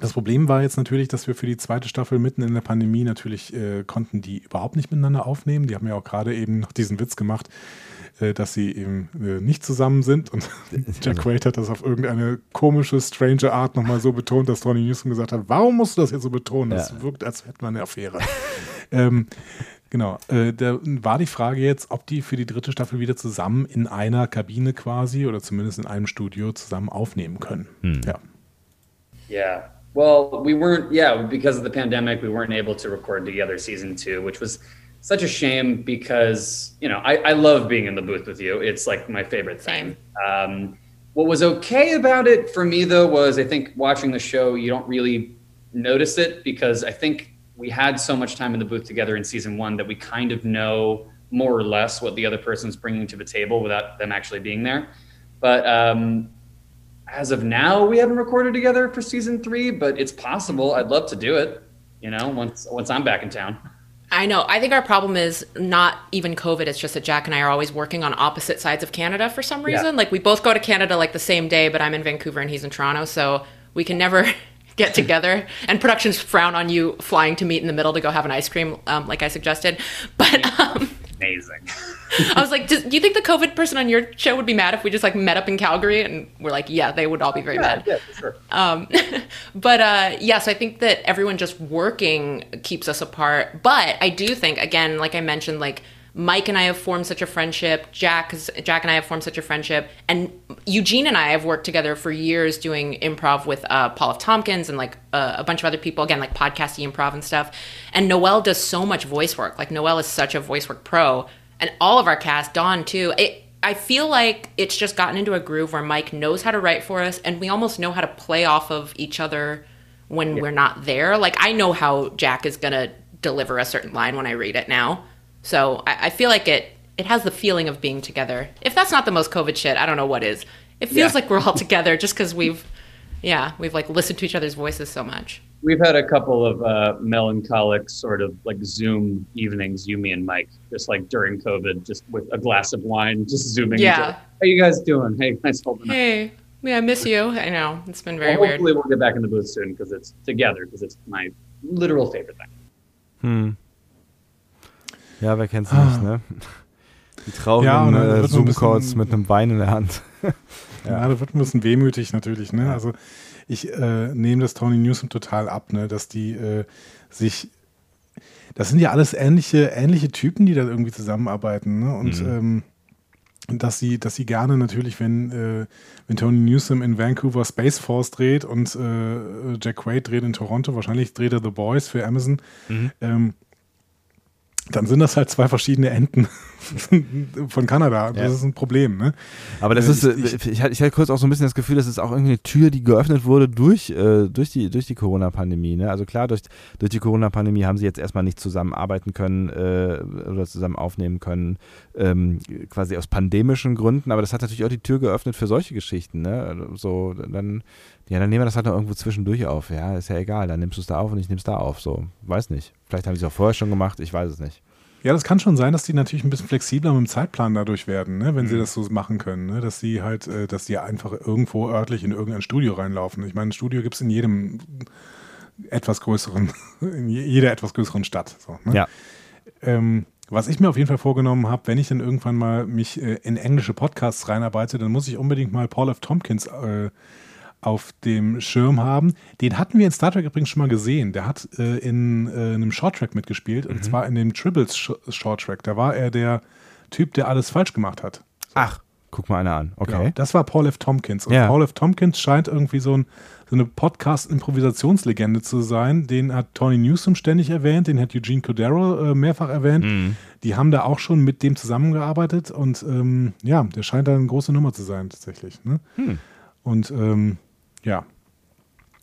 das Problem war jetzt natürlich, dass wir für die zweite Staffel mitten in der Pandemie natürlich äh, konnten die überhaupt nicht miteinander aufnehmen. Die haben ja auch gerade eben noch diesen Witz gemacht, äh, dass sie eben äh, nicht zusammen sind. Und Jack Quaid hat das auf irgendeine komische, strange Art nochmal so betont, dass Tony Newsom gesagt hat, warum musst du das jetzt so betonen? Das Ja. wirkt, als hätte man eine Affäre. ähm, genau. Äh, da war die Frage jetzt, ob die für die dritte Staffel wieder zusammen in einer Kabine quasi oder zumindest in einem Studio zusammen aufnehmen können. Ja. Yeah. Well, we weren't, yeah, because of the pandemic, we weren't able to record together season two, which was such a shame because, you know, I, I love being in the booth with you. It's like my favorite thing. Um, what was okay about it for me, though, was I think watching the show, you don't really notice it because I think we had so much time in the booth together in season one that we kind of know more or less what the other person's bringing to the table without them actually being there. But um, as of now, we haven't recorded together for season three, but it's possible. I'd love to do it. You know, once once I'm back in town. I know. I think our problem is not even COVID. It's just that Jack and I are always working on opposite sides of Canada for some Yeah. reason. Like we both go to Canada like the same day, but I'm in Vancouver and he's in Toronto, so we can never get together. And productions frown on you flying to meet in the middle to go have an ice cream, um, like I suggested. But um, amazing. I was like, do, do you think the COVID person on your show would be mad if we just like met up in Calgary? And we're like, yeah, they would all be very mad. yeah, for sure. Um, but uh, yes, I think that everyone just working keeps us apart. But I do think, again, like I mentioned, like Mike and I have formed such a friendship. Jack, has- Jack and I have formed such a friendship, and Eugene and I have worked together for years doing improv with uh, Paul F. Tompkins and like uh, a bunch of other people. Again, like podcasty improv and stuff. And Noelle does so much voice work. Like Noelle is such a voice work pro, and all of our cast, Dawn too. It, I feel like it's just gotten into a groove where Mike knows how to write for us, and we almost know how to play off of each other when we're not there. Like I know how Jack is gonna deliver a certain line when I read it now, so I, I feel like it it has the feeling of being together. If that's not the most COVID shit, I don't know what is. It feels Yeah. like we're all together just because we've, yeah, we've like listened to each other's voices so much. We've had a couple of uh, melancholic sort of like Zoom evenings, you, me, and Mike, just like during COVID, just with a glass of wine, just zooming. each Yeah. other. How you guys doing? Hey, nice holding up. Hey, yeah, I miss you. I know it's been very Well, weird. hopefully, we'll get back in the booth soon because it's together because it's my literal favorite thing. Hm. Ja, wer kennt's Ah. nicht, ne? Die traurigen Ja, äh, Zoom-Calls mit einem Wein in der Hand. Ja, da wird ein bisschen wehmütig natürlich. Ne? Also ich äh, nehme das Tony Newsom total ab, ne? dass die äh, sich, das sind ja alles ähnliche, ähnliche Typen, die da irgendwie zusammenarbeiten. Ne? Und ähm, dass sie, dass sie gerne natürlich, wenn, äh, wenn Tony Newsom in Vancouver Space Force dreht und äh, Jack Quaid dreht in Toronto, wahrscheinlich dreht er The Boys für Amazon, ähm, dann sind das halt zwei verschiedene Enden von Kanada. Das Ja. ist ein Problem. Ne? Aber das Äh, ist, äh, ich- ich, ich, hatte- ich hatte kurz auch so ein bisschen das Gefühl, das ist auch irgendwie eine Tür, die geöffnet wurde durch, äh, durch die, durch die Corona-Pandemie. Ne? Also klar, durch, durch die Corona-Pandemie haben sie jetzt erstmal nicht zusammenarbeiten können äh, oder zusammen aufnehmen können, ähm, quasi aus pandemischen Gründen, aber das hat natürlich auch die Tür geöffnet für solche Geschichten. Ne? So, dann, ja, dann nehmen wir das halt noch irgendwo zwischendurch auf. Ja, ist ja egal, dann nimmst du es da auf und ich nehme es da auf. So, weiß nicht. Vielleicht haben sie es auch vorher schon gemacht, ich weiß es nicht. Ja, das kann schon sein, dass die natürlich ein bisschen flexibler mit dem Zeitplan dadurch werden, ne? wenn sie das so machen können. Ne? Dass sie halt, äh, dass die einfach irgendwo örtlich in irgendein Studio reinlaufen. Ich meine, ein Studio gibt es in jedem etwas größeren, in je- jeder etwas größeren Stadt. So, ne? Ja. Ähm, was ich mir auf jeden Fall vorgenommen habe, wenn ich dann irgendwann mal mich äh, in englische Podcasts reinarbeite, dann muss ich unbedingt mal Paul F. Tompkins äh, auf dem Schirm haben. Den hatten wir in Star Trek übrigens schon mal gesehen. Der hat äh, in äh, einem Shorttrack mitgespielt und zwar in dem Tribbles Sh Shorttrack. Da war er der Typ, der alles falsch gemacht hat. Ach, guck mal einer an. Okay. Genau. Das war Paul F. Tompkins. Und Ja. Paul F. Tompkins scheint irgendwie so, ein, so eine Podcast-Improvisationslegende zu sein. Den hat Tony Newsom ständig erwähnt, den hat Eugene Codero äh, mehrfach erwähnt. Mhm. Die haben da auch schon mit dem zusammengearbeitet und ähm, ja, der scheint da eine große Nummer zu sein, tatsächlich. Ne? Hm. Und ähm, ja,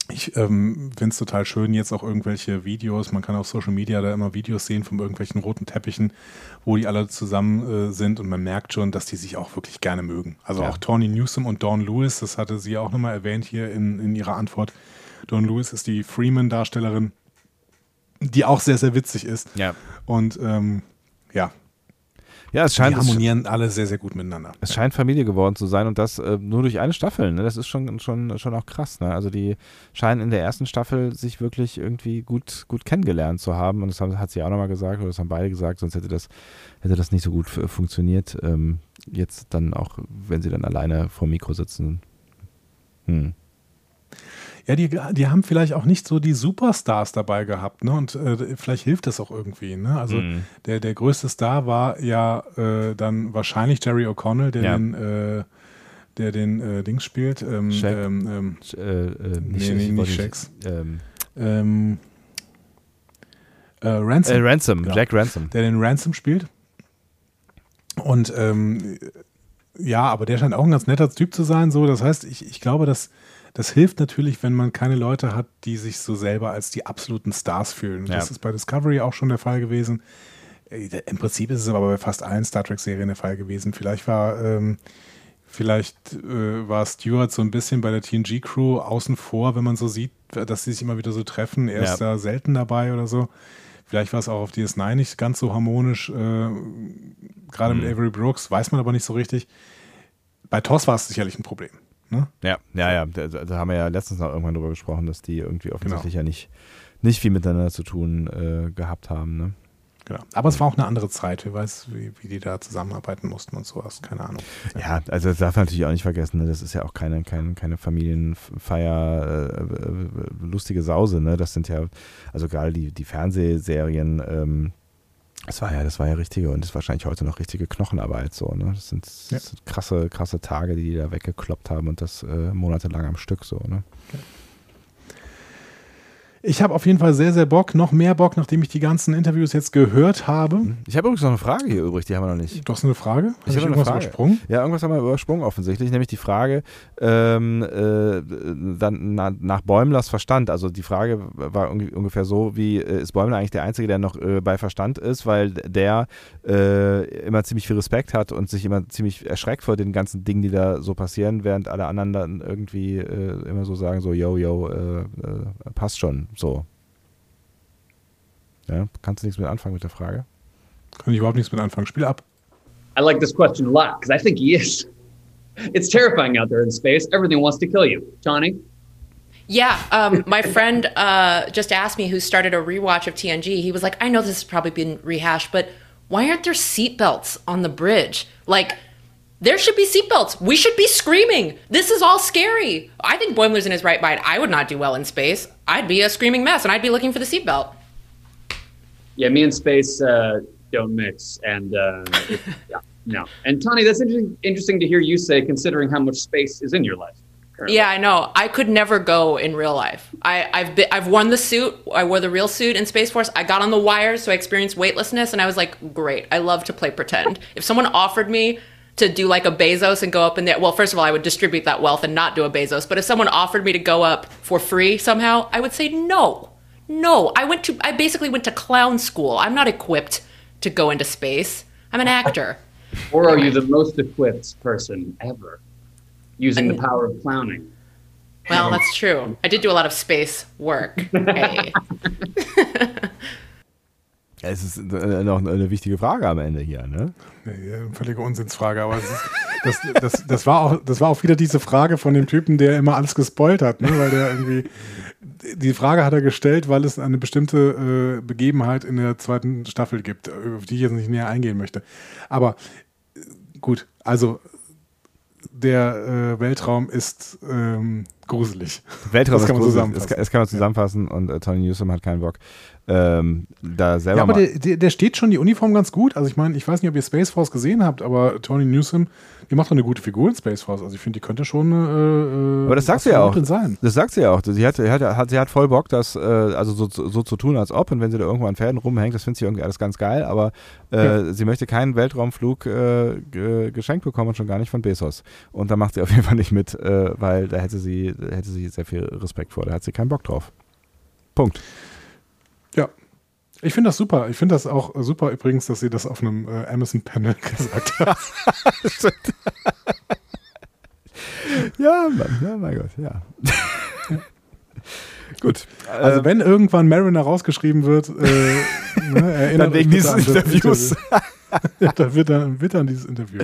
ich ähm, finde es total schön, jetzt auch irgendwelche Videos, man kann auf Social Media da immer Videos sehen von irgendwelchen roten Teppichen, wo die alle zusammen äh, sind und man merkt schon, dass die sich auch wirklich gerne mögen. Also Ja. auch Tony Newsom und Dawn Lewis, das hatte sie auch nochmal erwähnt hier in, in ihrer Antwort. Dawn Lewis ist die Freeman-Darstellerin, die auch sehr, sehr witzig ist. Ja. Und ähm, ja, Ja, es die scheint, es, harmonieren alle sehr, sehr gut miteinander. es scheint Familie geworden zu sein und das äh, nur durch eine Staffel. Ne? Das ist schon, schon, schon auch krass. Ne? Also die scheinen in der ersten Staffel sich wirklich irgendwie gut, gut kennengelernt zu haben und das haben, hat sie auch nochmal gesagt oder das haben beide gesagt, sonst hätte das, hätte das nicht so gut f- funktioniert. Ähm, jetzt dann auch, wenn sie dann alleine vor dem Mikro sitzen. Hm. Ja, die, die haben vielleicht auch nicht so die Superstars dabei gehabt, ne? Und äh, vielleicht hilft das auch irgendwie, ne? Also Mhm. der, der größte Star war ja äh, dann wahrscheinlich Jerry O'Connell, der Ja. den, äh, der den äh, Dings spielt. Ähm, Shaq. ähm, ähm, Äh, äh, Nee, nee, wollte nicht Shax. Ähm, ähm, äh, Ransom, Ransom, Genau. Jack Ransom. der den Ransom spielt. Und ähm, ja, aber der scheint auch ein ganz netter Typ zu sein. So, das heißt, ich, ich glaube, dass das hilft natürlich, wenn man keine Leute hat, die sich so selber als die absoluten Stars fühlen. Ja. Das ist bei Discovery auch schon der Fall gewesen. Äh, Im Prinzip ist es aber bei fast allen Star Trek-Serien der Fall gewesen. Vielleicht war, ähm, vielleicht äh, war Stewart so ein bisschen bei der TNG-Crew außen vor, wenn man so sieht, dass sie sich immer wieder so treffen. Er Ja. ist da selten dabei oder so. Vielleicht war es auch auf DS9 nicht ganz so harmonisch, äh, gerade mit Mhm. Avery Brooks, weiß man aber nicht so richtig. Bei TOS war es sicherlich ein Problem. Ne? Ja, ja, ja. Da, da haben wir ja letztens noch irgendwann drüber gesprochen, dass die irgendwie Genau. offensichtlich ja nicht, nicht viel miteinander zu tun äh, gehabt haben. Ne? Genau. Aber es war auch eine andere Zeit. Wer weiß, wie, wie die da zusammenarbeiten mussten und sowas. Keine Ahnung. Ja, also das darf man natürlich auch nicht vergessen. Ne? Das ist ja auch keine, keine, keine Familienfeier, äh, äh, lustige Sause. Ne? Das sind ja, also gerade die, die Fernsehserien, ähm, das war ja, das war ja richtige und ist wahrscheinlich heute noch richtige Knochenarbeit. So, ne? Das sind, das Ja. sind krasse, krasse Tage, die die da weggekloppt haben und das äh, monatelang am Stück so. Ne? Ich habe auf jeden Fall sehr, sehr Bock, noch mehr Bock, nachdem ich die ganzen Interviews jetzt gehört habe. Ich habe übrigens noch eine Frage hier übrig, die haben wir noch nicht. Du hast eine Frage? Ich Habe irgendwas Frage. übersprungen? Ja, irgendwas haben wir übersprungen offensichtlich, nämlich die Frage ähm, äh, dann na, nach Bäumlers Verstand. Also die Frage war ungefähr so, wie äh, ist Bäumler eigentlich der Einzige, der noch äh, bei Verstand ist, weil der äh, immer ziemlich viel Respekt hat und sich immer ziemlich erschreckt vor den ganzen Dingen, die da so passieren, während alle anderen dann irgendwie äh, immer so sagen, so, yo, yo, äh, passt schon, so. Ja, kannst du nichts mit anfangen mit der Frage? Kann ich überhaupt nichts mit anfangen. Spiel ab. I like this question a lot because I think he is. It's terrifying out there in space. Everything wants to kill you. Johnny? Yeah, um, my friend uh, just asked me who started a rewatch of TNG. He was like, I know this has probably been rehashed, but why aren't there seatbelts on the bridge? Like, there should be seatbelts. We should be screaming. This is all scary. I think Boimler's in his right mind. I would not do well in space. I'd be a screaming mess, and I'd be looking for the seatbelt. Yeah, me and space uh, don't mix. And uh, yeah, no. And Tony, that's interesting, interesting to hear you say, considering how much space is in your life. currently. Yeah, I know. I could never go in real life. I, I've been, I've worn the suit. I wore the real suit in Space Force. I got on the wires, so I experienced weightlessness, and I was like, great. I love to play pretend. If someone offered me to do like a Bezos and go up in there, well, first of all, I would distribute that wealth and not do a Bezos. But if someone offered me to go up for free somehow, I would say no, no. I went to, I basically went to clown school. I'm not equipped to go into space. I'm an actor. Or are you the most equipped person ever using the power of clowning? Well, that's true. I did do a lot of space work. Hey. Ja, Es ist äh, noch eine wichtige Frage am Ende hier, ne? Äh, völlige Unsinnsfrage, aber ist, das, das, das, war auch, das war auch wieder diese Frage von dem Typen, der immer alles gespoilt hat, ne? weil der irgendwie, die Frage hat er gestellt, weil es eine bestimmte äh, Begebenheit in der zweiten Staffel gibt, auf die ich jetzt nicht näher eingehen möchte. Aber äh, gut, also der äh, Weltraum ist ähm, gruselig. Weltraum Das ist kann man gruselig. zusammenfassen. Das kann, das kann man zusammenfassen und äh, Tony Newsom hat keinen Bock. Ähm, da selber Ja, aber der, der, der steht schon die Uniform ganz gut. Also ich meine, ich weiß nicht, ob ihr Space Force gesehen habt, aber Tony Newsom, die macht doch eine gute Figur in Space Force. Also ich finde, die könnte schon äh, Aber das sagt sie ja auch. drin sein. Das sagt sie ja auch. Sie hat, hat, hat, sie hat voll Bock, das äh, also so, so, zu tun, als ob. Und wenn sie da irgendwo an Pferden rumhängt, das findet sie irgendwie alles ganz geil. Aber äh, sie möchte keinen Weltraumflug äh, ge geschenkt bekommen und schon gar nicht von Bezos. Und da macht sie auf jeden Fall nicht mit, äh, weil da hätte sie, da hätte sie sehr viel Respekt vor. Da hat sie keinen Bock drauf. Punkt. Ja. Ich finde das super. Ich finde das auch super übrigens, dass sie das auf einem äh, Amazon-Panel gesagt hat. Ja, Mann, ja, mein Gott, ja. Gut. Also Ähm, wenn irgendwann Mariner rausgeschrieben wird, äh, ne, erinnert Dann wegen dieses Interviews. Interview. ja, da wird dann bitte an dieses Interview.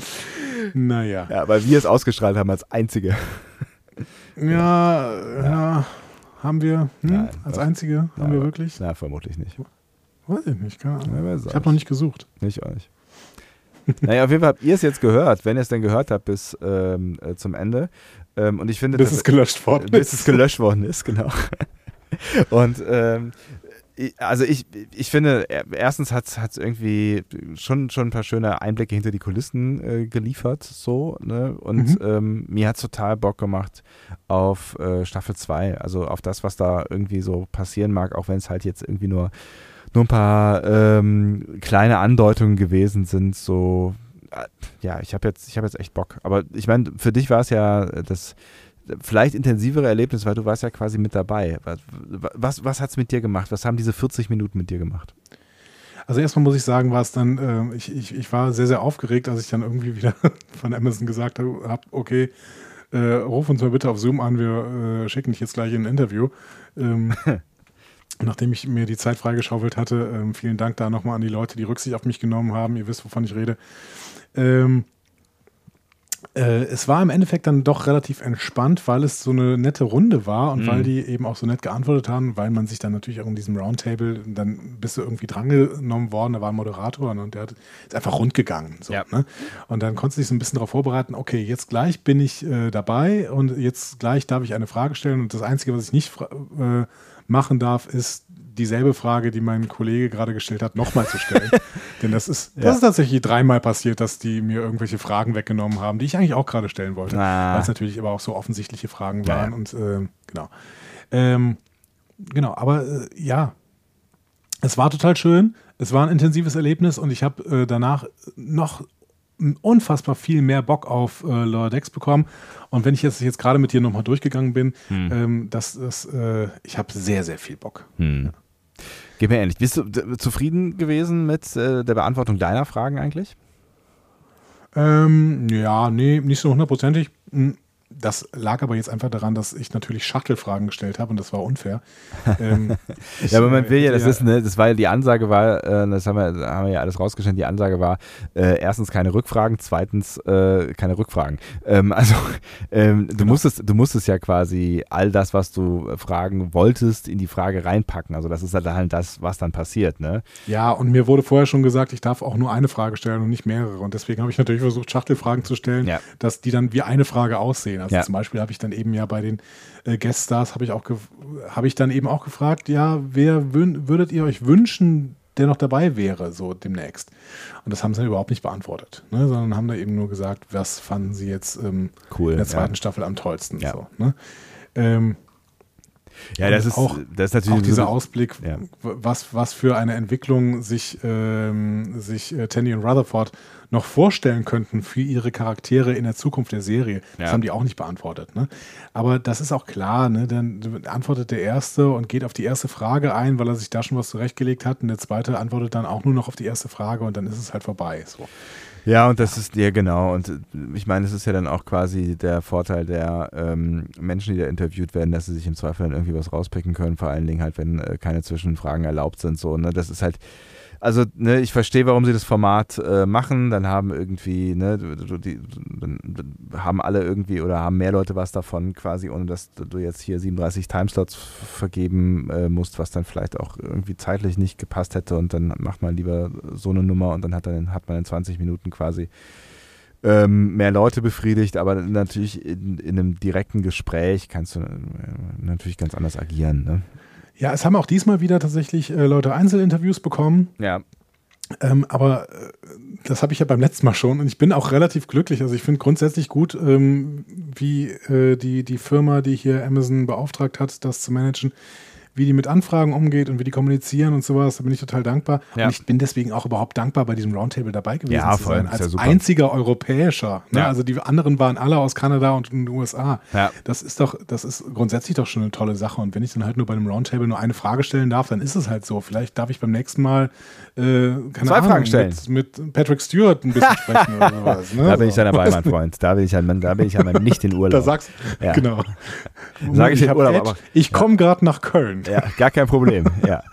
Naja. ja, weil wir es ausgestrahlt haben als einzige. Ja, ja, haben wir, hm, Nein, als einzige, haben Nein, wir wirklich? Na, vermutlich nicht. Weiß ich nicht, keine Ahnung. Ja, Ich habe noch nicht gesucht. Nicht euch. naja, auf jeden Fall habt ihr es jetzt gehört, wenn ihr es denn gehört habt bis ähm, äh, zum Ende. Ähm, und ich finde, Bis es gelöscht worden bis ist. es gelöscht worden ist, genau. Und ähm, ich- also ich, ich finde, er- erstens hat es irgendwie schon, schon ein paar schöne Einblicke hinter die Kulissen äh, geliefert, so, ne? Und Mhm. ähm, mir hat es total Bock gemacht auf äh, Staffel 2, also auf das, was da irgendwie so passieren mag, auch wenn es halt jetzt irgendwie nur, nur ein paar ähm, kleine Andeutungen gewesen sind, so äh, ja, ich habe jetzt, ich habe jetzt echt Bock. Aber ich meine, für dich war es ja das vielleicht intensivere Erlebnis, weil du warst ja quasi mit dabei. Was, was, was hat es mit dir gemacht? Was haben diese 40 Minuten mit dir gemacht? Also erstmal muss ich sagen, war es dann, äh, ich, ich, ich war sehr, sehr aufgeregt, als ich dann irgendwie wieder von Amazon gesagt habe, hab, okay, äh, ruf uns mal bitte auf Zoom an, wir äh, schicken dich jetzt gleich in ein Interview. Ähm, nachdem ich mir die Zeit freigeschaufelt hatte, ähm, vielen Dank da nochmal an die Leute, die Rücksicht auf mich genommen haben. Ihr wisst, wovon ich rede. Ähm, äh, es war im Endeffekt dann doch relativ entspannt, weil es so eine nette Runde war und Mhm. weil die eben auch so nett geantwortet haben, weil man sich dann natürlich auch in diesem Roundtable, dann bist du irgendwie drangenommen worden, da war ein Moderator und der hat, ist einfach rund gegangen. So, Ja. ne? Und dann konntest du dich so ein bisschen darauf vorbereiten, okay, jetzt gleich bin ich äh, dabei und jetzt gleich darf ich eine Frage stellen und das Einzige, was ich nicht äh, machen darf, ist dieselbe Frage, die mein Kollege gerade gestellt hat, nochmal zu stellen. Denn das ist, das Ja. ist tatsächlich dreimal passiert, dass die mir irgendwelche Fragen weggenommen haben, die ich eigentlich auch gerade stellen wollte. Ah. Weil es natürlich aber auch so offensichtliche Fragen waren. ja. Und ähm, genau. Ähm, genau, aber äh, ja, es war total schön. Es war ein intensives Erlebnis und ich habe äh, danach noch unfassbar viel mehr Bock auf äh, Lower Decks bekommen. Und wenn ich jetzt, jetzt gerade mit dir nochmal durchgegangen bin, Hm. ähm, das, das, äh, ich habe sehr, sehr viel Bock. Hm. Gib mir ähnlich. Bist du zufrieden gewesen mit äh, der Beantwortung deiner Fragen eigentlich? Ähm, ja, nee, nicht so hundertprozentig. Hm, Das lag aber jetzt einfach daran, dass ich natürlich Schachtelfragen gestellt habe und das war unfair. Ähm, ich, Ja, aber man äh, will ja, das hätte ist, ne, das war ja die Ansage war, äh, das haben wir, haben wir ja alles rausgestellt, die Ansage war, äh, erstens keine Rückfragen, zweitens äh, keine Rückfragen. Ähm, also ähm, du Genau. musstest, du musstest ja quasi all das, was du fragen wolltest, in die Frage reinpacken. Also das ist halt halt das, was dann passiert, ne? Ja, und mir wurde vorher schon gesagt, ich darf auch nur eine Frage stellen und nicht mehrere. Und deswegen habe ich natürlich versucht, Schachtelfragen zu stellen, Ja. dass die dann wie eine Frage aussehen. Also Ja. zum Beispiel habe ich dann eben ja bei den äh, Guest-Stars habe ich auch habe ich dann eben auch gefragt, ja, wer würdet ihr euch wünschen, der noch dabei wäre, so demnächst? Und das haben sie überhaupt nicht beantwortet, ne? sondern haben da eben nur gesagt, was fanden sie jetzt ähm, Cool. in der ja. zweiten Staffel am tollsten. Ja. So, ne? ähm, Ja, das ist, auch- das ist natürlich auch dieser so- Ausblick, Ja. was, was für eine Entwicklung sich, ähm, sich äh, Tandy und Rutherford noch vorstellen könnten für ihre Charaktere in der Zukunft der Serie. Das Ja. haben die auch nicht beantwortet. Ne? Aber das ist auch klar, ne? dann antwortet der Erste und geht auf die erste Frage ein, weil er sich da schon was zurechtgelegt hat. Und der Zweite antwortet dann auch nur noch auf die erste Frage und dann ist es halt vorbei. So. Ja, und das ist, ja genau, und äh, ich meine, es ist ja dann auch quasi der Vorteil der ähm, Menschen, die da interviewt werden, dass sie sich im Zweifel dann irgendwie was rauspicken können, vor allen Dingen halt, wenn äh, keine Zwischenfragen erlaubt sind, so, ne, das ist halt, also, ne, ich verstehe, warum sie das Format äh, machen, dann haben irgendwie, ne, die, haben alle irgendwie oder haben mehr Leute was davon quasi, ohne dass du, du jetzt hier 37 Timeslots vergeben äh, musst, was dann vielleicht auch irgendwie zeitlich nicht gepasst hätte und dann macht man lieber so eine Nummer und dann hat, dann, hat man in 20 Minuten quasi ähm, mehr Leute befriedigt, aber natürlich in, in einem direkten Gespräch kannst du äh, natürlich ganz anders agieren. Ne? Ja, es haben auch diesmal wieder tatsächlich äh, Leute Einzelinterviews bekommen. Ja, Ähm, aber äh, das habe ich ja beim letzten Mal schon und ich bin auch relativ glücklich. Also ich finde grundsätzlich gut, ähm, wie äh, die, die Firma, die hier Amazon beauftragt hat, das zu managen, wie die mit Anfragen umgeht und wie die kommunizieren und sowas. Da bin ich total dankbar. Ja. Und ich bin deswegen auch überhaupt dankbar, bei diesem Roundtable dabei gewesen Ja, zu sein. Ja Als super. einziger Europäischer. Ne? Ja. Also die anderen waren alle aus Kanada und den USA. Ja. Das ist doch, das ist grundsätzlich doch schon eine tolle Sache. Und wenn ich dann halt nur bei einem Roundtable nur eine Frage stellen darf, dann ist es halt so. Vielleicht darf ich beim nächsten Mal äh, keine Zwei Ahnung, Fragen stellen. Mit, mit Patrick Stewart ein bisschen sprechen oder sowas. Ne? da bin ich dann dabei, mein Freund. Da bin ich da bin ich halt nicht in Urlaub. Da sagst Ja. genau. Sag ich in hab Urlaub, Ed, aber- ich komme gerade nach Köln. Ja, gar kein Problem. Ja.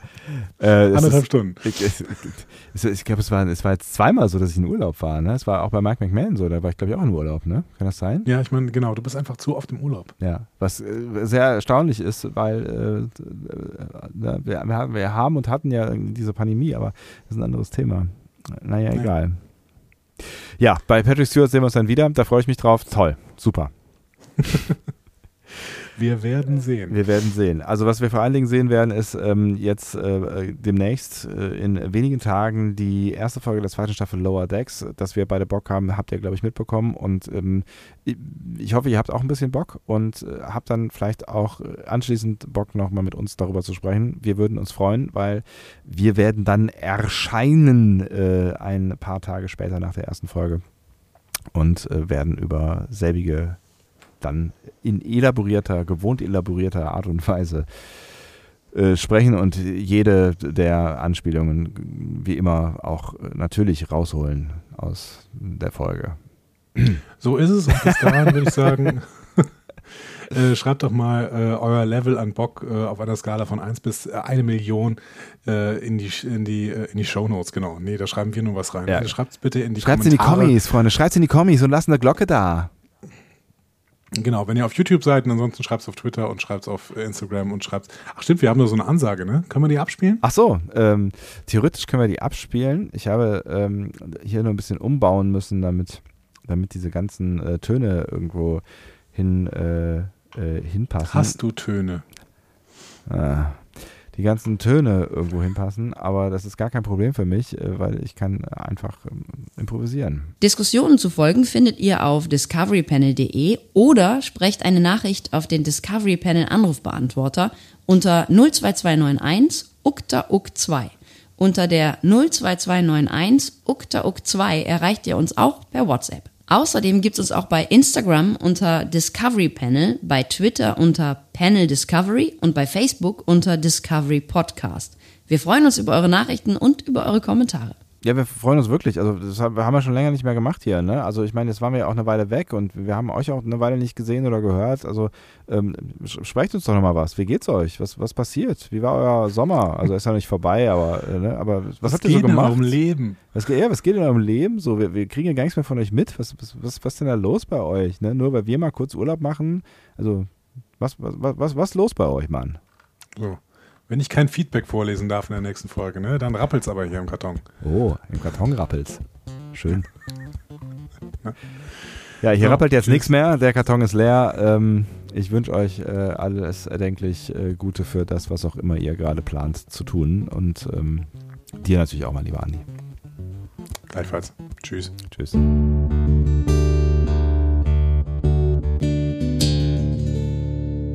Äh, Anderthalb ist- Stunden. Ich, es- ich glaube, es war, es war jetzt zweimal so, dass ich in Urlaub war. Ne? Es war auch bei Mike McMahon so, da war ich, glaube ich, auch in Urlaub. Ne? Kann das sein? Ja, ich meine, genau, du bist einfach zu oft im Urlaub. Ja, was äh, sehr erstaunlich ist, weil äh, äh, wir, wir haben- wir haben und hatten ja diese Pandemie, aber das ist ein anderes Thema. Naja, Ja. egal. Ja, bei Patrick Stewart sehen wir uns dann wieder. Da freue ich mich drauf. Toll, super. Wir werden sehen. Wir werden sehen. Also was wir vor allen Dingen sehen werden, ist ähm, jetzt äh, demnächst äh, in wenigen Tagen die erste Folge der zweiten Staffel Lower Decks. Dass wir beide Bock haben, habt ihr, glaube ich, mitbekommen. Und ähm, ich- hoffe, ihr habt auch ein bisschen Bock und äh, habt dann vielleicht auch äh, anschließend Bock, nochmal mit uns darüber zu sprechen. Wir würden uns freuen, weil wir werden dann erscheinen äh, ein paar Tage später nach der ersten Folge und äh, werden über selbige dann in elaborierter, gewohnt elaborierter Art und Weise äh, sprechen und jede der Anspielungen wie immer auch äh, natürlich rausholen aus der Folge. So ist es. Und bis dahin würde ich sagen, Äh, schreibt doch mal äh, euer Level an Bock äh, auf einer Skala von 1 bis äh, eine Million äh, in die, in die, äh, in die Shownotes, genau. Nee, da schreiben wir nur was rein. Ja. Schreibt es bitte in die Schreibt's in die Kommentare. Kommis, Freunde. Schreibt's in die Kommis und lasst eine Glocke da. Genau, wenn ihr auf YouTube seid, und ansonsten schreibt es auf Twitter und schreibt es auf Instagram und schreibt Ach stimmt, wir haben da so eine Ansage, ne? Können wir die abspielen? Ach so, ähm, theoretisch können wir die abspielen. Ich habe ähm, hier nur ein bisschen umbauen müssen, damit, damit diese ganzen äh, Töne irgendwo hin, äh, äh, hinpassen. Hast du Töne? Ah, die ganzen Töne irgendwo hinpassen, aber das ist gar kein Problem für mich, äh, weil ich kann einfach ähm, improvisieren. Diskussionen zu folgen findet ihr auf discoverypanel.de oder sprecht eine Nachricht auf den Discovery Panel Anrufbeantworter unter 02291 ukta uk 2. Unter der 02291 ukta uk 2 erreicht ihr uns auch per WhatsApp. Außerdem gibt es uns auch bei Instagram unter Discovery Panel, bei Twitter unter Panel Discovery und bei Facebook unter Discovery Podcast. Wir freuen uns über eure Nachrichten und über eure Kommentare. Ja, wir freuen uns wirklich. Also das haben wir schon länger nicht mehr gemacht hier. Ne? Also ich meine, jetzt waren wir ja auch eine Weile weg und wir haben euch auch eine Weile nicht gesehen oder gehört. Also ähm, sprecht uns doch nochmal was. Wie geht's euch? Was, was passiert? Wie war euer Sommer? Also ist ja nicht vorbei, aber, äh, ne? aber was, habt ihr so geht in gemacht? eurem Leben? Was, geht- ja, was geht in eurem Leben? So, wir, wir kriegen ja gar nichts mehr von euch mit. Was, was, was, was ist denn da los bei euch? Ne? Nur weil wir mal kurz Urlaub machen. Also was, was, was, was, was ist los bei euch, Mann? So. Wenn ich kein Feedback vorlesen darf in der nächsten Folge, ne, dann rappelt's aber hier im Karton. Oh, im Karton rappelt's. Schön. Ja, hier So, rappelt jetzt nichts mehr. Der Karton ist leer. Ähm, ich wünsche euch äh, alles erdenklich äh, Gute für das, was auch immer ihr gerade plant zu tun. Und ähm, dir natürlich auch mal, lieber Andi. Gleichfalls. Tschüss. Tschüss.